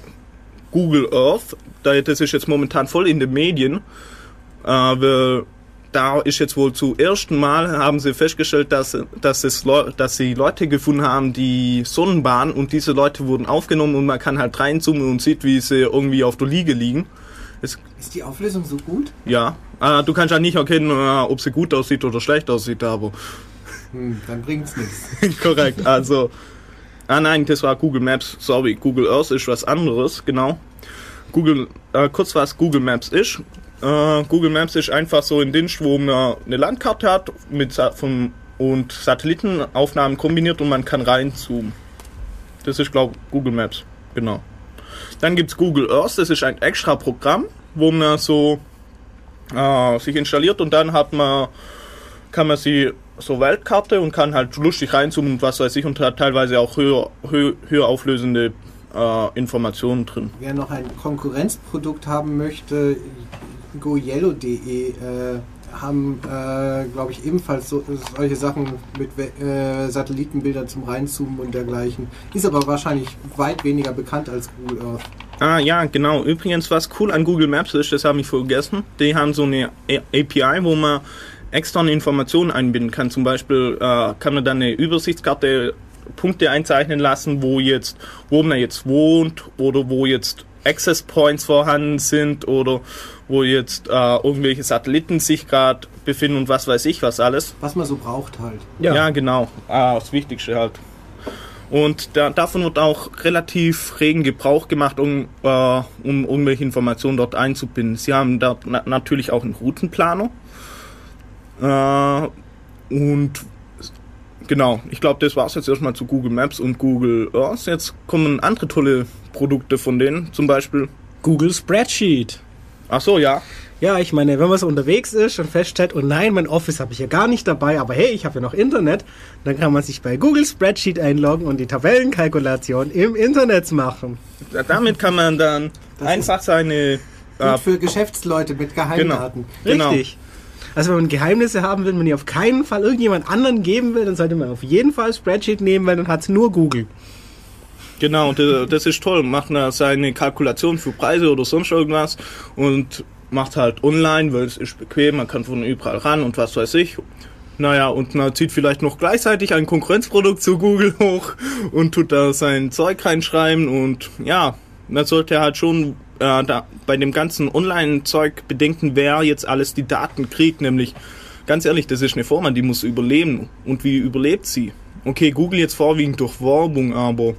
Google Earth, da, das ist jetzt momentan voll in den Medien. Äh, weil da ist jetzt wohl zum ersten Mal, haben sie festgestellt, dass, dass, es dass sie Leute gefunden haben, die Sonnenbahn und diese Leute wurden aufgenommen und man kann halt reinzoomen und sieht, wie sie irgendwie auf der Liege liegen. Es, Ist die Auflösung so gut? ja, äh, du kannst ja nicht erkennen, äh, ob sie gut aussieht oder schlecht aussieht, aber Hm, dann bringt's nichts. Korrekt, also. Ah nein, das war Google Maps, sorry. Google Earth ist was anderes, genau. Google, äh, kurz was Google Maps ist. Äh, Google Maps ist einfach so ein Dienst, wo man eine Landkarte hat mit von, und Satellitenaufnahmen kombiniert und man kann reinzoomen. Das ist, glaube ich, Google Maps, genau. Dann gibt's Google Earth, das ist ein extra Programm, wo man so äh, sich installiert und dann hat man kann man sie so Weltkarte und kann halt lustig reinzoomen und was weiß ich und hat teilweise auch höher, höher, höher auflösende äh, Informationen drin. Wer noch ein Konkurrenzprodukt haben möchte, goyellow.de äh, haben, äh, glaube ich, ebenfalls so, solche Sachen mit äh, Satellitenbildern zum Reinzoomen und dergleichen. Ist aber wahrscheinlich weit weniger bekannt als Google Earth. Ah ja, genau. Übrigens, was cool an Google Maps ist, das habe ich vergessen. Die haben so eine API, wo man externe Informationen einbinden kann. Zum Beispiel äh, kann man dann eine Übersichtskarte Punkte einzeichnen lassen, wo jetzt, wo man jetzt wohnt oder wo jetzt Access Points vorhanden sind oder wo jetzt äh, irgendwelche Satelliten sich gerade befinden und was weiß ich was alles. Was man so braucht halt. Ja, genau. Ah, das Wichtigste halt. Und da, davon wird auch relativ regen Gebrauch gemacht, um, äh, um irgendwelche Informationen dort einzubinden. Sie haben dort na natürlich auch einen Routenplaner. Äh, und genau, ich glaube, das war es jetzt erstmal zu Google Maps und Google Earth. Jetzt kommen andere tolle Produkte von denen, zum Beispiel Google Spreadsheet. Ach so, ja. Ja, ich meine, wenn man so unterwegs ist und feststellt, oh nein, mein Office habe ich ja gar nicht dabei, aber hey, ich habe ja noch Internet, dann kann man sich bei Google Spreadsheet einloggen und die Tabellenkalkulation im Internet machen. Damit kann man dann einfach seine Gut für Geschäftsleute mit Geheimdaten. Genau. Richtig. Also wenn man Geheimnisse haben will, man die auf keinen Fall irgendjemand anderen geben will, dann sollte man auf jeden Fall Spreadsheet nehmen, weil dann hat es nur Google. Genau, äh, das ist toll. Macht er seine Kalkulation für Preise oder sonst irgendwas und macht halt online, weil es ist bequem, man kann von überall ran und was weiß ich. Naja, und man zieht vielleicht noch gleichzeitig ein Konkurrenzprodukt zu Google hoch und tut da sein Zeug reinschreiben und ja, man sollte halt schon äh, da bei dem ganzen Online-Zeug bedenken, wer jetzt alles die Daten kriegt, nämlich ganz ehrlich, das ist eine Firma, die muss überleben. Und wie überlebt sie? Okay, Google jetzt vorwiegend durch Werbung, aber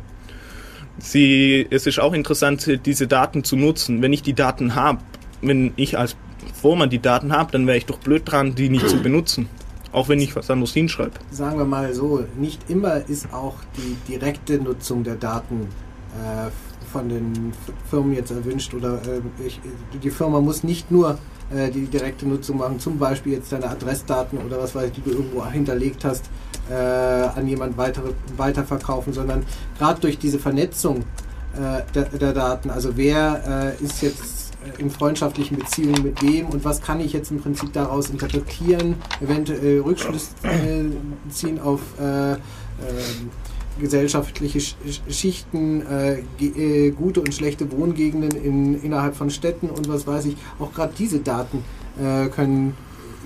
sie, es ist auch interessant, diese Daten zu nutzen. Wenn ich die Daten habe, wenn ich als Firma die Daten habe, dann wäre ich doch blöd dran, die nicht zu benutzen. Auch wenn ich was anderes hinschreibe. Sagen wir mal so, nicht immer ist auch die direkte Nutzung der Daten äh, von den Firmen jetzt erwünscht oder äh, ich, die Firma muss nicht nur äh, die direkte Nutzung machen, zum Beispiel jetzt deine Adressdaten oder was weiß ich, die du irgendwo hinterlegt hast, äh, an jemand weiter, weiterverkaufen, sondern gerade durch diese Vernetzung äh, der, der Daten, also wer äh, ist jetzt äh, in freundschaftlichen Beziehungen mit wem und was kann ich jetzt im Prinzip daraus interpretieren, eventuell Rückschlüsse ziehen auf äh, ähm, gesellschaftliche Sch Sch- Schichten, äh, äh, gute und schlechte Wohngegenden in, innerhalb von Städten und was weiß ich. Auch gerade diese Daten äh, können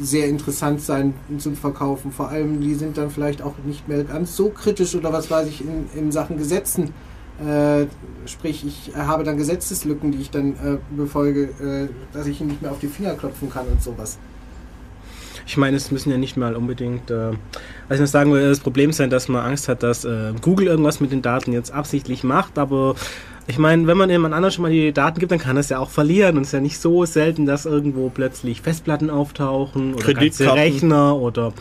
sehr interessant sein zum Verkaufen. Vor allem, die sind dann vielleicht auch nicht mehr ganz so kritisch oder was weiß ich in, in Sachen Gesetzen. Äh, sprich, ich habe dann Gesetzeslücken, die ich dann äh, befolge, äh, dass ich nicht mehr auf die Finger klopfen kann und sowas. Ich meine, es müssen ja nicht mal unbedingt, äh, was ich noch sagen will, das Problem sein, dass man Angst hat, dass äh, Google irgendwas mit den Daten jetzt absichtlich macht, aber ich meine, wenn man jemand anderem schon mal die Daten gibt, dann kann es ja auch verlieren und es ist ja nicht so selten, dass irgendwo plötzlich Festplatten auftauchen oder ganze. Rechner oder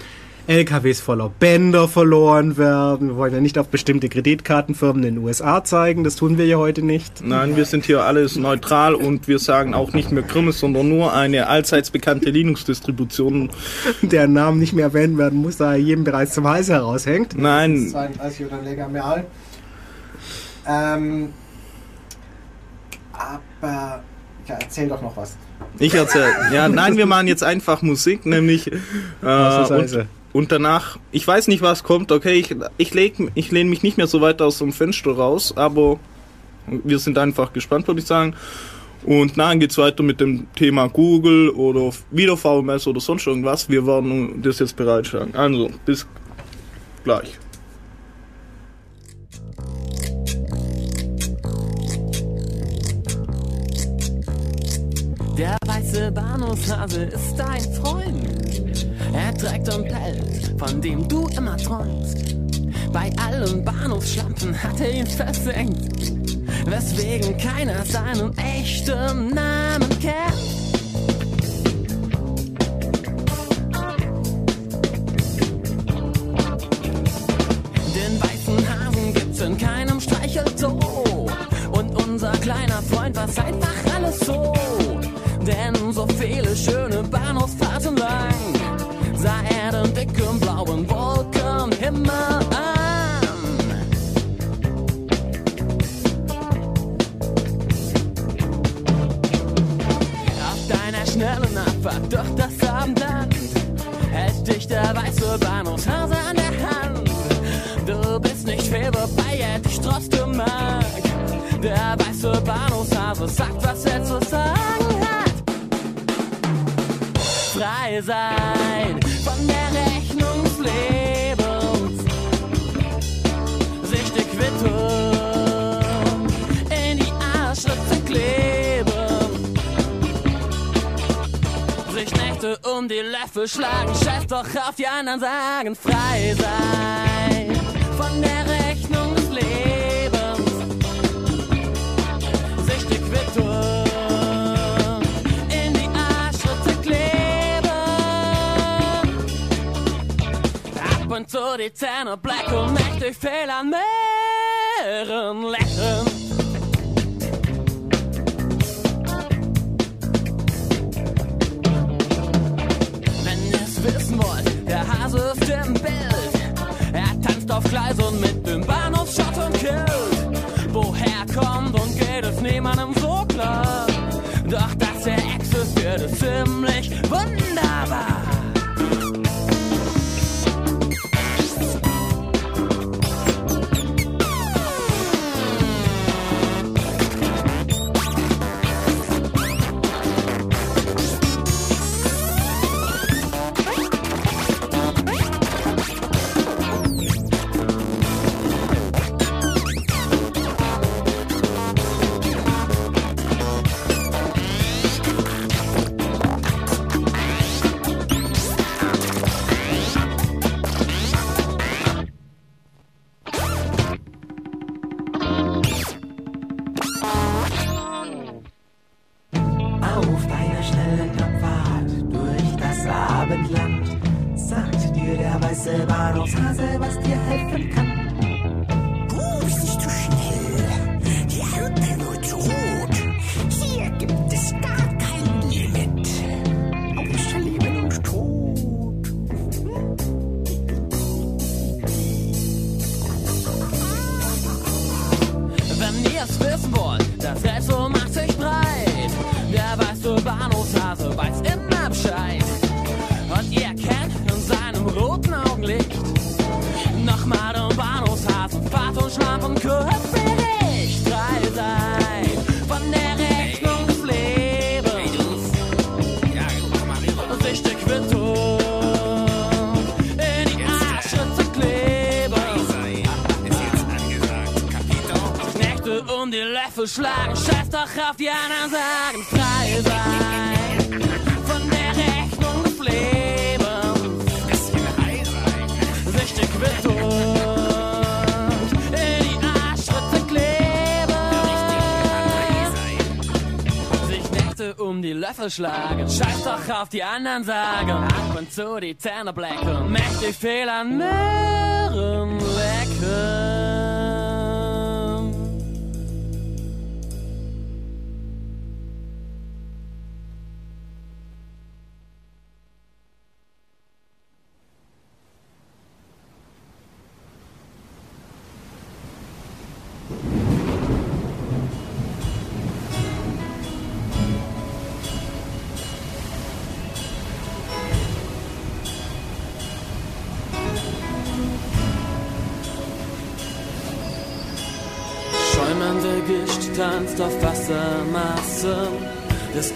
LKWs voller Bänder verloren werden. Wir wollen ja nicht auf bestimmte Kreditkartenfirmen in den USA zeigen, das tun wir ja heute nicht. Nein, wir sind hier alles neutral und wir sagen auch nicht mehr Grimme, sondern nur eine allseits bekannte Linux-Distribution. Der Namen nicht mehr erwähnt werden muss, da er jedem bereits zum Hals heraushängt. Nein, 32 oder länger mehr. Ähm, aber, ja, erzähl doch noch was. ich erzähl. Ja, nein, wir machen jetzt einfach Musik, nämlich äh, und, und danach, ich weiß nicht, was kommt, okay, ich, ich, ich lehne mich nicht mehr so weit aus dem Fenster raus, aber wir sind einfach gespannt, würde ich sagen. Und nachher geht's weiter mit dem Thema Google oder wieder VMS oder sonst irgendwas. Wir werden das jetzt bereitstellen. Also, bis gleich. Der weiße Bahnhofshase ist dein Freund. Er trägt ein Pelz, von dem du immer träumst. Bei allen Bahnhofsschlampen hat er ihn versenkt. Weswegen keiner seinen echten Namen kennt. Den weißen Hasen gibt's in keinem Streichelzoo. Und unser kleiner Freund war's einfach alles so. Denn so viele schöne Bahnhofsfahrten lang sah er den dicken blauen Wolkenhimmel an. Auf deiner schnellen Abfahrt durch das Abendland hält dich der weiße Bahnhofshase an der Hand. Du bist nicht fair, wobei er dich trotzdem mag. Der weiße Bahnhofshase sagt, was er zu sagen hat. Frei sein von der Rechnung des. Sich die Quittung in die Arschritze kleben. Sich Nächte um die Löffel schlagen, scheiß doch auf die anderen sagen. Frei sein und zu die Zähne black und mächtig fehl an Meeren lecken. Wenn ihr es wissen wollt, der Hase ist im Bild. Er tanzt auf Gleisen mit dem Bahnhofsschott und killt. Woher kommt und geht es niemandem so klar. Doch dass er existiert, ist ziemlich wunderbar. Löffel schlagen, scheiß doch auf die anderen sagen, frei sein von der Rechnung des Lebens. Sich die Quittung in die Arschritze kleben. Sich Nächte um die Löffel schlagen, scheiß doch auf die anderen sagen. Ab und zu die Zähne blecken, mächtig fehl an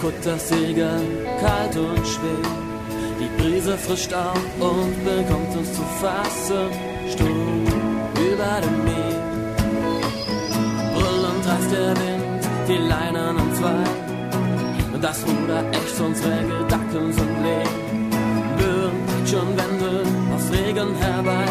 Kutters Segel kalt und schwer. Die Brise frischt auf und bekommt uns zu fassen, Sturm über dem Meer. Brüllend reißt der Wind die Leinen um zwei, und das Ruder echt unsere Gedanken sind leer. Böen schon Wände aus Regen herbei,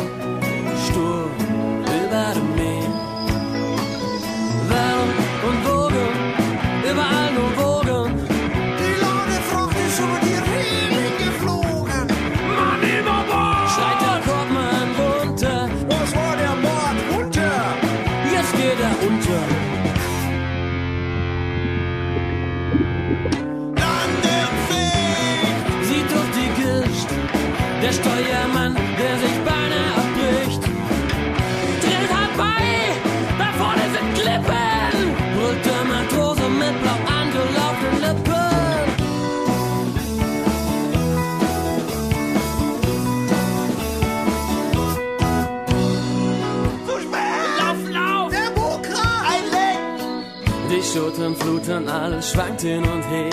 Schoten fluten, alles schwankt hin und her.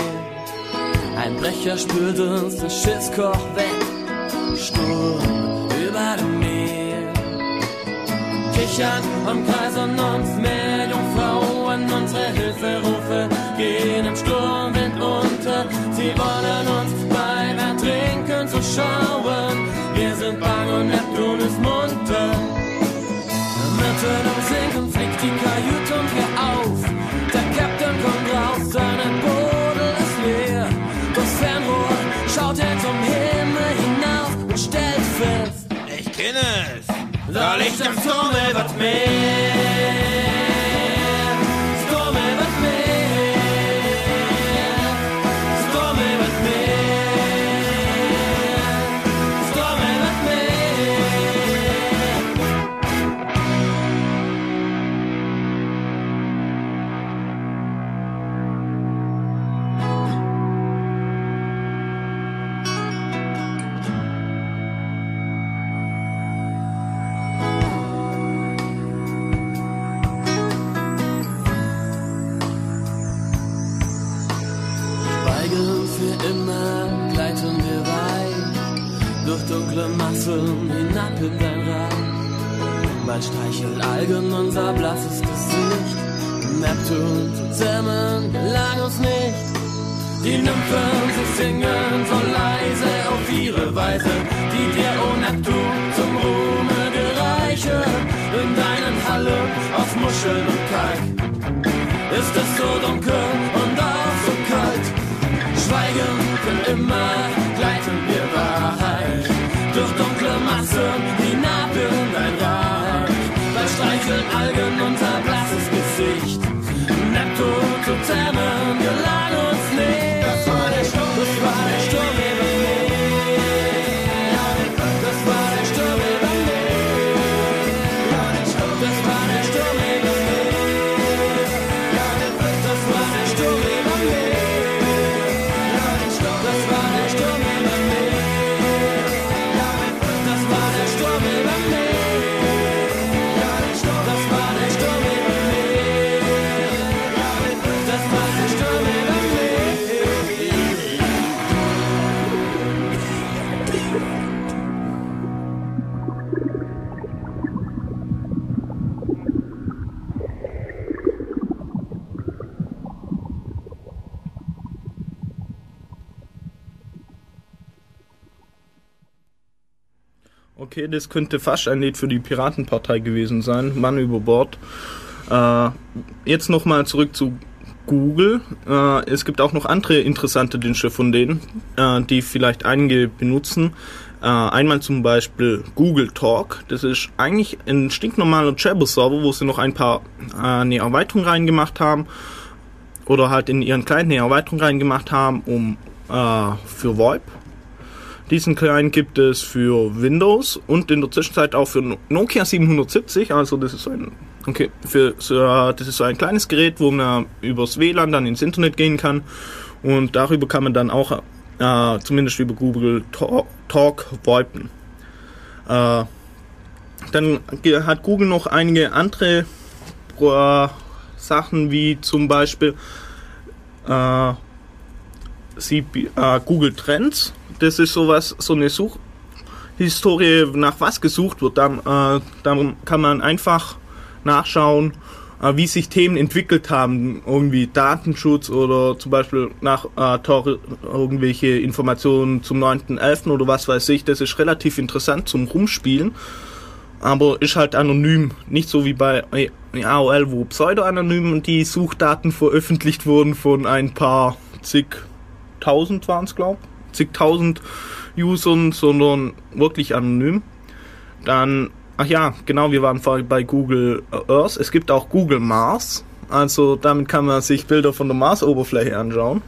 Ein Brecher spült uns den Schiffskoch weg. Sturm über dem Meer. Kichern umkreisen uns mehr Jungfrauen. Unsere Hilferufe gehen im Sturmwind unter. Sie wollen uns beim Ertrinken zuschauen. Wir sind bang und Neptun ist munter. Mitten am Sinken fliegt die Kajüte und kommt raus, seine Bodel ist leer. Das Fernrohr schaut er zum Himmel hinauf und stellt fest, Ich kenne es. da liegt am Sturm wird mehr. Das könnte fast ein Lied für die Piratenpartei gewesen sein. Mann über Bord. Äh, jetzt nochmal zurück zu Google. Äh, es gibt auch noch andere interessante Dienste von denen, äh, die vielleicht einige benutzen. Äh, einmal zum Beispiel Google Talk. Das ist eigentlich ein stinknormaler Jabber-Server, wo sie noch ein paar äh, eine Erweiterung reingemacht haben oder halt in ihren Client eine Erweiterung reingemacht haben, um äh, für VoIP. Diesen Client gibt es für Windows und in der Zwischenzeit auch für Nokia 770. Also das ist ein okay für äh, das ist so ein kleines Gerät, wo man übers WLAN dann ins Internet gehen kann und darüber kann man dann auch äh, zumindest über Google Talk, Talk VoIPen. Äh, dann hat Google noch einige andere äh, Sachen wie zum Beispiel äh, CP, äh, Google Trends. Das ist sowas, so eine Suchhistorie, nach was gesucht wird. Dann, äh, dann kann man einfach nachschauen, äh, wie sich Themen entwickelt haben, irgendwie Datenschutz oder zum Beispiel nach äh, irgendwelche Informationen zum 9.11. oder was weiß ich. Das ist relativ interessant zum Rumspielen, aber ist halt anonym. Nicht so wie bei AOL, wo pseudo-anonym die Suchdaten veröffentlicht wurden von ein paar zigtausend waren es, glaube zigtausend Usern, sondern wirklich anonym. Dann, ach ja, genau, wir waren vorhin bei Google Earth. Es gibt auch Google Mars. Also damit kann man sich Bilder von der Mars-Oberfläche anschauen.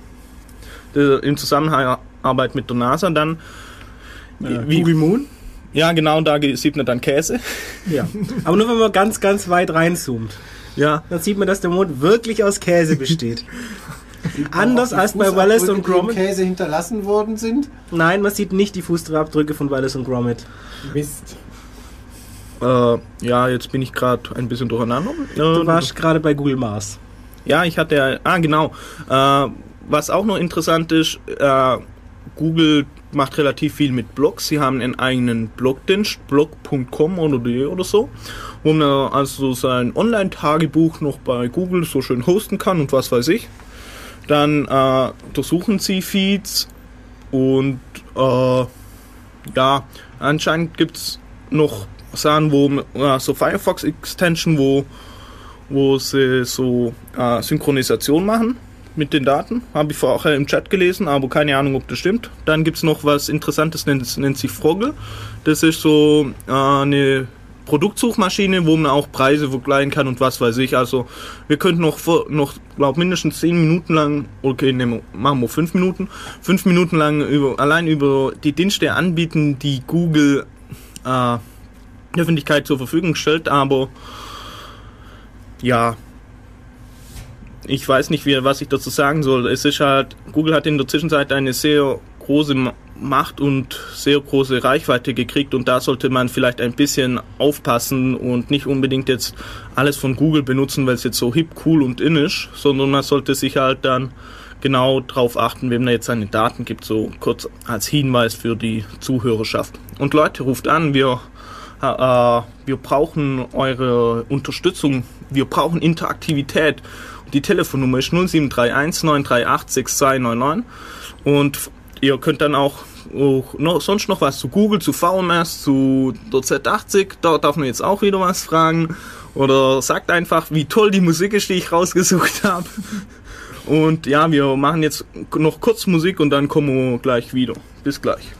Das, Im Zusammenarbeit mit der NASA dann. Äh, Google Moon? Ja, genau, da sieht man dann Käse. Ja. Aber nur wenn man ganz, ganz weit reinzoomt. Ja. Dann sieht man, dass der Mond wirklich aus Käse besteht. Anders als bei Wallace und die im Gromit. Käse hinterlassen worden sind. Nein, man sieht nicht die Fußabdrücke von Wallace und Gromit. Mist. Äh, ja, jetzt bin ich gerade ein bisschen durcheinander. Du Äh, warst gerade bei Google Mars. Ja, ich hatte ja, ah genau. Äh, was auch noch interessant ist, äh, Google macht relativ viel mit Blogs. Sie haben einen eigenen Blogdienst, blog.com oder de oder so, wo man also sein Online-Tagebuch noch bei Google so schön hosten kann und was weiß ich. Dann äh, durchsuchen sie Feeds und äh, ja, anscheinend gibt's noch Sachen, wo äh, so Firefox Extension, wo wo sie so äh, Synchronisation machen mit den Daten. Habe ich vorher im Chat gelesen, aber keine Ahnung, ob das stimmt. Dann gibt's noch was Interessantes, nennt, nennt sich Froggle. Das ist so äh, eine Produktsuchmaschine, wo man auch Preise vergleichen kann und was weiß ich. Also wir könnten noch, noch glaube mindestens 10 Minuten lang, okay, nehmen wir, machen wir 5 Minuten, 5 Minuten lang über, allein über die Dienste anbieten, die Google äh, Öffentlichkeit zur Verfügung stellt, aber ja, ich weiß nicht, wie, was ich dazu sagen soll. Es ist halt, Google hat in der Zwischenzeit eine sehr große Macht und sehr große Reichweite gekriegt und da sollte man vielleicht ein bisschen aufpassen und nicht unbedingt jetzt alles von Google benutzen, weil es jetzt so hip, cool und in ist, sondern man sollte sich halt dann genau darauf achten, wem da jetzt seine Daten gibt, so kurz als Hinweis für die Zuhörerschaft. Und Leute, ruft an, wir äh, wir brauchen eure Unterstützung, wir brauchen Interaktivität. Die Telefonnummer ist 0731 938 6299 und ihr könnt dann auch, auch noch, sonst noch was zu Google, zu VMS, zu der Z80, da darf man jetzt auch wieder was fragen oder sagt einfach, wie toll die Musik ist, die ich rausgesucht habe. Und ja, wir machen jetzt noch kurz Musik und dann kommen wir gleich wieder. Bis gleich.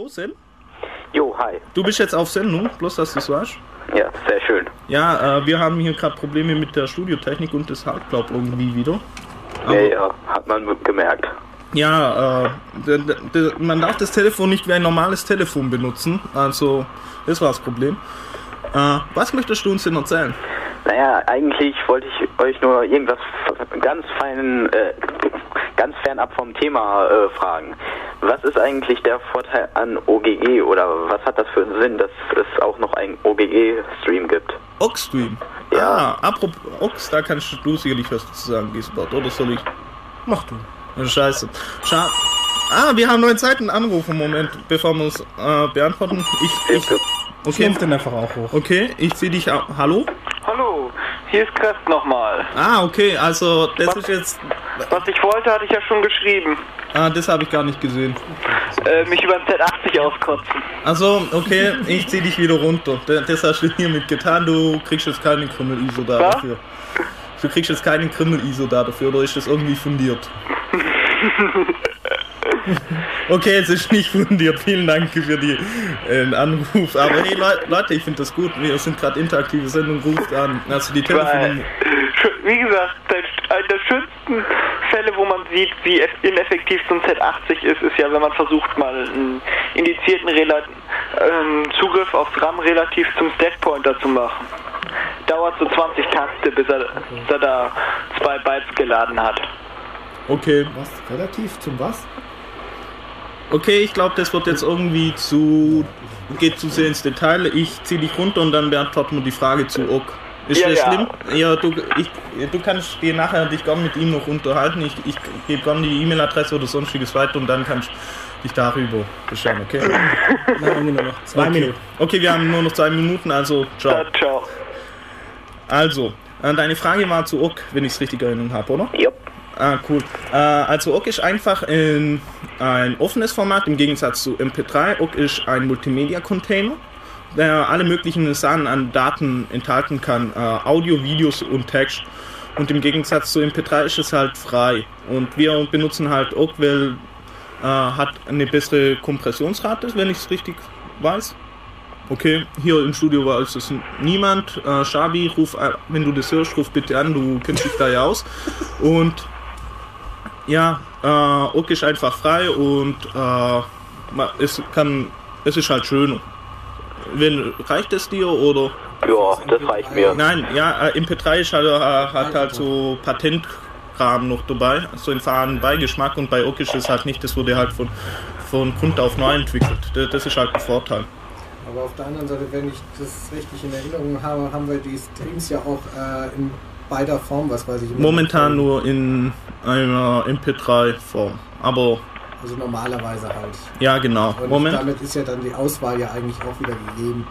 Hallo Sen? Jo, hi. Du bist jetzt auf Sendung, bloß dass du es weißt. Ja, sehr schön. Ja, äh, wir haben hier gerade Probleme mit der Studiotechnik und das halt glaubt irgendwie wieder. Ja, ja, hat man gemerkt. Ja, äh, man darf das Telefon nicht wie ein normales Telefon benutzen. Also, das war das Problem. Äh, was möchtest du uns denn erzählen? Naja, eigentlich wollte ich euch nur irgendwas ganz fein, äh, ganz fernab vom Thema äh, fragen. Was ist eigentlich der Vorteil an OGG oder was hat das für einen Sinn, dass es auch noch einen OGG-Stream gibt? Oxstream. Ja. Ah, apropos Ox, da kannst du sicherlich was dazu sagen, Gisbert. Oder soll ich? Mach du. Scheiße. Scha ah, wir haben neuen Zeiten Anruf im Moment, bevor wir uns äh, beantworten. Ich, ich, okay. Schlumpf den einfach auch hoch. Okay, ich sehe dich. au- Hallo? Hallo, hier ist Crest nochmal. Ah, okay, also das ist jetzt. Was ich wollte, hatte ich ja schon geschrieben. Ah, das habe ich gar nicht gesehen. Äh, mich über den Z80 auskotzen. Also, okay, ich zieh dich wieder runter. Das hast du hiermit getan, du kriegst jetzt keinen Krümmel-ISO da Was? dafür. Du kriegst jetzt keinen Krümmel-ISO da dafür, oder ist das irgendwie fundiert? Okay, es ist nicht fundiert. Vielen Dank für die äh, Anruf. Aber hey Leu- Leute, ich finde das gut. Wir sind gerade interaktive Sendung, ruft an. Also die Telefonnummer. Wie gesagt, der, einer der schönsten Fälle, wo man sieht, wie eff- ineffektiv so ein Z80 ist, ist ja, wenn man versucht, mal einen indizierten Rela ähm, Zugriff aufs RAM relativ zum Stackpointer zu machen. Dauert so 20 Takte, bis er, bis er da zwei Bytes geladen hat. Okay. Was? Relativ zum was? Okay, ich glaube, das wird jetzt irgendwie zu. geht zu sehr ins Detail. Ich zieh dich runter und dann beantworten wir die Frage zu Ok. Ist Ja, das ja. schlimm? Ja, du, ich, du kannst dir nachher dich gern mit ihm noch unterhalten. Ich, ich gebe gern die E-Mail-Adresse oder sonstiges weiter und dann kannst du dich darüber beschweren, okay? Nein, nur noch zwei okay. Minuten. Okay, wir haben nur noch zwei Minuten, also ciao. ciao. Also, äh, deine Frage war zu Ok, wenn ich es richtig erinnert habe, oder? Ja. Ah, cool. Äh, also OGG ist einfach in ein offenes Format im Gegensatz zu MP3. OGG ist ein Multimedia-Container, der alle möglichen Sachen an Daten enthalten kann, äh, Audio, Videos und Text. Und im Gegensatz zu MP3 ist es halt frei. Und wir benutzen halt OGG, weil äh, hat eine bessere Kompressionsrate, wenn ich es richtig weiß. Okay, hier im Studio war es niemand. Äh, Shabi, ruf, wenn du das hörst, ruf bitte an, du kennst dich da ja aus. Und ja, äh, OK ist einfach frei und äh, es kann, es ist halt schön. Wenn, reicht es dir oder? Ja, das reicht mir. Nein, ja, äh, MP3 ist halt, äh, hat halt so Patentkram noch dabei, so einen fahren Beigeschmack und bei OK ist es halt nicht, das wurde halt von, von Grund auf neu entwickelt. Das, ist halt ein Vorteil. Aber auf der anderen Seite, wenn ich das richtig in Erinnerung habe, haben wir die Streams ja auch äh, in beider Form, was weiß ich. Momentan nur in einer MP3-Form, aber Also normalerweise halt. ja, genau. Und Moment. damit ist ja dann die Auswahl ja eigentlich auch wieder gegeben.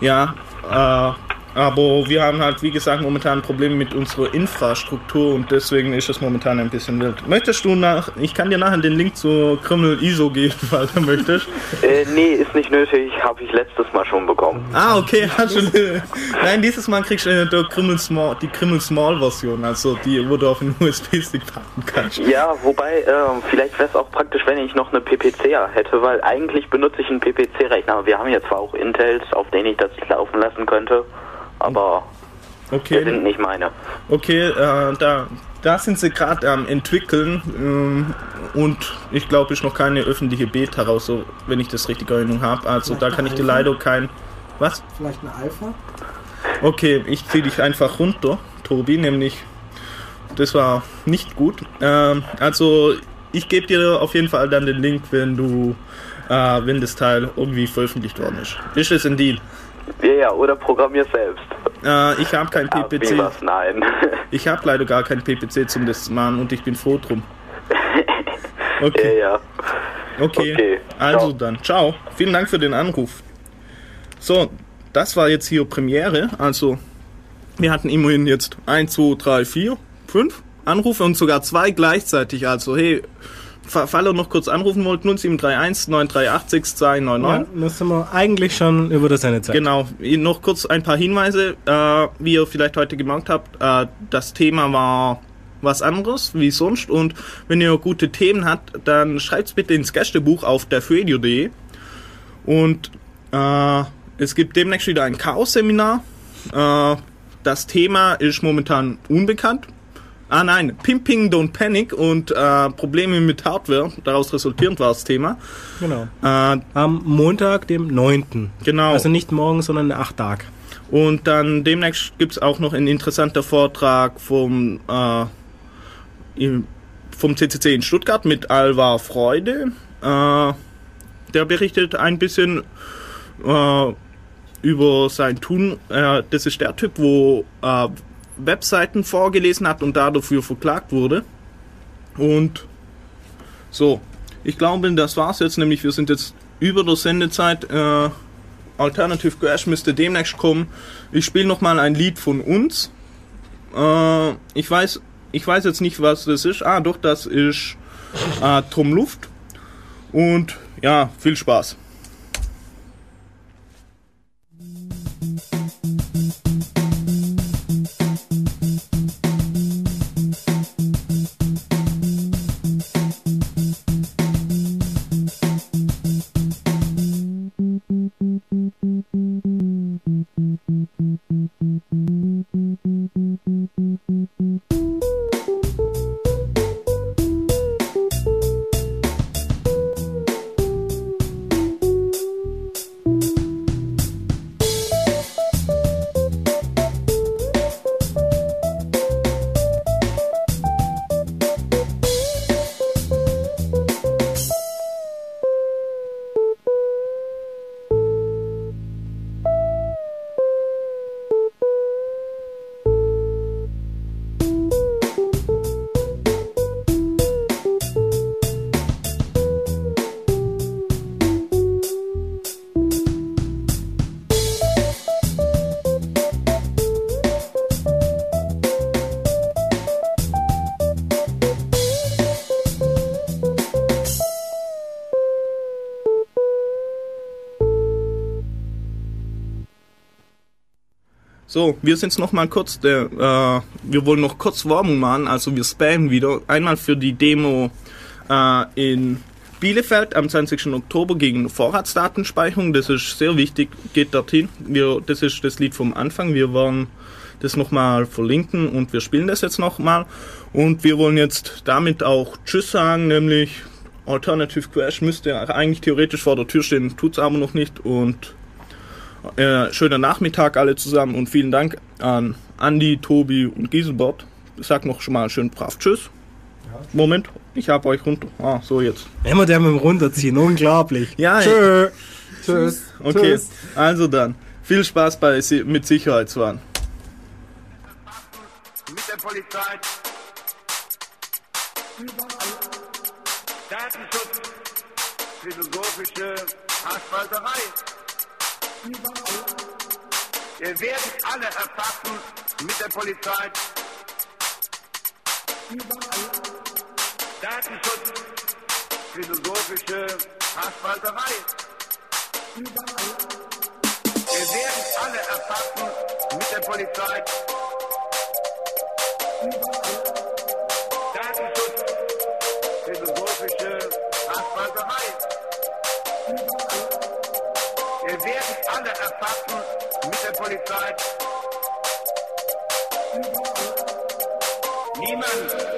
Ja, äh, aber wir haben halt, wie gesagt, momentan Probleme mit unserer Infrastruktur und deswegen ist es momentan ein bisschen wild. Möchtest du nach, ich kann dir nachher den Link zur Criminal ISO geben, falls du möchtest. Äh, nee, ist nicht nötig, habe ich letztes Mal schon bekommen. Ah, okay, hast du, nein, dieses Mal kriegst du äh, der Criminal Small, die Criminal Small Version, also die, wo du auf einen USB-Stick packen kannst. Ja, wobei, ähm, vielleicht wäre es auch praktisch, wenn ich noch eine PPC hätte, weil eigentlich benutze ich einen PPC-Rechner. Wir haben jetzt zwar auch Intels, auf denen ich das laufen lassen könnte, aber Okay. die sind nicht meine. Okay, äh, da, da sind sie gerade am entwickeln ähm, und ich glaube, ist noch keine öffentliche Beta raus, so, wenn ich das richtig in Erinnerung habe. Also da kann ich dir leider kein... Was? Vielleicht eine Alpha? Okay, ich ziehe dich einfach runter, Tobi, nämlich das war nicht gut. Ähm, also ich gebe dir auf jeden Fall dann den Link, wenn du, äh, wenn das Teil irgendwie veröffentlicht worden ist. Ist es ein Deal? Ja, ja, oder programmier selbst. Äh, ich habe kein PPC. was? Nein. Ich habe leider gar kein PPC zum das machen und ich bin froh drum. Okay. Ja, ja. Okay. Okay, Also dann, ciao. Vielen Dank für den Anruf. So, das war jetzt hier Premiere. Also, wir hatten immerhin jetzt 1, 2, 3, 4, 5 Anrufe und sogar zwei gleichzeitig. Also, hey, fa- fall ihr noch kurz anrufen wollt, 0731 938 6299. Ja, das sind wir eigentlich schon über der Sendezeit. Genau, noch kurz ein paar Hinweise. Äh, wie ihr vielleicht heute gemerkt habt, äh, das Thema war was anderes wie sonst. Und wenn ihr gute Themen habt, dann schreibt's bitte ins Gästebuch auf derfradio.de. Und äh, es gibt demnächst wieder ein Chaos-Seminar. Äh, das Thema ist momentan unbekannt. Ah nein, Pimping Don't Panic und äh, Probleme mit Hardware. Daraus resultierend war das Thema. Genau. Äh, Am Montag, dem 9. Genau. Also nicht morgen, sondern acht Tag. Und dann demnächst gibt's auch noch ein interessanter Vortrag vom, äh, im, vom CCC in Stuttgart mit Alvar Freude. Äh, der berichtet ein bisschen äh, über sein Tun. Äh, das ist der Typ, wo äh, Webseiten vorgelesen hat und dafür verklagt wurde. Und so, ich glaube, das war's jetzt. Nämlich, wir sind jetzt über der Sendezeit. Äh, Alternative Crash müsste demnächst kommen. Ich spiele noch mal ein Lied von uns. Äh, ich weiß, ich weiß jetzt nicht, was das ist. Ah, doch, das ist äh, Tom Luft. Und ja, viel Spaß. So, wir sind noch mal kurz, der, äh, wir wollen noch kurz Werbung machen, also wir spammen wieder. Einmal für die Demo äh, in Bielefeld am 20. Oktober gegen Vorratsdatenspeicherung. Das ist sehr wichtig, geht dorthin. Wir, das ist das Lied vom Anfang. Wir wollen das nochmal verlinken und wir spielen das jetzt nochmal. Und wir wollen jetzt damit auch Tschüss sagen, nämlich Alternative Crash müsste eigentlich theoretisch vor der Tür stehen, tut's aber noch nicht. Und äh, schöner Nachmittag alle zusammen und vielen Dank an Andi, Tobi und Giselbert. Ich sag noch schon mal schön brav Tschüss. Moment, ich hab euch runter. Ah, so jetzt. Immer der mit dem Runterziehen, unglaublich. Ja, Tschö. Tschüss. Okay, also dann. Viel Spaß bei Si- mit Sicherheitswahn. mit der Polizei. Datenschutz, philosophische Haarspalterei. Wir werden alle erfassen mit der Polizei. Datenschutz, philosophische Haarspalterei. Wir werden alle erfassen mit der Polizei. Werden alle erfassen mit der Polizei. Niemand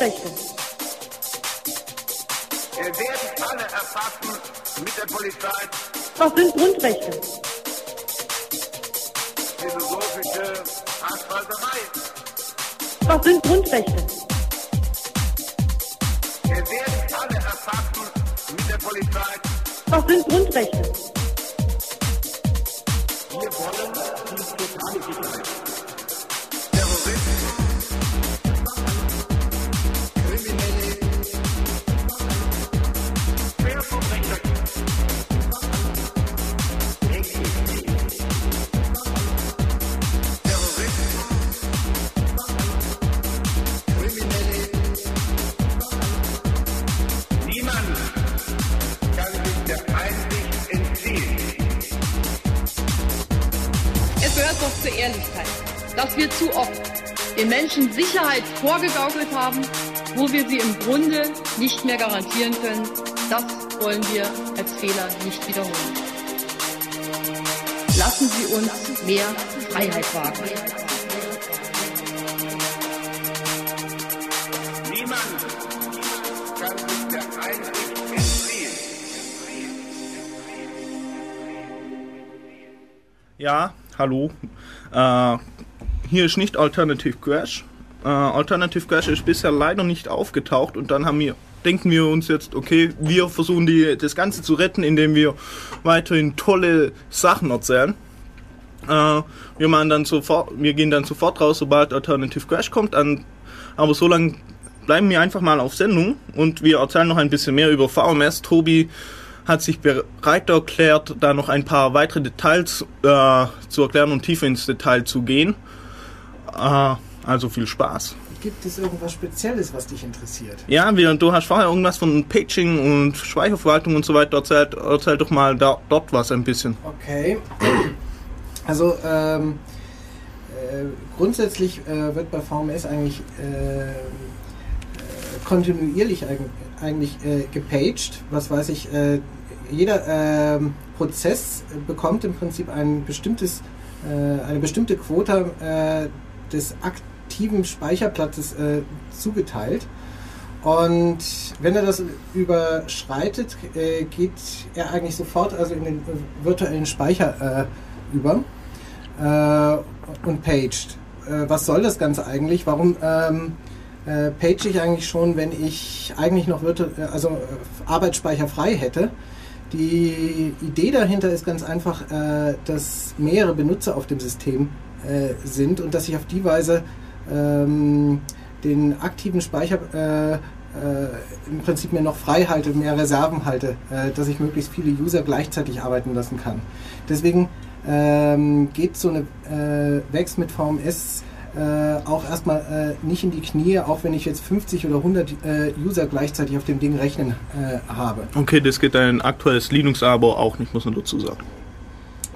Verbrechen. Wir werden alle erfassen mit der Polizei. Was sind Grundrechte? Philosophische Hasswalterei. Was sind Grundrechte? Menschen Sicherheit vorgegaukelt haben, wo wir sie im Grunde nicht mehr garantieren können. Das wollen wir als Fehler nicht wiederholen. Lassen Sie uns mehr Freiheit wagen. Ja, hallo. Äh, hier ist nicht Alternative Crash. Äh, Alternative Crash ist bisher leider nicht aufgetaucht und dann haben wir, denken wir uns jetzt, okay, wir versuchen die, das Ganze zu retten, indem wir weiterhin tolle Sachen erzählen. Äh, wir machen dann sofort, wir gehen dann sofort raus, sobald Alternative Crash kommt. An, aber so lange bleiben wir einfach mal auf Sendung und wir erzählen noch ein bisschen mehr über VMS. Tobi hat sich bereit erklärt, da noch ein paar weitere Details äh, zu erklären und tiefer ins Detail zu gehen. Äh, also viel Spaß. Gibt es irgendwas Spezielles, was dich interessiert? Ja, wir, du hast vorher irgendwas von Paging und Speicherverwaltung und so weiter erzählt. Erzähl doch mal da, dort was ein bisschen. Okay. Also ähm, äh, grundsätzlich äh, wird bei VMS eigentlich äh, äh, kontinuierlich eig eigentlich äh, gepaged. Was weiß ich, äh, jeder ähm, Prozess bekommt im Prinzip ein bestimmtes, eine bestimmte Quote des aktiven Speicherplatzes äh, zugeteilt. Und wenn er das überschreitet, äh, geht er eigentlich sofort also in den äh, virtuellen Speicher äh, über äh, und paged. Äh, was soll das Ganze eigentlich? Warum ähm, äh, page ich eigentlich schon, wenn ich eigentlich noch virtu also Arbeitsspeicher frei hätte? Die Idee dahinter ist ganz einfach, dass mehrere Benutzer auf dem System äh, sind und dass ich auf die Weise ähm, den aktiven Speicher äh, äh, im Prinzip mir noch frei halte, mehr Reserven halte, äh, dass ich möglichst viele User gleichzeitig arbeiten lassen kann. Deswegen ähm, geht so eine äh, Wex mit VMS auch erstmal nicht in die Knie, auch wenn ich jetzt 50 oder 100 äh, User gleichzeitig auf dem Ding rechnen habe. Okay, das geht ein aktuelles Linux-Abo auch nicht, muss man dazu sagen.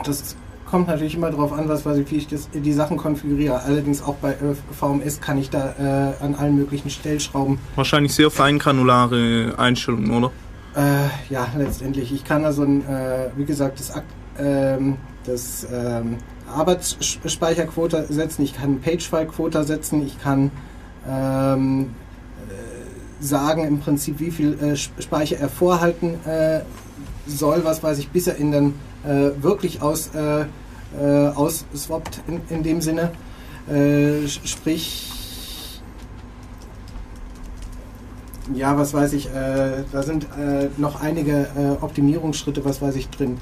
Das kommt natürlich immer darauf an, was weiß ich, wie ich das, die Sachen konfiguriere. Allerdings auch bei äh, VMS kann ich da äh, an allen möglichen Stellschrauben Wahrscheinlich sehr feingranulare Einstellungen, oder? Äh, ja, letztendlich. Ich kann also, ein, äh, wie gesagt, das, Akt- ähm, das ähm, Arbeitsspeicherquota setzen, ich kann Pagefile-Quota setzen, ich kann ähm, äh, sagen im Prinzip, wie viel äh, Sp- Speicher er vorhalten äh, soll, was weiß ich, bis er ihn dann wirklich aus, äh, ausswappt in, in dem Sinne. Äh, sprich, ja, was weiß ich, äh, da sind äh, noch einige äh, Optimierungsschritte, was weiß ich, drin.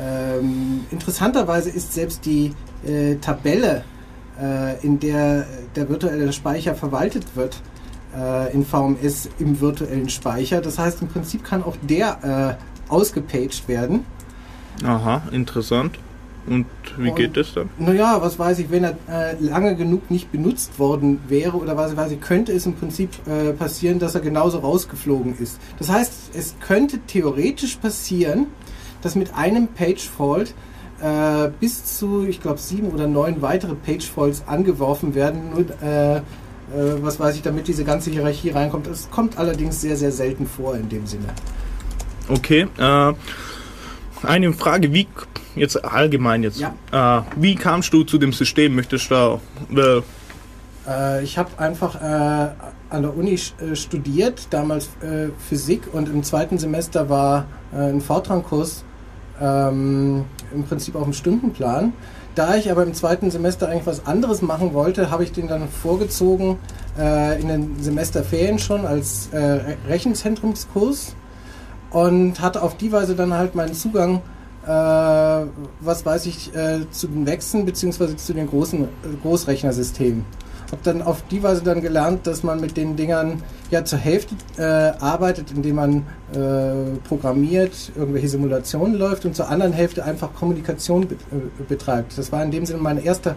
Ähm, interessanterweise ist selbst die äh, Tabelle, äh, in der der virtuelle Speicher verwaltet wird, in VMS im virtuellen Speicher. Das heißt, im Prinzip kann auch der ausgepaged werden. Aha, interessant. Und wie Und- geht das dann? Naja, was weiß ich, wenn er äh, lange genug nicht benutzt worden wäre oder was weiß ich, könnte es im Prinzip äh, passieren, dass er genauso rausgeflogen ist. Das heißt, es könnte theoretisch passieren, dass mit einem Page-Fault äh, bis zu, ich glaube, sieben oder neun weitere Page-Faults angeworfen werden, nur, äh, äh, was weiß ich, damit diese ganze Hierarchie reinkommt. Es kommt allerdings sehr, sehr selten vor in dem Sinne. Okay, äh, eine Frage, wie, jetzt allgemein jetzt, äh, wie kamst du zu dem System? Möchtest du da, äh, Äh, ich habe einfach äh, an der Uni äh, studiert, damals äh, Physik und im zweiten Semester war ein Fortran-Kurs ähm, im Prinzip auf dem Stundenplan. Da ich aber im zweiten Semester eigentlich was anderes machen wollte, habe ich den dann vorgezogen in den Semesterferien schon als Re- Rechenzentrumskurs und hatte auf die Weise dann halt meinen Zugang, äh, was weiß ich, äh, zu den Wechseln beziehungsweise zu den großen äh, Großrechnersystemen. Habe dann auf die Weise dann gelernt, dass man mit den Dingern ja zur Hälfte äh, arbeitet, indem man äh, programmiert, irgendwelche Simulationen läuft und zur anderen Hälfte einfach Kommunikation be äh, betreibt. Das war in dem Sinne mein erster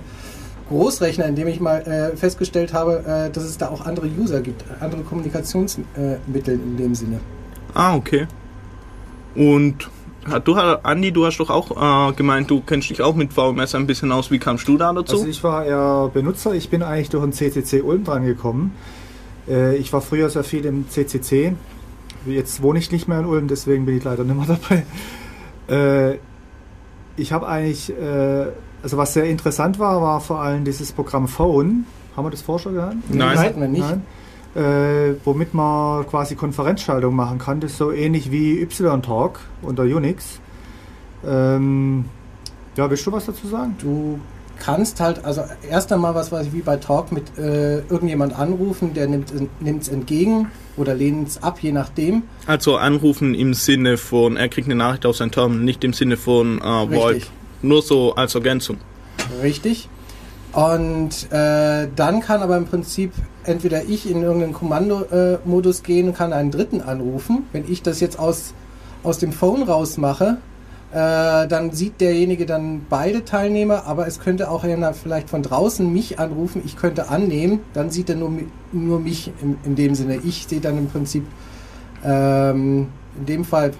Großrechner, in dem ich mal äh, festgestellt habe, äh, dass es da auch andere User gibt, andere Kommunikationsmittel äh, in dem Sinne. ah, okay. Und du, Andi, du hast doch auch äh, gemeint, du kennst dich auch mit VMS ein bisschen aus. Wie kamst du da dazu? Also ich war eher Benutzer, ich bin eigentlich durch den CCC Ulm dran gekommen. Äh, ich war früher sehr viel im CCC. Jetzt wohne ich nicht mehr in Ulm, deswegen bin ich leider nicht mehr dabei. Äh, ich habe eigentlich, äh, also was sehr interessant war, war vor allem dieses Programm Phone. Haben wir das vorher schon gehabt? Nein. Das hatten wir nicht. Nein. Äh, womit man quasi Konferenzschaltung machen kann. Das ist so ähnlich wie Y-Talk unter Unix. Ähm, Ja, willst du was dazu sagen? Du kannst halt, also erst einmal, was weiß ich, wie bei Talk mit äh, irgendjemand anrufen, der nimmt es entgegen oder lehnt es ab, je nachdem. Also anrufen im Sinne von, er kriegt eine Nachricht auf sein Terminal, nicht im Sinne von äh, Void. Nur so als Ergänzung. Richtig. Und äh, dann kann aber im Prinzip entweder ich in irgendeinen Kommandomodus gehen und kann einen Dritten anrufen. Wenn ich das jetzt aus, aus dem Phone raus mache, äh, dann sieht derjenige dann beide Teilnehmer, aber es könnte auch einer vielleicht von draußen mich anrufen. Ich könnte annehmen, dann sieht er nur, nur mich in, in dem Sinne. Ich sehe dann im Prinzip ähm, in dem Fall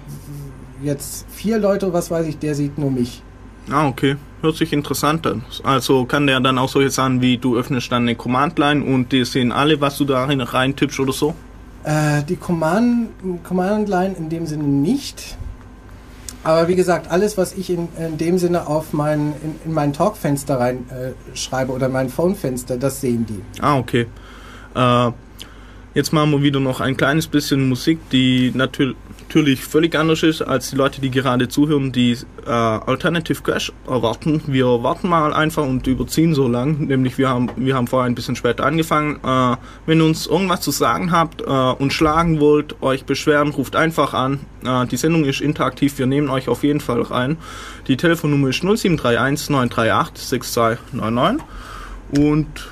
jetzt vier Leute, was weiß ich, der sieht nur mich. Ah, okay. Hört sich interessant an. Also kann der dann auch solche Sachen wie, du öffnest dann eine Command-Line und die sehen alle, was du da rein, rein tippst oder so? Äh, die Command, Command Line in dem Sinne nicht. Aber wie gesagt, alles, was ich in, in dem Sinne auf mein, in, in mein Talk-Fenster rein äh, schreibe oder mein Phone-Fenster, das sehen die. Ah, okay. Äh, jetzt machen wir wieder noch ein kleines bisschen Musik, die natür natürlich völlig anders ist als die Leute, die gerade zuhören, die äh, Alternative Crash erwarten. Wir warten mal einfach und überziehen so lang, nämlich wir haben, wir haben vorher ein bisschen später angefangen. Äh, wenn ihr uns irgendwas zu sagen habt äh, und schlagen wollt, euch beschweren, ruft einfach an. Äh, die Sendung ist interaktiv, wir nehmen euch auf jeden Fall rein. Die Telefonnummer ist 0731 938 6299 und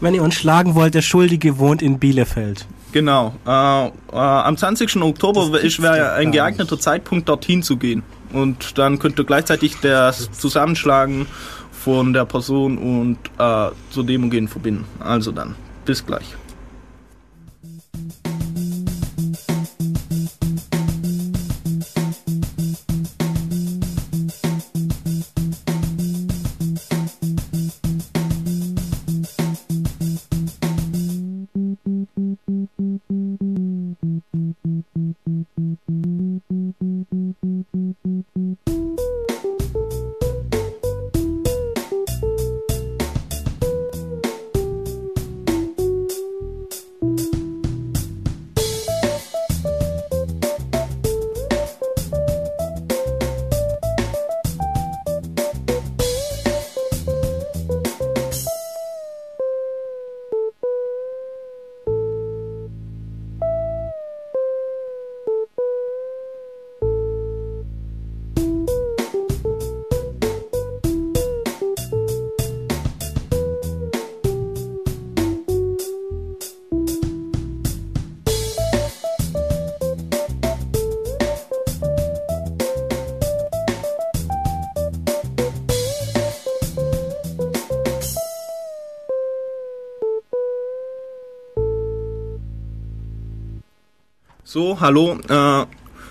Wenn ihr uns schlagen wollt, der Schuldige wohnt in Bielefeld. Genau. Äh, äh, am 20. Oktober wäre ein geeigneter Zeitpunkt, dorthin zu gehen. Und dann könnt ihr gleichzeitig das Zusammenschlagen von der Person und äh, zur Demo gehen verbinden. Also dann, bis gleich. So, hallo. Äh,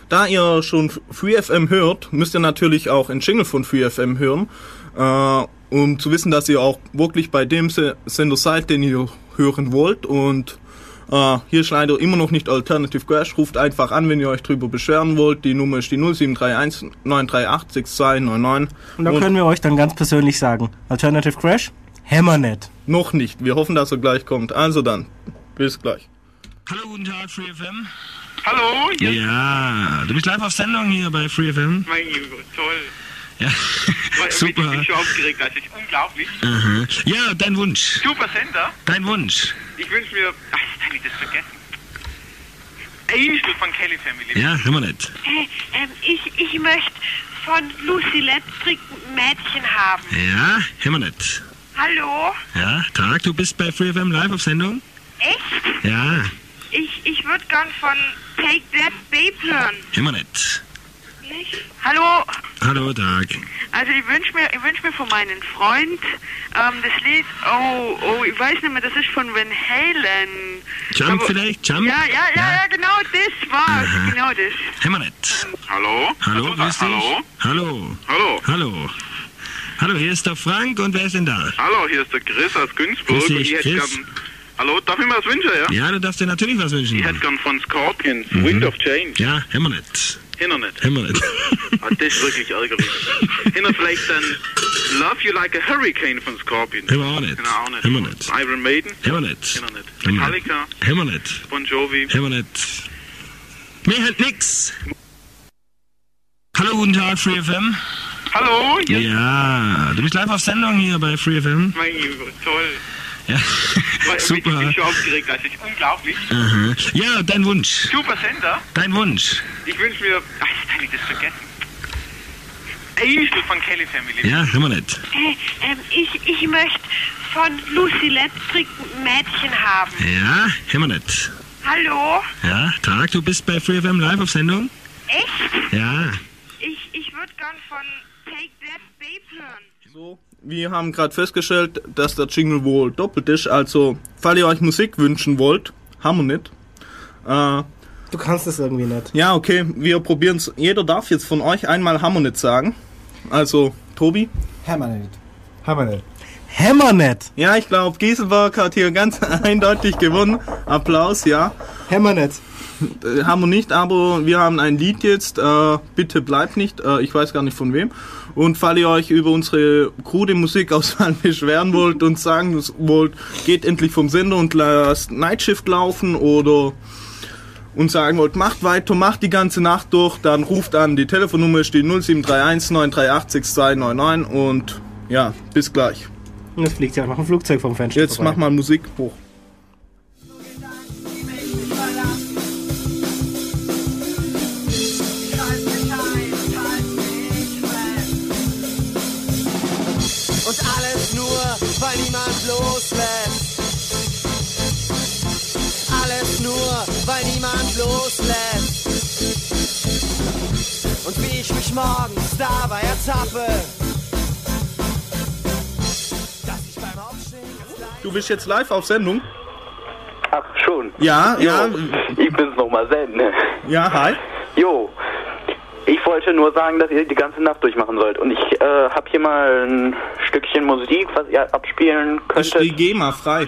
da ihr schon FreeFM hört, müsst ihr natürlich auch einen Jingle von FreeFM hören, äh, um zu wissen, dass ihr auch wirklich bei dem Se Sender seid, den ihr hören wollt. Und äh, hier ist leider immer noch nicht Alternative Crash. Ruft einfach an, wenn ihr euch drüber beschweren wollt. Die Nummer ist die 0731 938 6299. Und da können wir euch dann ganz persönlich sagen, Alternative Crash, Hammernet. Noch nicht. Wir hoffen, dass er gleich kommt. Also dann, bis gleich. Hallo, guten Tag, FreeFM. Hallo, Ja. ja, du bist live auf Sendung hier bei FreeFM. Mein Gott, toll. Ja, Ich super. bin schon aufgeregt, das ist unglaublich. Aha. Ja, dein Wunsch. Super Sender. Dein Wunsch. Ich wünsche mir. Ach, kann ich das vergessen? Angel von Kelly Family. Ja, hören wir nicht. Hey, ähm, ich, ich möchte von Lucy Lettrick ein Mädchen haben. Ja, hören wir nicht. Hallo? Ja, Tag, du bist bei FreeFM live auf Sendung? Echt? Ja, Ich, ich würde gern von Take That Babe hören. wir nicht. Nicht? Hallo? Hallo, Tag. Also ich wünsche mir, ich wünsch mir von meinem Freund ähm, das Lied, oh, oh, ich weiß nicht mehr, das ist von Van Halen. Jump vielleicht? Jump? Ja, ja, ja, ja, genau das war's, Aha. genau das. Wir nicht. Hallo? Hallo, grüß dich. Hallo? Hallo. Hallo? Hallo. Hallo, hier ist der Frank und wer ist denn da? Hallo, hier ist der Chris aus Günzburg. Grüß und dich, ich hätte Chris. gern. Hallo, darf ich mir was wünschen, ja? Ja, du darfst dir natürlich was wünschen. Ich hätte gern von Scorpions, Mhm. Wind of Change. Ja, hören wir nicht. Hinner nicht. Wir nicht. Ah, das ist wirklich ärgerlich. Hinner vielleicht dann Love You Like a Hurricane von Scorpions. Wir auch nicht. Hinner auch nicht. Wir nicht. Iron Maiden. Hören wir nicht. Hinner nicht. Metallica. Hören wir nicht. Bon Jovi. Hören wir nicht. Mehr halt nix. Hallo, guten Tag, FreeFM. Hallo? Ja, du bist live auf Sendung hier bei FreeFM. Mein Gott, toll. Ja, Ich super. bin schon aufgeregt, das ist unglaublich. Aha. Ja, dein Wunsch. Super Sender. Dein Wunsch. Ich wünsche mir... Ach, kann ich das vergessen? Angel von Kelly Family. Ja, wir nicht. Hey, ähm, ich, ich möchte von Lucy Lepstrick ein Mädchen haben. Ja, wir nicht. Hallo? Ja, Tag, du bist bei FreeFM live auf Sendung? Echt? Ja. Ich, ich würde gern von Take That Babe hören. Wir haben gerade festgestellt, dass der Jingle wohl doppelt ist. Also, falls ihr euch Musik wünschen wollt, haben wir nicht. Äh, Du kannst es irgendwie nicht. ja, okay, wir probieren es. Jeder darf jetzt von euch einmal Hammernet sagen. Also, Tobi? Hammernet. Hammernet. Hammernet. Ja, ich glaube, Gieselberg hat hier ganz eindeutig gewonnen. Applaus, ja. Hammernet. Äh, haben wir nicht, aber wir haben ein Lied jetzt. Äh, bitte bleibt nicht. Äh, ich weiß gar nicht von wem. Und falls ihr euch über unsere krude Musikauswahl beschweren wollt und sagen wollt, geht endlich vom Sender und lasst Nightshift laufen oder und sagen wollt, macht weiter, macht die ganze Nacht durch, dann ruft an. Die Telefonnummer steht 0731 938 6299 und ja, bis gleich. Und jetzt fliegt ja auch noch ein Flugzeug vom Fenster Jetzt vorbei. mach mal Musik hoch. Loslässt. Alles nur, weil niemand loslässt. Und wie ich mich morgens dabei ertappe. Dass ich beim Aufstehen Du bist jetzt live auf Sendung? Ach, schon. Ja, jo, ja. Ich bin's nochmal, ne? Ja, hi. Jo. Ich wollte nur sagen, dass ihr die ganze Nacht durchmachen sollt. Und ich äh, habe hier mal ein Stückchen Musik, was ihr abspielen Ist könntet. die GEMA frei?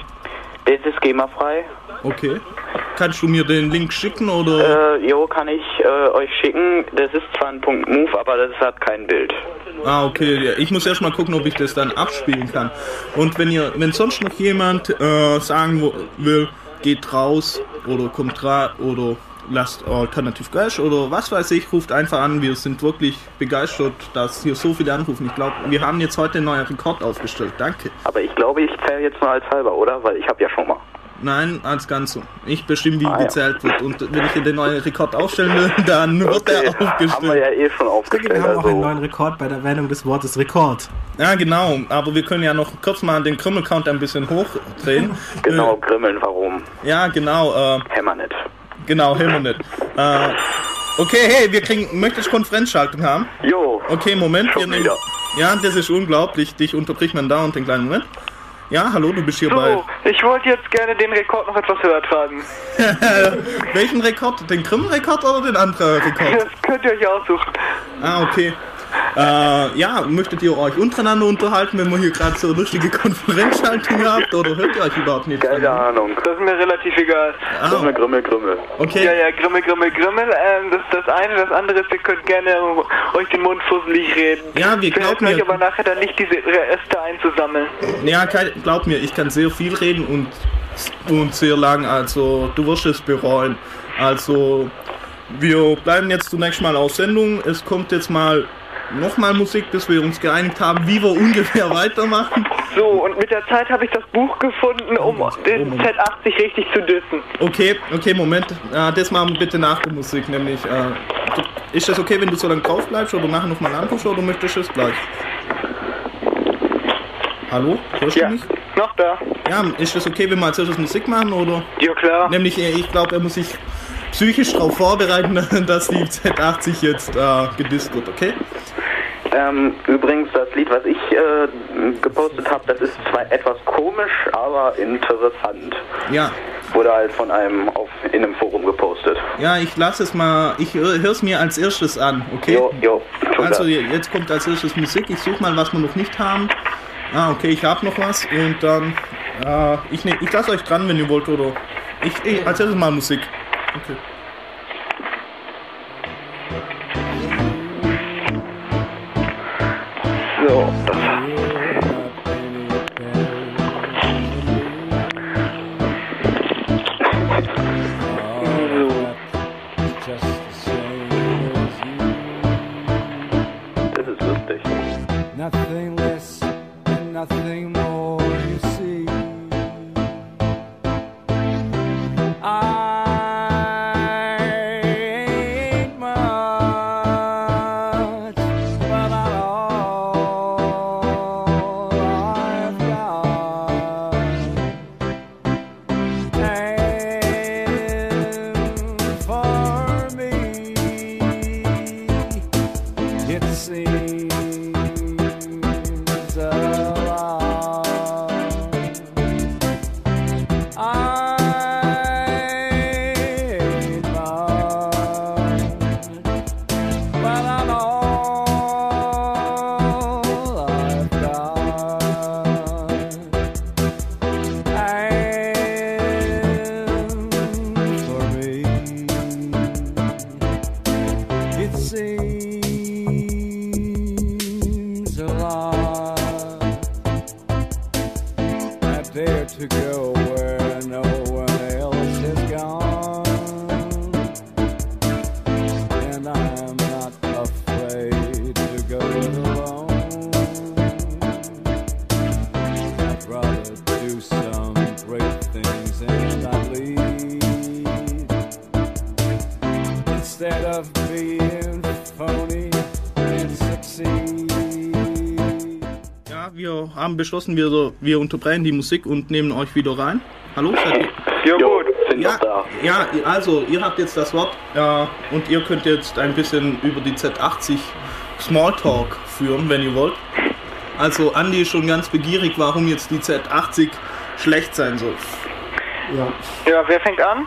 Das ist GEMA-frei. Okay. Kannst du mir den Link schicken oder? Äh, jo, kann ich äh, euch schicken. Das ist zwar ein Punkt Move, aber das hat kein Bild. Ah, okay. Ja, Ich muss erst mal gucken, ob ich das dann abspielen kann. Und wenn ihr, wenn sonst noch jemand äh, sagen will, geht raus oder kommt ra oder lasst alternativ Cash oder was weiß ich, ruft einfach an. Wir sind wirklich begeistert, dass hier so viele anrufen. Ich glaube, wir haben jetzt heute einen neuen Rekord aufgestellt. Danke. Aber ich glaube, ich zähle jetzt nur als halber, oder? Weil ich habe ja schon mal. Nein, als Ganze. Ich bestimme, wie gezählt wird. Und wenn ich den neuen Rekord aufstellen will, dann wird er aufgestellt. Haben wir ja eh schon aufgestellt. Wir haben auch einen Also, neuen Rekord bei der Erwähnung des Wortes Rekord. Ja, genau. Aber wir können ja noch kurz mal den Krümmel-Count ein bisschen hochdrehen. genau, grimmeln, warum? Ja, genau. Äh, Hammernet. Genau, Hammernet. Äh, okay, hey, wir kriegen, möchtest du Konferenzschaltung haben? Jo. Okay, Moment. Schon wir nehmen, wieder. ja, das ist unglaublich. Dich unterbricht man da und den kleinen Moment. Ja, hallo, du bist hier So, ich wollte jetzt gerne den Rekord noch etwas höher tragen. bei. Welchen Rekord? Den Krümmel-Rekord oder den anderen Rekord? Das könnt ihr euch aussuchen. Ah, okay. Äh, ja, möchtet ihr euch untereinander unterhalten, wenn wir hier gerade so eine lustige Konferenzschaltung habt, oder hört ihr euch überhaupt nicht? Keine Ahnung. Das ist mir relativ egal. Ah. Grimmel, Grimmel, Grimmel. Okay. Ja, ja, Grimmel, Grimmel, Grimmel. Ähm, das ist das eine. Das andere ist, ihr könnt gerne euch den Mund fusselig reden. Ja, wir glauben euch mir- aber nachher dann nicht, diese Reste einzusammeln. Ja, glaub mir, ich kann sehr viel reden und, und sehr lang, also du wirst es bereuen. Also, wir bleiben jetzt zunächst mal auf Sendung. Es kommt jetzt mal nochmal Musik, bis wir uns geeinigt haben, wie wir ungefähr weitermachen. So, und mit der Zeit habe ich das Buch gefunden, um den Z80 richtig zu dissen. Okay, okay, Moment. Äh, das machen wir bitte nach der Musik, nämlich. Äh, ist das okay, wenn du so lange drauf bleibst oder nachher nochmal anrufst oder möchtest du es gleich? Hallo? Hörst Ja, du mich? noch da. Ja, ist das okay, wenn wir als erstes Musik machen oder? Ja, klar. Nämlich, äh, ich glaube, er muss sich psychisch darauf vorbereiten, dass die Z80 jetzt äh, gedisst wird, okay? Ähm, übrigens, das Lied, was ich äh, gepostet habe, das ist zwar etwas komisch, aber interessant. Ja. Wurde halt von einem auf, in einem Forum gepostet. Ja, ich lasse es mal, ich höre es mir als erstes an, okay? Jo, jo, Also jetzt kommt als erstes Musik, ich suche mal, was wir noch nicht haben. Ah, okay, ich habe noch was und dann, äh, ich, ne, ich lasse euch dran, wenn ihr wollt, oder? Ich, ich als erstes mal Musik. Okay. So, das. Das ist lustig. Beschlossen, wir, wir unterbrechen die Musik und nehmen euch wieder rein. Hallo, seid ihr? Ja, gut, sind ja, da. Ja, also, ihr habt jetzt das Wort ja, und ihr könnt jetzt ein bisschen über die Z80 Smalltalk führen, wenn ihr wollt. Also, Andi ist schon ganz begierig, warum jetzt die Z80 schlecht sein soll. Ja. Ja, wer fängt an?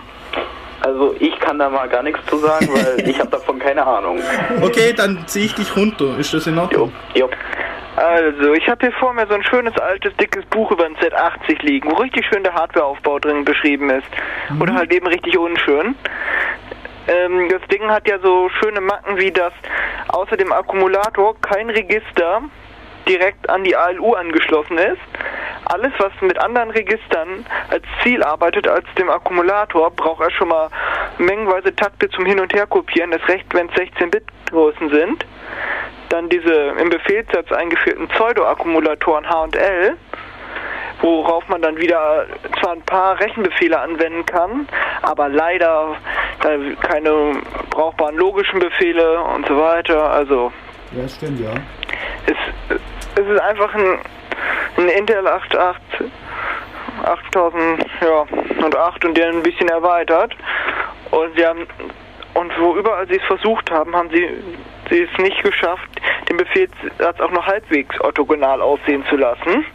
Also ich kann da mal gar nichts zu sagen, weil ich habe davon keine Ahnung. Okay, dann ziehe ich dich runter. Ist das in Ordnung? Jo. Also, ich habe hier vor mir so ein schönes, altes, dickes Buch über den Z80 liegen, wo richtig schön der Hardwareaufbau drin beschrieben ist. Oder halt eben richtig unschön. Ähm, das Ding hat ja so schöne Macken wie das außer dem Akkumulator kein Register direkt an die ALU angeschlossen ist. Alles, was mit anderen Registern als Ziel arbeitet als dem Akkumulator, braucht er schon mal mengenweise Takte zum Hin- und Herkopieren, das recht, wenn es 16-Bit-Größen sind. Dann diese im Befehlssatz eingeführten Pseudo-Akkumulatoren H und L, worauf man dann wieder zwar ein paar Rechenbefehle anwenden kann, aber leider keine brauchbaren logischen Befehle und so weiter. Also Ja, stimmt, ja. es, es ist einfach ein, ein Intel 88 8000 ja, und 8 und der ein bisschen erweitert. Und sie haben und wo überall sie es versucht haben, haben sie, sie es nicht geschafft, den Befehlssatz auch noch halbwegs orthogonal aussehen zu lassen.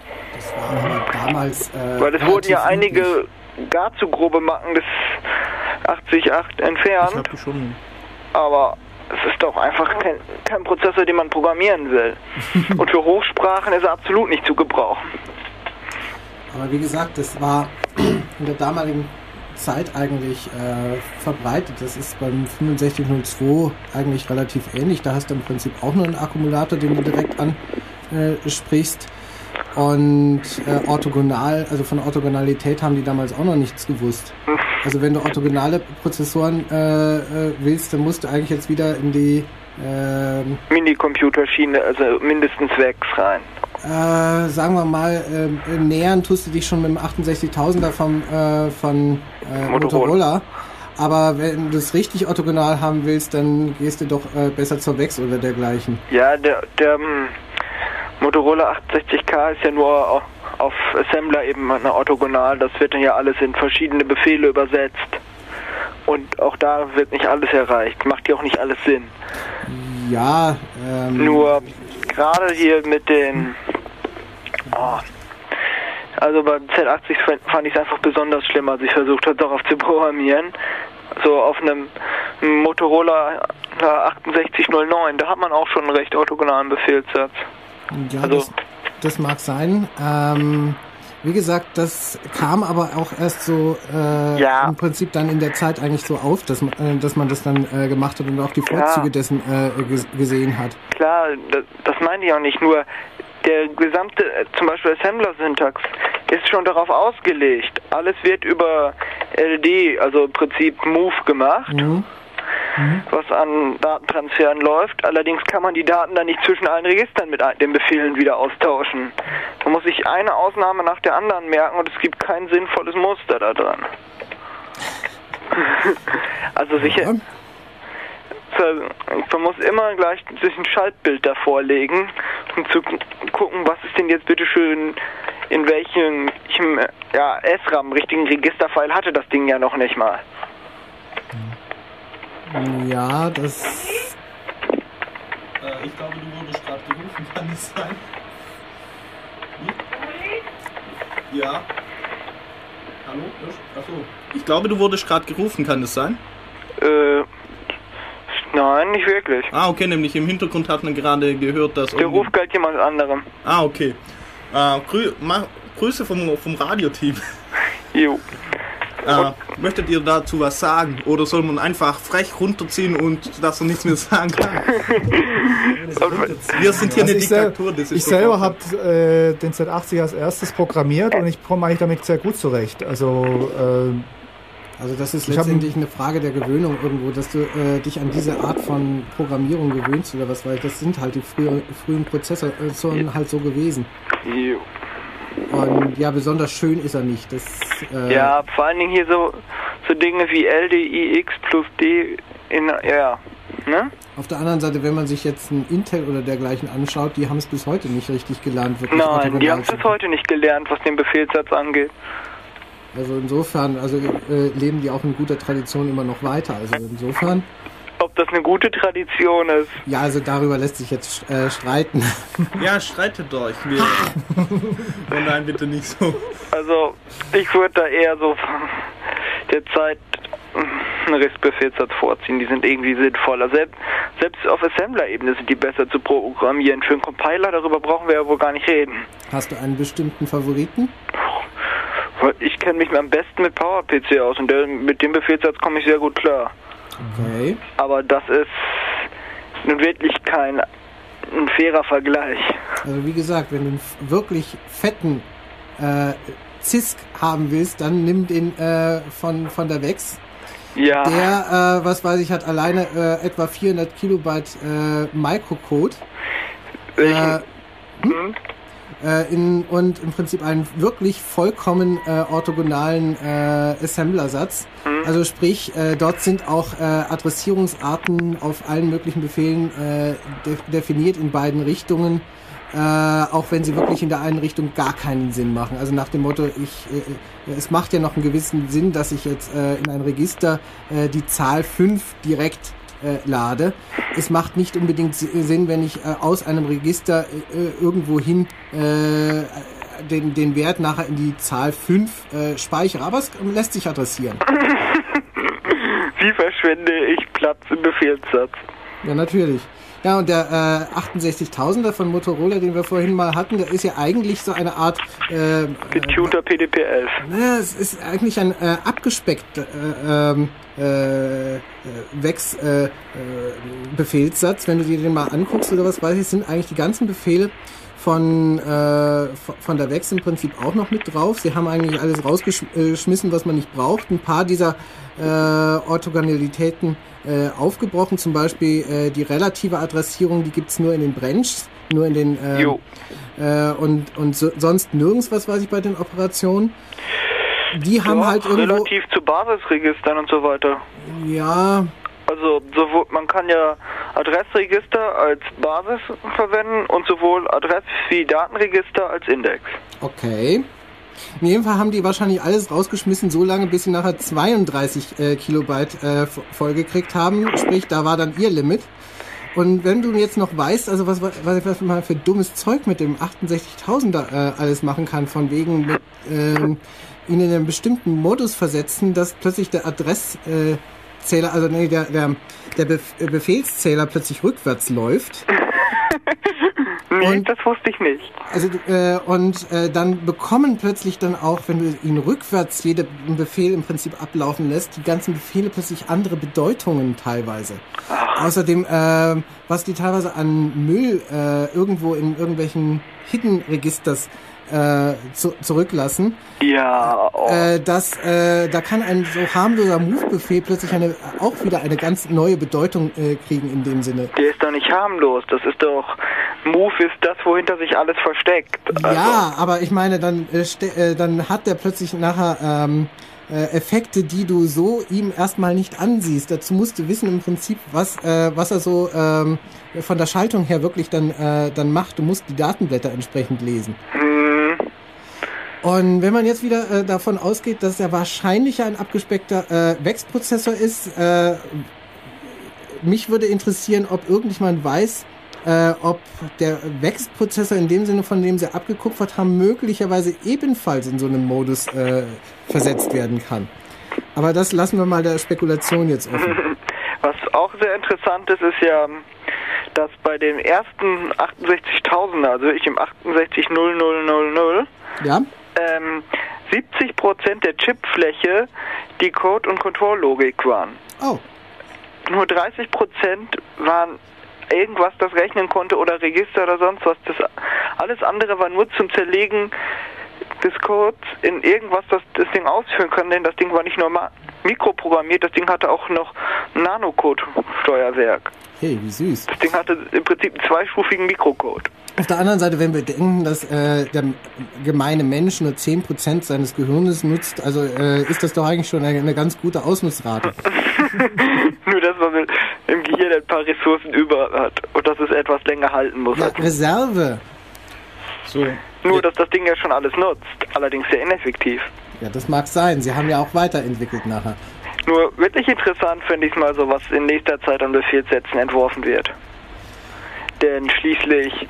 Damals. Äh, Weil es wurden ja einige gar zu grobe Macken des 80.8 entfernt. Ich hab schon. Aber es ist doch einfach kein, kein Prozessor, den man programmieren will. Und für Hochsprachen ist er absolut nicht zu gebrauchen. Aber wie gesagt, das war in der damaligen Zeit eigentlich äh, verbreitet. Das ist beim 6502 eigentlich relativ ähnlich. Da hast du im Prinzip auch nur einen Akkumulator, den du direkt ansprichst. Und äh, orthogonal, also von Orthogonalität haben die damals auch noch nichts gewusst. Also wenn du orthogonale Prozessoren äh, äh, willst, dann musst du eigentlich jetzt wieder in die ähm, Minicomputerschiene, also mindestens Wex rein. äh, sagen wir mal, äh, nähern tust du dich schon mit dem 68.000er vom, äh, von äh, Motorola. Motorola. Aber wenn du es richtig orthogonal haben willst, dann gehst du doch äh, besser zur Wex oder dergleichen. Ja, der, der ähm, Motorola 68K ist ja nur au- auf Assembler eben eine orthogonal. Das wird dann ja alles in verschiedene Befehle übersetzt. Und auch da wird nicht alles erreicht. Macht ja auch nicht alles Sinn. Ja, ähm, Nur gerade hier mit den. Oh, also beim Z80 fand- fand ich es einfach besonders schlimm, als ich versucht habe, darauf zu programmieren. So auf einem Motorola 6809, da hat man auch schon einen recht orthogonalen Befehlssatz. Ja also- das, das mag sein. Ähm, wie gesagt, das kam aber auch erst so äh, Ja. im Prinzip dann in der Zeit eigentlich so auf, dass man, äh, dass man das dann äh, gemacht hat und auch die Vorzüge Ja. dessen äh, ges- gesehen hat. Klar, das, das meine ich auch nicht. Nur der gesamte, äh, zum Beispiel Assembler-Syntax, ist schon darauf ausgelegt. Alles wird über LD, also im Prinzip Move gemacht. Mhm. Was an Datentransferen läuft. Allerdings kann man die Daten dann nicht zwischen allen Registern mit den Befehlen wieder austauschen. Man muss sich eine Ausnahme nach der anderen merken und es gibt kein sinnvolles Muster da dran. also sicher. Man muss immer gleich sich ein Schaltbild davor legen, um zu gu- gucken, was ist denn jetzt bitteschön in welchem welchem, ja, SRAM, richtigen Registerfile hatte das Ding ja noch nicht mal. Ja, das. Äh, ich glaube, du wurdest gerade gerufen, kann das sein? Hm? Ja. Hallo? Achso. Ich glaube, du wurdest gerade gerufen, kann das sein? Äh, nein, nicht wirklich. Ah, okay, nämlich im Hintergrund hat man gerade gehört, dass... Der Ruf galt jemand anderem. Ah, okay. Äh, grü ma Grüße vom, vom Radioteam. Jo. Äh, möchtet ihr dazu was sagen? Oder soll man einfach frech runterziehen und dass er nichts mehr sagen kann? Wir sind hier eine Also ich sel- Diktatur. Das ist ich so selber habe äh, den Z80 als erstes programmiert und ich komme eigentlich damit sehr gut zurecht. Also, äh, Also das ist letztendlich eine Frage der Gewöhnung irgendwo, dass du äh, dich an diese Art von Programmierung gewöhnst oder was, weil das sind halt die früher, frühen Prozessoren halt so gewesen. Und ja, besonders schön ist er nicht. Das, äh, Ja, vor allen Dingen hier so, so Dinge wie LDIX plus D in, ja, ne? Auf der anderen Seite, wenn man sich jetzt ein Intel oder dergleichen anschaut, die haben es bis heute nicht richtig gelernt. Wirklich Nein, die haben es bis heute nicht gelernt, was den Befehlssatz angeht. Also insofern, also äh, leben die auch in guter Tradition immer noch weiter. Also insofern, Ob das eine gute Tradition ist? ja, also darüber lässt sich jetzt äh, streiten. Ja, streitet euch. Wir oh nein, bitte nicht so. Also, ich würde da eher so der Zeit einen RISC-Befehlssatz vorziehen. Die sind irgendwie sinnvoller. Selbst, selbst auf Assembler-Ebene sind die besser zu programmieren. Für einen Compiler, darüber brauchen wir ja wohl gar nicht reden. Hast du einen bestimmten Favoriten? Ich kenne mich am besten mit PowerPC aus und der, mit dem Befehlssatz komme ich sehr gut klar. Okay. Aber das ist nun wirklich kein ein fairer Vergleich. Also wie gesagt, wenn du einen wirklich fetten äh, CISC haben willst, dann nimm den äh, von, von der Vex. Ja. Der, äh, was weiß ich, hat alleine äh, etwa 400 Kilobyte äh, Microcode. Äh, hm? Äh, in, und im Prinzip einen wirklich vollkommen äh, orthogonalen äh, Assemblersatz. Also sprich, äh, dort sind auch äh, Adressierungsarten auf allen möglichen Befehlen äh, de definiert in beiden Richtungen. Äh, auch wenn sie wirklich in der einen Richtung gar keinen Sinn machen. Also nach dem Motto, ich, äh, es macht ja noch einen gewissen Sinn, dass ich jetzt äh, in ein Register äh, die Zahl 5 direkt äh, lade. Es macht nicht unbedingt Si- Sinn, wenn ich äh, aus einem Register äh, irgendwo hin äh, den, den Wert nachher in die Zahl 5 äh, speichere. Aber es lässt sich adressieren. Wie verschwende ich Platz im Befehlssatz? Ja, natürlich. Ja, und der äh, 68000er von Motorola, den wir vorhin mal hatten, der ist ja eigentlich so eine Art... Äh, Getunter PDP-11. Naja, es ist eigentlich ein äh, abgespeckter äh, ähm, äh, äh, Wex äh, äh, Befehlssatz. Wenn du dir den mal anguckst oder was weiß ich, sind eigentlich die ganzen Befehle von, äh, von- der Wex im Prinzip auch noch mit drauf. Sie haben eigentlich alles rausgeschmissen, was man nicht braucht. Ein paar dieser äh, Orthogonalitäten äh, aufgebrochen, zum Beispiel äh, die relative Adressierung, die gibt's nur in den Branches, nur in den äh, äh, und, und so, sonst nirgends, was weiß ich, bei den Operationen. Die haben Doch, halt irgendwo. relativ zu Basisregistern und so weiter. Ja, Also sowohl, man kann ja Adressregister als Basis verwenden und sowohl Adress- wie Datenregister als Index. okay. In jedem Fall haben die wahrscheinlich alles rausgeschmissen, so lange, bis sie nachher 32 äh, Kilobyte äh, vo- vollgekriegt haben. Sprich, da war dann ihr Limit. Und wenn du jetzt noch weißt, also was, was, was man für dummes Zeug mit dem 68.000er äh, alles machen kann, von wegen mit, ähm, ihn in einen bestimmten Modus versetzen, dass plötzlich der Adresszähler, äh, Zähler, also nee, der, der, der Bef äh, Befehlszähler plötzlich rückwärts läuft. Nee, das wusste ich nicht. Also äh, und äh, dann bekommen plötzlich dann auch, wenn du ihn rückwärts jeden Befehl im Prinzip ablaufen lässt, die ganzen Befehle plötzlich andere Bedeutungen teilweise. Außerdem, äh, was die teilweise an Müll äh, irgendwo in irgendwelchen Hidden Registers äh, zu, zurücklassen. Ja. Oh. Äh, das, äh, da kann ein so harmloser Move-Befehl plötzlich eine, auch wieder eine ganz neue Bedeutung äh, kriegen in dem Sinne. Der ist doch nicht harmlos. Das ist doch. Move ist das, wohinter sich alles versteckt. Also, Ja, aber ich meine, dann, äh, äh, dann hat der plötzlich nachher ähm, äh, Effekte, die du so ihm erstmal nicht ansiehst. Dazu musst du wissen im Prinzip, was, äh, was er so ähm, von der Schaltung her wirklich dann, äh, dann macht. Du musst die Datenblätter entsprechend lesen. Und wenn man jetzt wieder äh, davon ausgeht, dass er wahrscheinlich ein abgespeckter äh, Wex-Prozessor ist, äh, mich würde interessieren, ob irgendjemand weiß, äh, ob der Wex-Prozessor in dem Sinne, von dem sie abgekupfert haben, möglicherweise ebenfalls in so einem Modus äh, versetzt werden kann. Aber das lassen wir mal der Spekulation jetzt offen. Was auch sehr interessant ist, ist ja, dass bei den ersten 68.000er, also ich im 680000, Ja? Ähm, 70% der Chipfläche die Code- und Kontrolllogik waren. Oh. Nur 30% waren irgendwas, das rechnen konnte oder Register oder sonst was. Das, alles andere war nur zum Zerlegen des Codes in irgendwas, das das Ding ausführen kann, denn das Ding war nicht nur mikroprogrammiert, das Ding hatte auch noch ein Nanocode-Steuerwerk. Hey, wie süß. Das Ding hatte im Prinzip einen zweistufigen Mikrocode. Auf der anderen Seite, wenn wir denken, dass äh, der gemeine Mensch nur 10% seines Gehirnes nutzt, also äh, ist das doch eigentlich schon eine, eine ganz gute Ausnutzrate. Nur, dass man im Gehirn ein paar Ressourcen über hat und dass es etwas länger halten muss. Ja, Reserve. So. Nur, dass das Ding ja schon alles nutzt, allerdings sehr ineffektiv. Ja, das mag sein. Sie haben ja auch weiterentwickelt nachher. Nur wirklich interessant finde ich mal so, was in nächster Zeit an Befehlssätzen entworfen wird. Denn schließlich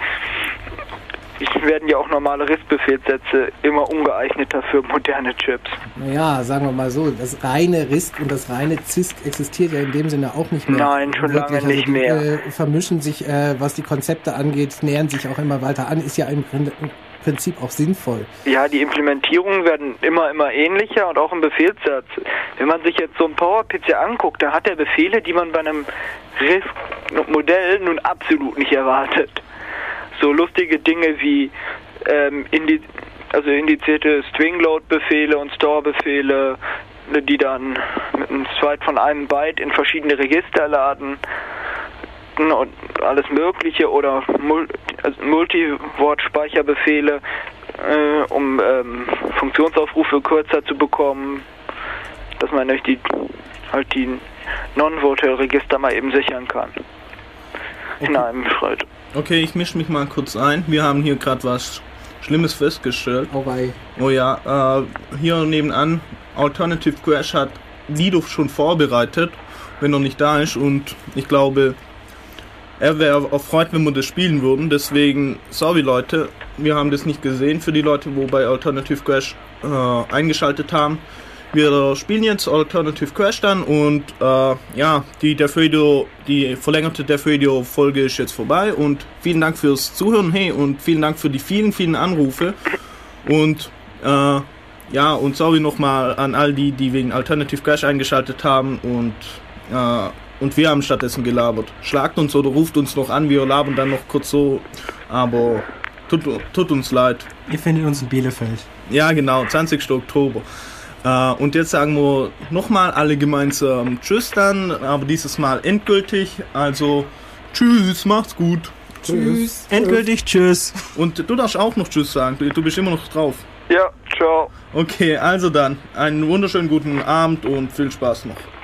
werden ja auch normale RISC-Befehlssätze immer ungeeigneter für moderne Chips. Naja, sagen wir mal so, das reine RISC und das reine CISC existiert ja in dem Sinne auch nicht mehr. Nein, schon lange Also nicht die, mehr. Äh, vermischen sich, äh, was die Konzepte angeht, nähern sich auch immer weiter an, ist ja im im Prinzip auch sinnvoll. Ja, die Implementierungen werden immer, immer ähnlicher und auch im Befehlssatz. Wenn man sich jetzt so ein PowerPC anguckt, da hat er Befehle, die man bei einem RISC-Modell nun absolut nicht erwartet. So lustige Dinge wie ähm, indi also indizierte String-Load-Befehle und Store-Befehle, die dann mit einem Zweit von einem Byte in verschiedene Register laden und alles Mögliche oder Mul also Multi-Wort-Speicherbefehle, äh, um ähm, Funktionsaufrufe kürzer zu bekommen, dass man durch die halt die Non-Voter-Register mal eben sichern kann. In einem Schritt. Okay, ich mische mich mal kurz ein. Wir haben hier gerade was Schlimmes festgestellt. Oh wei. Oh ja, äh, hier nebenan, Alternative Crash hat Lido schon vorbereitet, wenn er nicht da ist. Und ich glaube, er wäre erfreut, wenn wir das spielen würden. Deswegen, sorry Leute, wir haben das nicht gesehen für die Leute, wo bei Alternative Crash äh, eingeschaltet haben. Wir spielen jetzt Alternative Crash dann und äh, ja, die Def Radio, die verlängerte Def Radio Folge ist jetzt vorbei und vielen Dank fürs Zuhören, hey, und vielen Dank für die vielen, vielen Anrufe und äh, ja, und sorry nochmal an all die, die wegen Alternative Crash eingeschaltet haben und äh, und wir haben stattdessen gelabert. Schlagt uns oder ruft uns noch an, wir labern dann noch kurz so, aber tut, tut uns leid. Ihr findet uns in Bielefeld. Ja, genau, 20. Oktober. Äh, und jetzt sagen wir nochmal alle gemeinsam Tschüss dann, aber dieses Mal endgültig. Also Tschüss, macht's gut. Tschüss. Endgültig Tschüss. Und du darfst auch noch Tschüss sagen, du, du bist immer noch drauf. Ja, ciao. Okay, also dann, einen wunderschönen guten Abend und viel Spaß noch.